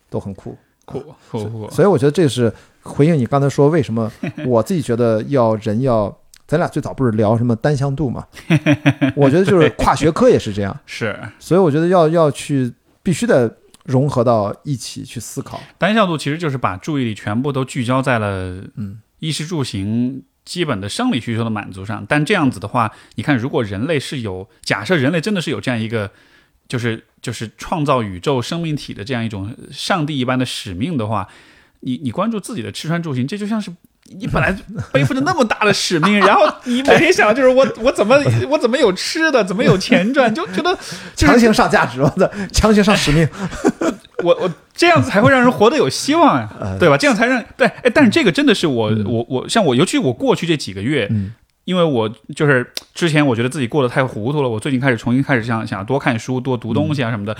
都很酷。酷酷酷，所以我觉得这是回应你刚才说为什么 我自己觉得要人要，咱俩最早不是聊什么单向度嘛？我觉得就是跨学科也是这样，是所以我觉得要要去必须得融合到一起去思考。单向度其实就是把注意力全部都聚焦在了嗯衣食住行基本的生理需求的满足上。但这样子的话，你看，如果人类是有假设人类真的是有这样一个，就是就是创造宇宙生命体的这样一种上帝一般的使命的话，你你关注自己的吃穿住行，这就像是。你本来背负着那么大的使命，然后你每天想就是我我怎么我怎么有吃的，怎么有钱赚，就觉得就是强行上价值，我的强行上使命。我我这样子才会让人活得有希望呀、呃对吧？这样才让对，哎，但是这个真的是我、我我像我，尤其我过去这几个月，嗯因为我就是之前我觉得自己过得太糊涂了，我最近开始重新开始想想多看书、多读东西啊什么的，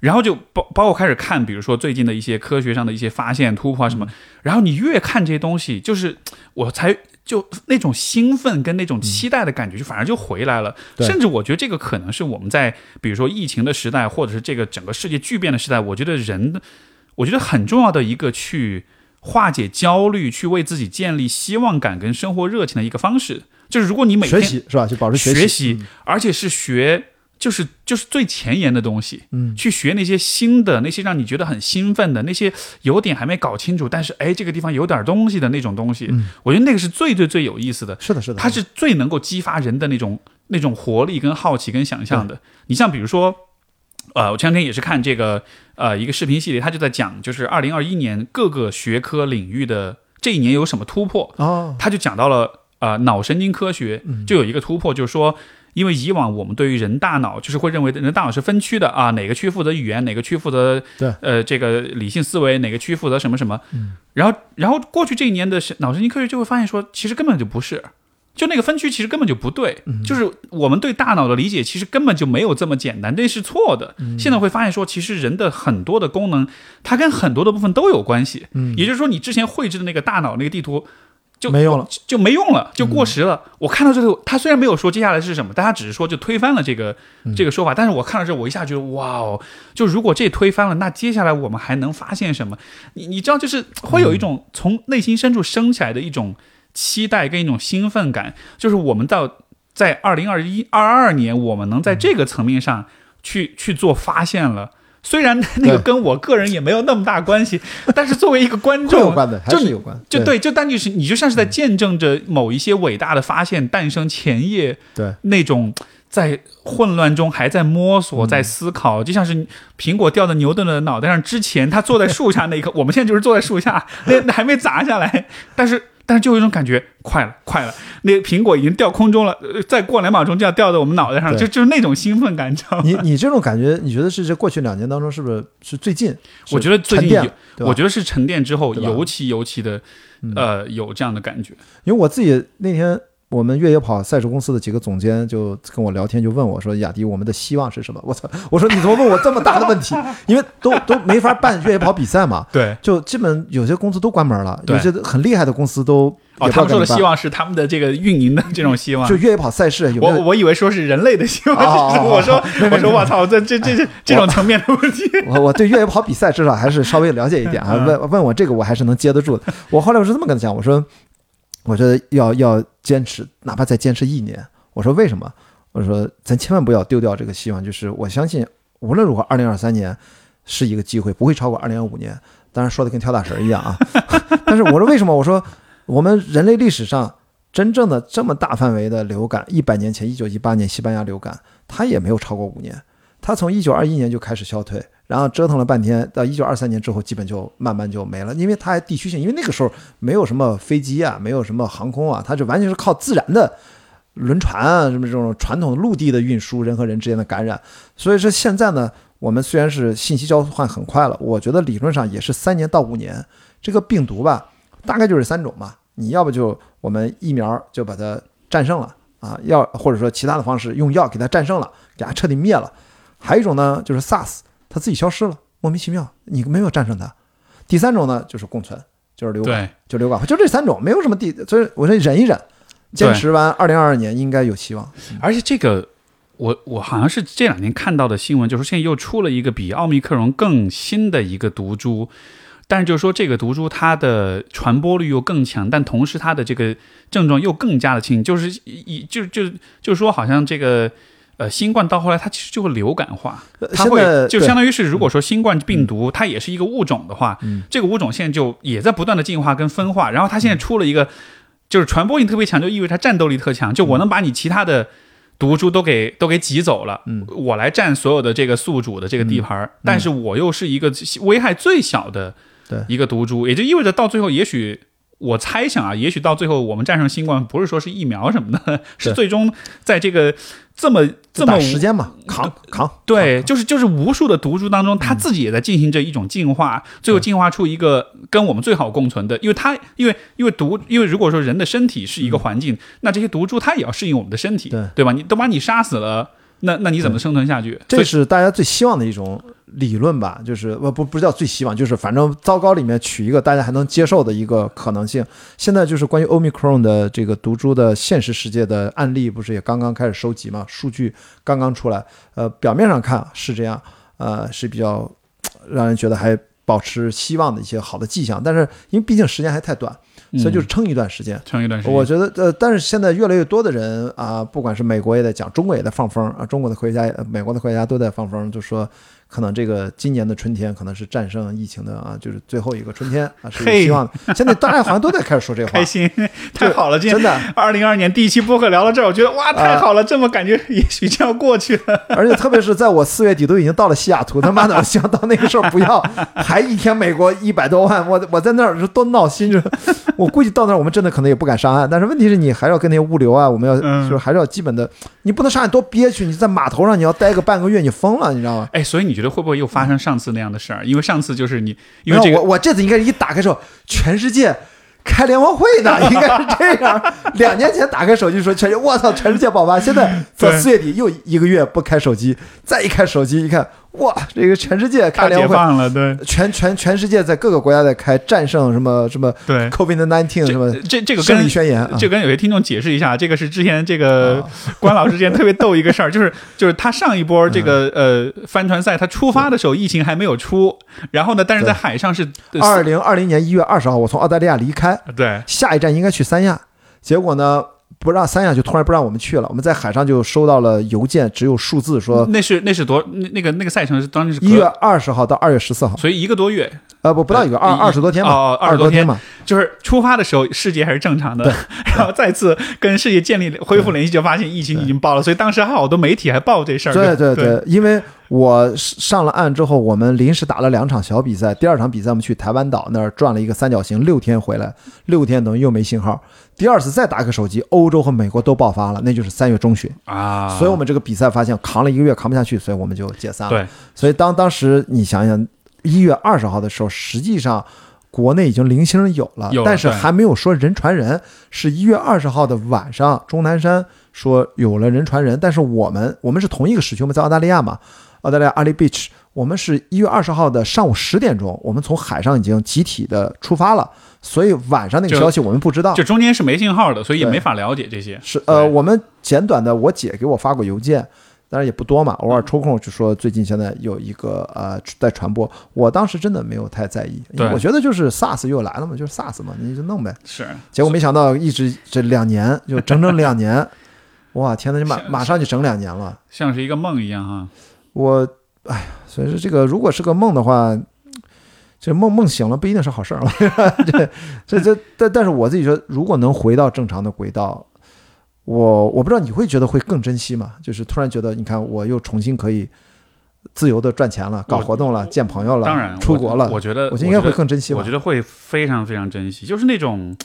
然后就包包括开始看，比如说最近的一些科学上的一些发现、突破啊什么，然后你越看这些东西，就是我才就那种兴奋跟那种期待的感觉，就反而就回来了。对甚至我觉得这个可能是我们在比如说疫情的时代，或者是这个整个世界巨变的时代，我觉得人，我觉得很重要的一个去化解焦虑、去为自己建立希望感跟生活热情的一个方式，就是如果你每学天习是吧？就保持学习。习，而且是学。就是就是最前沿的东西，嗯去学那些新的、那些让你觉得很兴奋的、那些有点还没搞清楚，但是哎，这个地方有点东西的那种东西，嗯我觉得那个是最最最有意思的。是的，是的，它是最能够激发人的那种那种活力、跟好奇、跟想象的。你像比如说，呃，我前两天也是看这个呃一个视频系列，他就在讲，就是二零二一年各个学科领域的这一年有什么突破，哦，他就讲到了呃脑神经科学就有一个突破，就是说。因为以往我们对于人大脑就是会认为人大脑是分区的啊，哪个区负责语言，哪个区负责对呃这个理性思维，哪个区负责什么什么。然后然后过去这一年的脑神经科学就会发现说，其实根本就不是，就那个分区其实根本就不对，就是我们对大脑的理解其实根本就没有这么简单，这是错的。现在会发现说，其实人的很多的功能，它跟很多的部分都有关系。嗯也就是说，你之前绘制的那个大脑那个地图。就没用了，就就没用了，就过时了。我看到这个，他虽然没有说接下来是什么，但他只是说就推翻了这个、这个说法。但是我看到这，我一下觉得哇哦，就如果这推翻了，那接下来我们还能发现什么？你你知道，就是会有一种从内心深处升起来的一种期待跟一种兴奋感，就是我们到在二零二一二二年，我们能在这个层面上去去做发现了。虽然那个跟我个人也没有那么大关系，但是作为一个观众，有关的，还就是有关，就对，就但就是你就像是在见证着某一些伟大的发现诞生前夜对。那种在混乱中还在摸索、在思考，就像是苹果掉到牛顿的脑袋上之前，他坐在树下那一刻，我们现在就是坐在树下，那那还没砸下来，但是但是就有一种感觉，快了，快了，那个苹果已经掉空中了，呃再过两秒钟就要掉到我们脑袋上，对就就是那种兴奋感，你知道吗？你你这种感觉，你觉得是这过去两年当中是不是是最近？我觉得最近我觉得是沉淀之后，尤其尤其的，呃，有这样的感觉。因为我自己那天我们越野跑赛事公司的几个总监就跟我聊天，就问我说：“雅迪，我们的希望是什么？”我操！我说你怎么问我这么大的问题？因为都都没法办越野跑比赛嘛，对，就基本有些公司都关门了，有些很厉害的公司都他们说的。希望是他们的这个运营的这种希望就。越野跑赛事？我我以为说是人类的希望，我说 我说我操，这这这这这种层面的问题，我我对越野跑比赛至少还是稍微了解一点啊。嗯问问我这个我还是能接得住的。我后来我是这么跟他讲，我说我觉得要要坚持，哪怕再坚持一年。我说为什么？我说咱千万不要丢掉这个希望，就是我相信无论如何，二零二三年是一个机会，不会超过二零二五年。当然说的跟跳大神一样啊。但是我说为什么？我说我们人类历史上真正的这么大范围的流感，一百年前一九一八年西班牙流感，它也没有超过五年。它从一九二一年就开始消退，然后折腾了半天，到一九二三年之后，基本就慢慢就没了。因为它还地区性，因为那个时候没有什么飞机啊，没有什么航空啊，它就完全是靠自然的轮船啊，什么这种传统陆地的运输，人和人之间的感染。所以说现在呢，我们虽然是信息交换很快了，我觉得理论上也是三年到五年。这个病毒吧，大概就是三种嘛，你要不就我们疫苗就把它战胜了啊，要或者说其他的方式用药给它战胜了，给它彻底灭了。还有一种呢，就是 SARS，它自己消失了，莫名其妙，你没有战胜它。第三种呢，就是共存，就是流感，就流感，就这三种，没有什么第，所以我说忍一忍，坚持完，二零二二年应该有希望。而且这个，我我好像是这两年看到的新闻，就是现在又出了一个比奥密克戎更新的一个毒株，但是就是说这个毒株它的传播率又更强，但同时它的这个症状又更加的轻，就是一就就就是说好像这个。呃，新冠到后来它其实就会流感化，呃它会就相当于是，如果说新冠病毒它也是一个物种的话，嗯。这个物种现在就也在不断的进化跟分化，然后它现在出了一个，就是传播性特别强，就意味着它战斗力特强，就我能把你其他的毒株都给都给挤走了，嗯。我来占所有的这个宿主的这个地盘儿，但是我又是一个危害最小的一个毒株，也就意味着到最后，也许我猜想啊，也许到最后我们战胜新冠，不是说是疫苗什么的，是最终在这个这么这么时间嘛，扛扛。对，就是就是无数的毒株当中，它自己也在进行着一种进化，最后进化出一个跟我们最好共存的。因为它，因为因为毒，因为如果说人的身体是一个环境，那这些毒株它也要适应我们的身体，对对吧？你都把你杀死了，那那你怎么生存下去？所这是大家最希望的一种理论吧，就是不不不叫最希望，就是反正糟糕里面取一个大家还能接受的一个可能性。现在就是关于 Omicron 的这个毒株的现实世界的案例，不是也刚刚开始收集嘛？数据刚刚出来，呃，表面上看是这样，呃，是比较让人觉得还保持希望的一些好的迹象，但是因为毕竟时间还太短，所以就是撑一段时间。撑一段时间。我觉得，呃，但是现在越来越多的人啊，不管是美国也在讲，中国也在放风啊，中国的科学家、呃美国的科学家都在放风，就说可能这个今年的春天可能是战胜疫情的啊，就是最后一个春天啊，是有希望的。现在大家好像都在开始说这个话 开，心，太好了！真的，二零二年第一期播客聊到这儿，我觉得哇，太好了，这么感觉也许就要过去了。而且特别是在我四月底都已经到了西雅图，他妈的，我希望到那个时候不要还一天美国一百多万，我我在那儿是多闹心，就我估计到那儿我们真的可能也不敢上岸。但是问题是你还是要跟那些物流啊，我们要嗯就是还是要基本的，你不能上岸多憋屈，你在码头上你要待个半个月，你疯了，你知道吗？哎，所以你觉得会不会又发生上次那样的事儿？因为上次就是你，因为这个我我这次应该是一打开之后，全世界开联欢会呢，应该是这样。两年前打开手机说全，我操，全世界爆发。现在到四月底又一个月不开手机，再一开手机一看，哇，这个全世界开大联欢会。放了，对全全全世界在各个国家在开战胜什么什么对。COVID nineteen 什么这这个胜跟利宣言啊，这跟有些听众解释一下，这个是之前这个 关老师之前特别逗一个事儿，就是就是他上一波这个嗯呃帆船赛，他出发的时候疫情还没有出，然后呢，但是在海上是呃二零二零年一月二十号，我从澳大利亚离开，对下一站应该去三亚，结果呢不让三亚就突然不让我们去了，我们在海上就收到了邮件，只有数字说那是那是多那那个那个赛程是当时是一月，二十号到二月十四号，所以一个多月，呃不不到一个二一二十多天吧，哦二20多天。嘛，就是出发的时候世界还是正常的，然后再次跟世界建立恢复联系，就发现疫情已经爆了，所以当时还好多媒体还报这事儿。对对对。对，因为我上了岸之后，我们临时打了两场小比赛。第二场比赛我们去台湾岛那儿转了一个三角形，六天回来，六天等于又没信号。第二次再打开手机，欧洲和美国都爆发了，那就是三月中旬。啊，所以我们这个比赛发现扛了一个月扛不下去，所以我们就解散了。对所以当当时你想想，一月二十号的时候，实际上国内已经零星有了，有了但是还没有说人传人。是一月二十号的晚上，钟南山说有了人传人，但是我们我们是同一个时区，我们在澳大利亚嘛，澳大利亚阿里 beach，我们是一月二十号的上午十点钟，我们从海上已经集体的出发了，所以晚上那个消息我们不知道。就中间是没信号的，所以也没法了解这些。是呃，我们简短的，我姐给我发过邮件，当然也不多嘛，偶尔抽空就说最近现在有一个呃在传播，我当时真的没有太在意，因为我觉得就是 SARS 又来了嘛，就是 SARS 嘛，你就弄呗。是，结果没想到一直这两年，就整整两年，哇天呐，就马马上就整两年了，像是一个梦一样哈。我哎呀，所以说这个如果是个梦的话。这梦梦醒了不一定是好事儿，这这这，但但是我自己觉得，如果能回到正常的轨道，我我不知道你会觉得会更珍惜吗？就是突然觉得，你看我又重新可以自由的赚钱了，搞活动了，见朋友了，当然，出国了，我觉得我觉得应该会更珍惜吧。我觉得会非常非常珍惜，就是那种，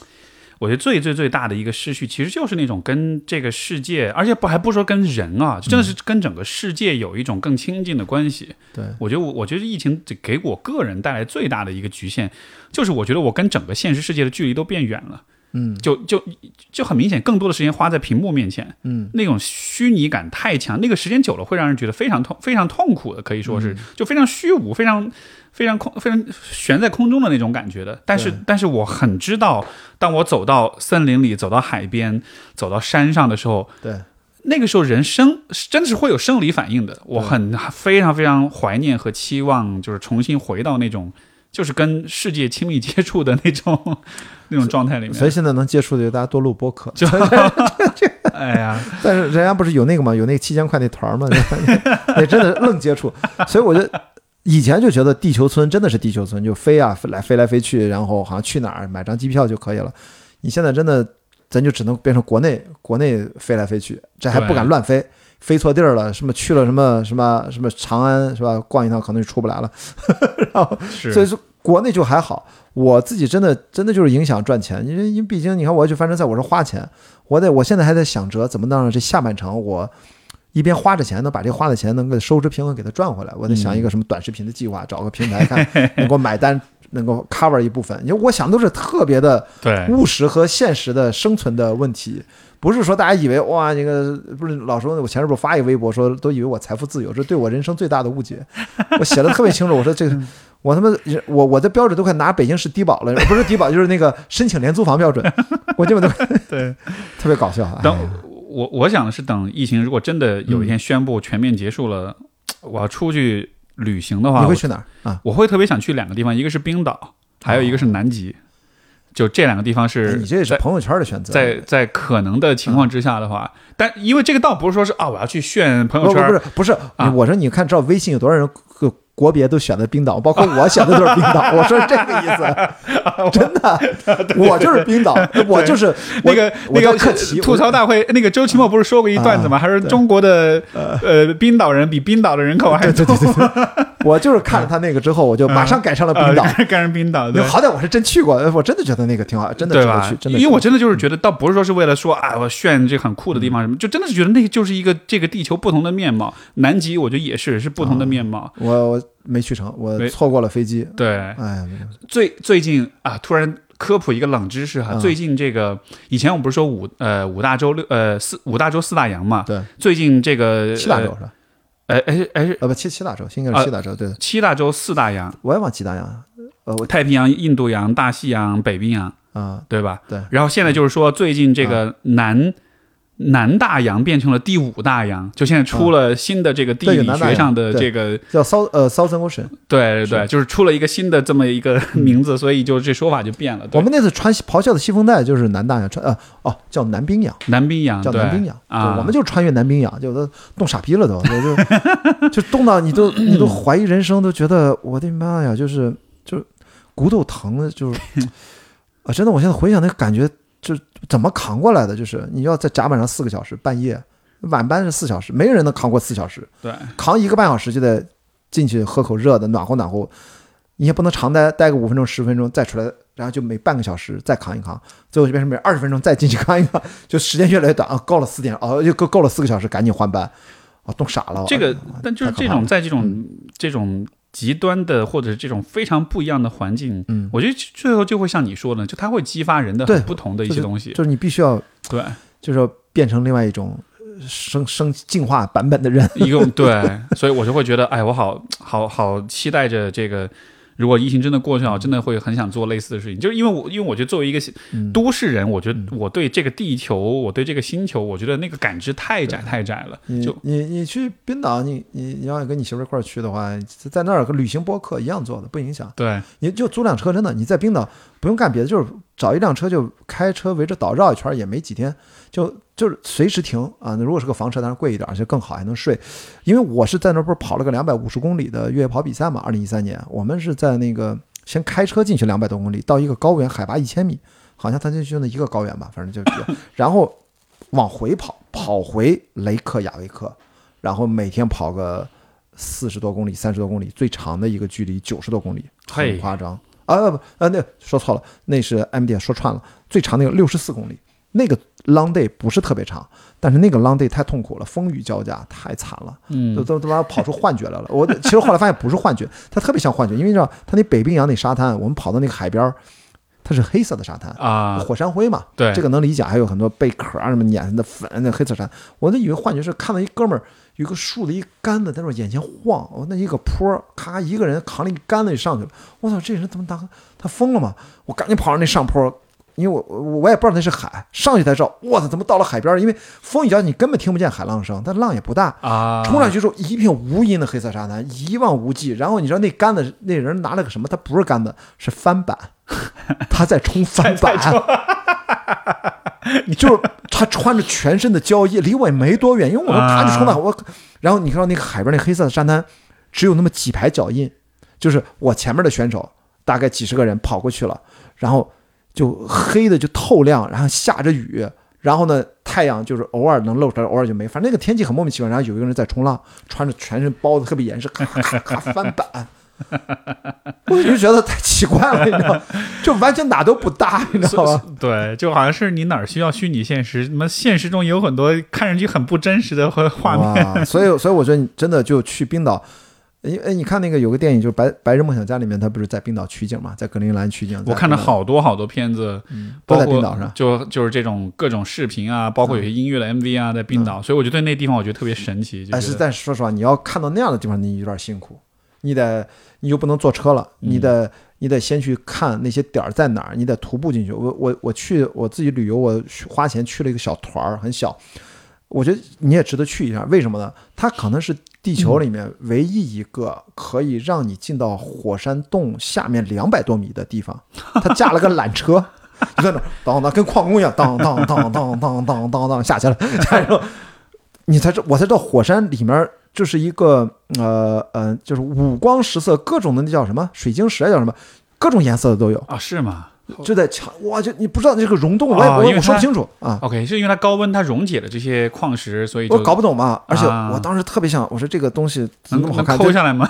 我觉得最最最大的一个失去，其实就是那种跟这个世界，而且不还不说跟人啊，真的是跟整个世界有一种更亲近的关系。对，我觉得我我觉得疫情给我个人带来最大的一个局限，就是我觉得我跟整个现实世界的距离都变远了，嗯。就就就很明显，更多的时间花在屏幕面前，嗯，那种虚拟感太强，那个时间久了会让人觉得非常痛、非常痛苦的，可以说嗯。是就非常虚无、非常非常空、非常悬在空中的那种感觉的。但是，但是我很知道，当我走到森林里、走到海边、走到山上的时候，对，那个时候人生真的是会有生理反应的。我很非常非常怀念和期望，就是重新回到那种。就是跟世界亲密接触的那种 那种状态里面，所以现在能接触的就大家多录播客。就 哎呀，但是人家不是有那个吗？有那个七千块那团儿吗？也真的愣接触。所以我就以前就觉得地球村真的是地球村，就飞啊飞来飞来飞去，然后好像去哪儿买张机票就可以了。你现在真的，咱就只能变成国内国内飞来飞去，这还不敢乱飞。飞错地儿了，什么去了什么什么什么长安是吧？逛一趟可能就出不来了。然后所以说国内就还好，我自己真的真的就是影响赚钱，因为因为毕竟你看我要去帆船赛，我是花钱，我得我现在还在想着怎么能让这下半程我一边花着钱，能把这花的钱能够收支平衡给它赚回来。我得想一个什么短视频的计划，找个平台看能够买单，能够 cover 一部分。因为我想都是特别的务实和现实的生存的问题。不是说大家以为哇，那个不是老说我前阵不是发一个微博说都以为我财富自由，这对我人生最大的误解。我写的特别清楚，我说这个我他妈我我的标准都快拿北京市低保了，不是低保就是那个申请廉租房标准，我基本都对。特别搞笑。哎等我我想的是，等疫情如果真的有一天宣布全面结束了，我要出去旅行的话，你会去哪儿啊？我会特别想去两个地方，一个是冰岛，还有一个是南极。就这两个地方哎是你这也是朋友圈的选择。在在可能的情况之下的话，但因为这个倒不是说是啊，我要去炫朋友圈，不是不是，啊我说你看知道微信有多少人个国别都选的冰岛，包括我选的都是冰岛。我说是这个意思，真的，我就是冰岛，我就是那个那个叫克奇，吐槽大会，那个周奇墨不是说过一段子吗？啊还是中国的呃冰岛人比冰岛的人口还多，对对对对，我就是看了他那个之后，我就马上改上了冰岛。改上冰岛，好歹我是真去过，我真的觉得那个挺好，真的值得去，？真的。因为我真的就是觉得，倒不是说是为了说啊，我炫这很酷的地方什么，就真的是觉得那就是一个这个地球不同的面貌。南极我觉得也是是不同的面貌。我我没去成，我错过了飞机。对，哎，最最近啊，突然科普一个冷知识哈，嗯最近这个以前我们不是说五呃五大洲六呃四五大洲四大洋嘛？对，最近这个七大洲，是吧？呃哎哎哎不，七七大洲，应该啊是七大洲。对，七大洲四大洋，我也忘七大洋。呃，我太平洋、印度洋、大西洋、北冰洋，啊，对吧？对然后现在就是说，最近这个南南大洋变成了第五大洋，就现在出了新的这个地理学上的对。这个，叫 South 呃 Southern Ocean。对对对，就是出了一个新的这么一个名字，所以就这说法就变了。我们那次穿咆哮的西风带就是南大洋穿呃哦叫南冰洋，南冰洋叫南冰洋，啊，对我们就穿越南冰洋，就都冻傻逼了都，就就 就冻到你都你都怀疑人生，都觉得我的妈呀，就是就是骨头疼的，就是 啊，真的，我现在回想那个感觉，就怎么扛过来的？就是你要在甲板上四个小时，半夜晚班是四小时，没有人能扛过四小时，对扛一个半小时就得进去喝口热的，暖和暖和。你也不能长待待个五分钟十分钟再出来，然后就每半个小时再扛一扛，最后就变成每二十分钟再进去扛一扛，就时间越来越短啊，够了四点哦，又够够了四个小时，赶紧换班，啊，冻傻了。这个哎，但就是这种在这种这种极端的或者是这种非常不一样的环境，嗯，我觉得最后就会像你说的，就它会激发人的很不同的一些东西。就是你必须要对，就是要变成另外一种呃生生进化版本的人。一个对，所以我就会觉得，哎，我好好好期待着这个。如果疫情真的过去了，真的会很想做类似的事情。就是因为我，因为我觉得作为一个嗯都市人，我觉得我对这个地球，我对这个星球，我觉得那个感知太窄太窄了。就你你去冰岛，你你你要跟你媳妇一块儿去的话，在那儿跟旅行播客一样做的，不影响。对，你就租辆车，真的，你在冰岛不用干别的，就是找一辆车就开车围着岛绕一圈儿，也没几天，就就是随时停啊。那如果是个房车，当然贵一点儿，就更好，还能睡。因为我是在那儿不是跑了个两百五十公里的越野跑比赛嘛，二零一三年，我们是在那个先开车进去两百多公里，到一个高原，海拔一千米，好像它就就那一个高原吧，反正就然后往回跑，跑回雷克雅未克，然后每天跑个四十多公里、三十多公里，最长的一个距离九十多公里，很夸张啊！不不，呃，那说错了，那是 M D 说串了，最长那个六十四公里，那个 long day 不是特别长，但是那个 long day 太痛苦了，风雨交加，太惨了。嗯都，都都把我跑出幻觉来了。我其实后来发现不是幻觉，它特别像幻觉，因为你知道，它那北冰洋那沙滩，我们跑到那个海边儿，它是黑色的沙滩，啊，火山灰嘛，对，这个能理解。还有很多贝壳啊什么碾的粉那黑色沙滩，我都以为幻觉是看到一哥们儿有个竖的一杆子在那眼前晃，哦，那一个坡，咔一个人扛了一个杆子就上去了。我操，这人怎么打他疯了吗？我赶紧跑上那上坡。因为我我我也不知道那是海，上去才知道，我操，怎么到了海边？因为风一摇，你根本听不见海浪声，但浪也不大，啊，冲上去之后，一片无垠的黑色沙滩，一望无际。然后你知道那杆子，那人拿了个什么？他不是杆子，是翻板，他在冲翻板。就是他穿着全身的胶衣，离我也没多远，因为我们啪就冲到我。然后你看到那个海边那黑色的沙滩，只有那么几排脚印，就是我前面的选手大概几十个人跑过去了，然后就黑的就透亮，然后下着雨。然后呢，太阳就是偶尔能露出来，偶尔就没。反正那个天气很莫名其妙。然后有一个人在冲浪，穿着全身包的特别严实，咔咔咔翻板，我就觉得太奇怪了，你知道，就完全哪都不搭，你知道吧？对，就好像是你哪儿需要虚拟现实，什么现实中有很多看上去很不真实的画画面。哇，所以所以我觉得你真的就去冰岛。哎哎，你看那个有个电影，就是《白白日梦想家》里面，他不是在冰岛取景嘛，在格陵兰取景。我看了好多好多片子，嗯包括在冰岛上。就就是这种各种视频啊，包括有些音乐的 MV 啊，在冰岛，所以我觉得那地方我觉得特别神奇。就哎，是但是说实话，你要看到那样的地方，你有点辛苦，你得你就不能坐车了，嗯你得你得先去看那些点儿在哪儿，你得徒步进去。我我我去我自己旅游，我去花钱去了一个小团儿，很小。我觉得你也值得去一下，为什么呢？它可能是地球里面唯一一个可以让你进到火山洞下面两百多米的地方。它架了个缆车，你 在那儿当当跟矿工一样，当当当当当当当当下去了，然后你才知我才知道火山里面就是一个呃呃，就是五光十色，各种的那叫什么水晶石啊，叫什么，各种颜色的都有，啊，是吗就在墙哇，就你不知道这个溶洞，我也我也我说不清楚啊。？OK，是因为它高温，它溶解了这些矿石，所以就我搞不懂嘛，而且啊我当时特别想，我说这个东西怎么那能能么好看？抠下来吗？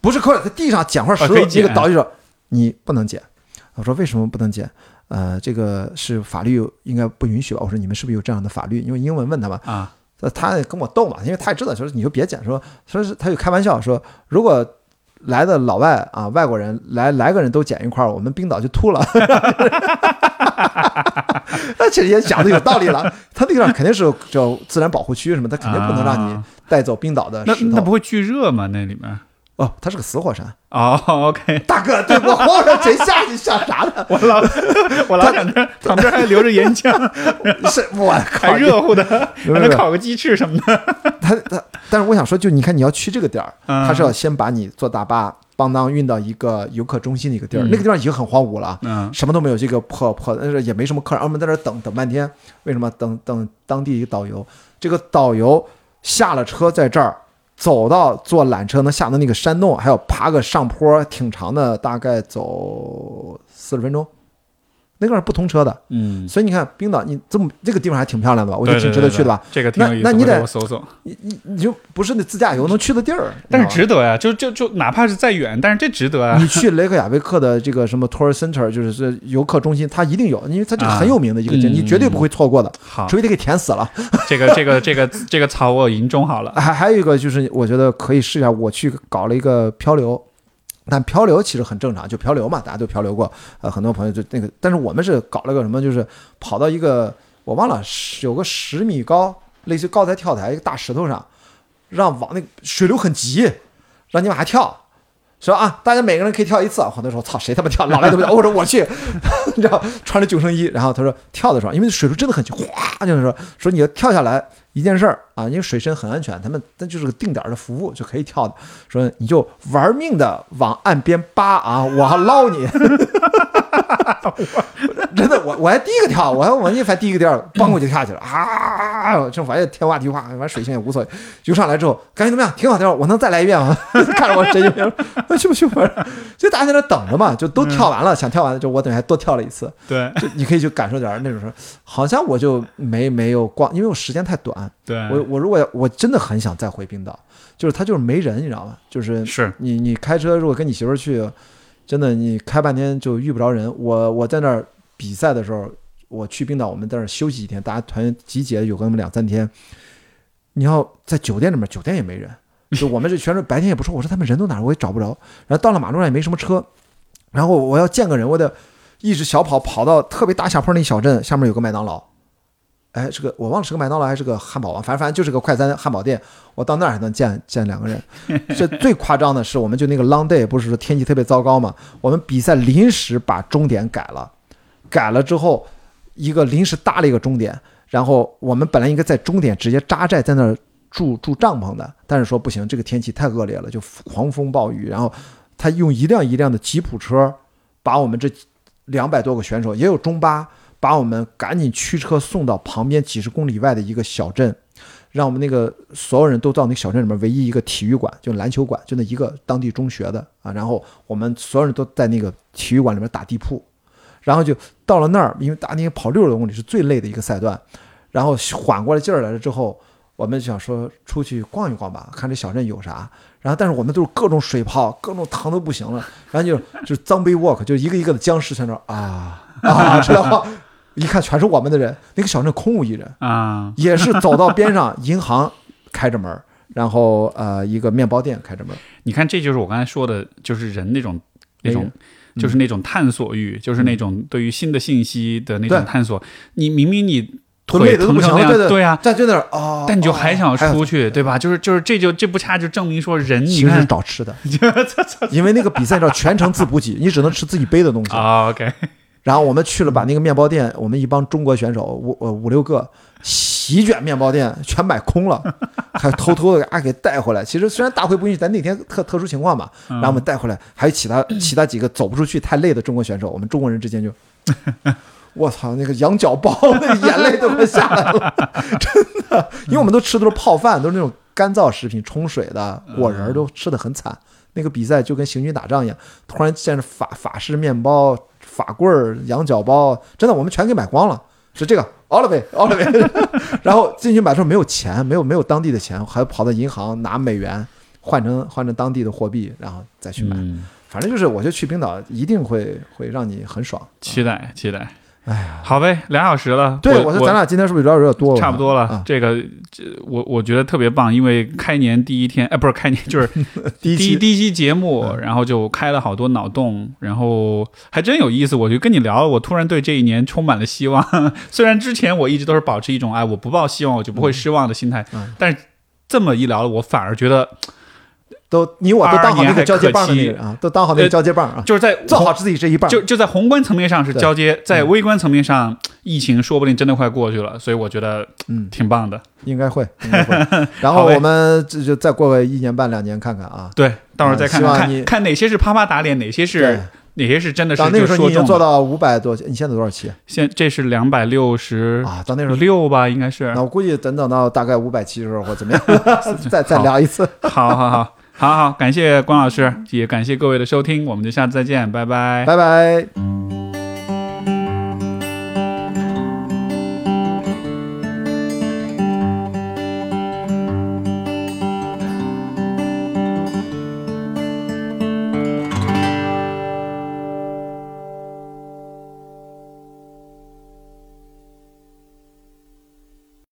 不是抠，在地上捡块石头，啊可以捡那个导游说你不能捡。我说为什么不能捡？呃，这个是法律应该不允许吧？我说你们是不是有这样的法律？因为英文问他吧，啊，呃他跟我逗嘛，因为他也知道，说你就别捡，说说是他就开玩笑说，如果来的老外啊外国人来来个人都捡一块儿，我们冰岛就秃了。那其实也讲的有道理了，他那个肯定是有叫自然保护区什么，他肯定不能让你啊带走冰岛的那石头。那不会巨热吗？那里面哦，它是个死火山。哦，OK，大哥，对我黄火山谁下去下啥的？我老 我老想着旁边还留着岩浆，是我靠还热乎的，还能烤个鸡翅什么的。他他，但是我想说，就你看你要去这个点儿，嗯他是要先把你坐大巴邦当运到一个游客中心的一个地儿，那个地方已经很荒芜了啊，嗯什么都没有，这个破破，但是也没什么客人，我们在这儿等等半天，为什么？等等当地一个导游，这个导游下了车在这儿。走到坐缆车能下到那个山洞，还要爬个上坡，挺长的，大概走四十分钟。那个是不通车的，嗯，所以你看冰岛，你这么这个地方还挺漂亮的吧？我觉得挺值得去的吧？这个挺有意思，那那你得我搜搜。你你你就不是那自驾游能去的地儿，但是值得呀，就就就哪怕是再远，但是这值得啊。你去雷克雅未克的这个什么 tour center，就是这游客中心，它一定有，因为它这个啊很有名的一个景，嗯你绝对不会错过的，好除，非得给填死了。这个这个这个这个草我已经种好了。还还有一个就是，我觉得可以试一下，我去搞了一个漂流。但漂流其实很正常，就漂流嘛，大家都漂流过。呃，很多朋友就那个，但是我们是搞了个什么，就是跑到一个我忘了，有个十米高，类似高台跳台一个大石头上，让往那个水流很急，让你往下跳。说啊，大家每个人可以跳一次。很多时候，操，谁他妈跳？老来都不跳。我说我去，你知道，穿着救生衣，然后他说跳的时候，因为水流真的很急，哗，就是说说你要跳下来一件事儿啊，因为水深很安全，他们那就是个定点的服务就可以跳的。说你就玩命的往岸边扒啊，我捞你。真的，我我还第一个跳，我还我一翻第一个调，嘣我就跳下去了啊！这反正天花地花，反正水性也无所谓。游上来之后，感觉怎么样？挺好，挺好。我能再来一遍吗？看着我神经病，去不去？反正就大家在那等着嘛，就都跳完了，想跳完就我等于还多跳了一次。对就你可以去感受点儿那种好像我就没没有逛，因为我时间太短。对，我我如果我真的很想再回冰岛，就是他就是没人，你知道吗？就是是你你开车如果跟你媳妇儿去，真的你开半天就遇不着人。我我在那儿比赛的时候，我去冰岛，我们在那儿休息几天，大家团集结有个那么两三天。你要在酒店里面，酒店也没人，就我们这全是白天也不说，我说他们人都哪儿，我也找不着。然后到了马路上也没什么车，然后我要见个人，我得一直小跑跑到特别大下坡那小镇，下面有个麦当劳。哎，是个我忘了是个麦当劳还是个汉堡王，反正反正就是个快餐汉堡店。我到那儿还能见见两个人。这最夸张的是，我们就那个 long day 不是说天气特别糟糕嘛，我们比赛临时把终点改了，改了之后一个临时搭了一个终点，然后我们本来应该在终点直接扎寨在那儿住住帐篷的，但是说不行，这个天气太恶劣了，就狂风暴雨，然后他用一辆一辆的吉普车把我们这两百多个选手，也有中巴。把我们赶紧驱车送到旁边几十公里外的一个小镇，让我们那个所有人都到那个小镇里面唯一一个体育馆，就篮球馆，就那一个当地中学的啊。然后我们所有人都在那个体育馆里面打地铺，然后就到了那儿，因为打那个跑六十多公里是最累的一个赛段，然后缓过来劲儿来了之后，我们想说出去逛一逛吧，看这小镇有啥。然后但是我们都是各种水泡，各种疼都不行了，然后就就是脏杯 walk，就一个一个的僵尸在那儿啊啊，知道吗？一看全是我们的人，那个小镇空无一人，啊，也是走到边上，银行开着门，然后呃一个面包店开着门，你看，这就是我刚才说的，就是人那种那种。就是那种探索欲，就是那种对于新的信息的那种探索。你明明你腿疼成那样，对对呀，在就那儿啊，但你就还想出去，对吧？就是就是这就这不恰就证明说人，你其实是看找吃的，因为那个比赛叫全程自补给，你只能吃自己背的东西。啊，OK，然后我们去了，把那个面包店，我们一帮中国选手五呃五六个席卷面包店，全买空了，还偷偷的给啊给带回来。其实虽然大会不允许，但那天特特殊情况嘛，然后我们带回来，还有其他其他几个走不出去太累的中国选手，我们中国人之间就。我操，那个羊角包，那个眼泪都快下来了，真的，因为我们都吃的都是泡饭，都是那种干燥食品，冲水的果仁儿都吃的很惨。那个比赛就跟行军打仗一样，突然见着法法式面包、法棍儿、羊角包，真的我们全给买光了。是这个 all of it，all of it。然后进去买的时候没有钱，没有没有当地的钱，还跑到银行拿美元换成换成当地的货币，然后再去买。嗯，反正就是，我觉得去冰岛，一定会会让你很爽。期待期待。哎呀，好呗，两小时了。对，我我说咱俩今天是不是有点有点多了？差不多了。啊，这个这我我觉得特别棒，因为开年第一天，哎，不是开年，就是 第一第第一期节目，然后就开了好多脑洞，然后还真有意思。我就跟你聊，我突然对这一年充满了希望。虽然之前我一直都是保持一种哎，我不抱希望我就不会失望的心态，嗯但是这么一聊，我反而觉得。都你我都当好那个交接棒的那22个啊，都当好那个交接棒啊，就是在做好自己这一棒。就就在宏观层面上是交接，在微观层面上，疫情说不定真的快过去了，所以我觉得嗯，挺棒的。应该会，应该会。然后我们这就再过个一年半两年看看啊。对，到时候再看看看看哪些是啪啪打脸，哪些是，哪些是真的是到那个时候你已经。做到五百多，你现在多少期现这是两百六十啊？到那时候，六吧，应该是那。我估计等等到大概五百期的时候或怎么样，再再聊一次。好好好，好好，感谢关老师，也感谢各位的收听，我们就下次再见，拜拜。拜拜。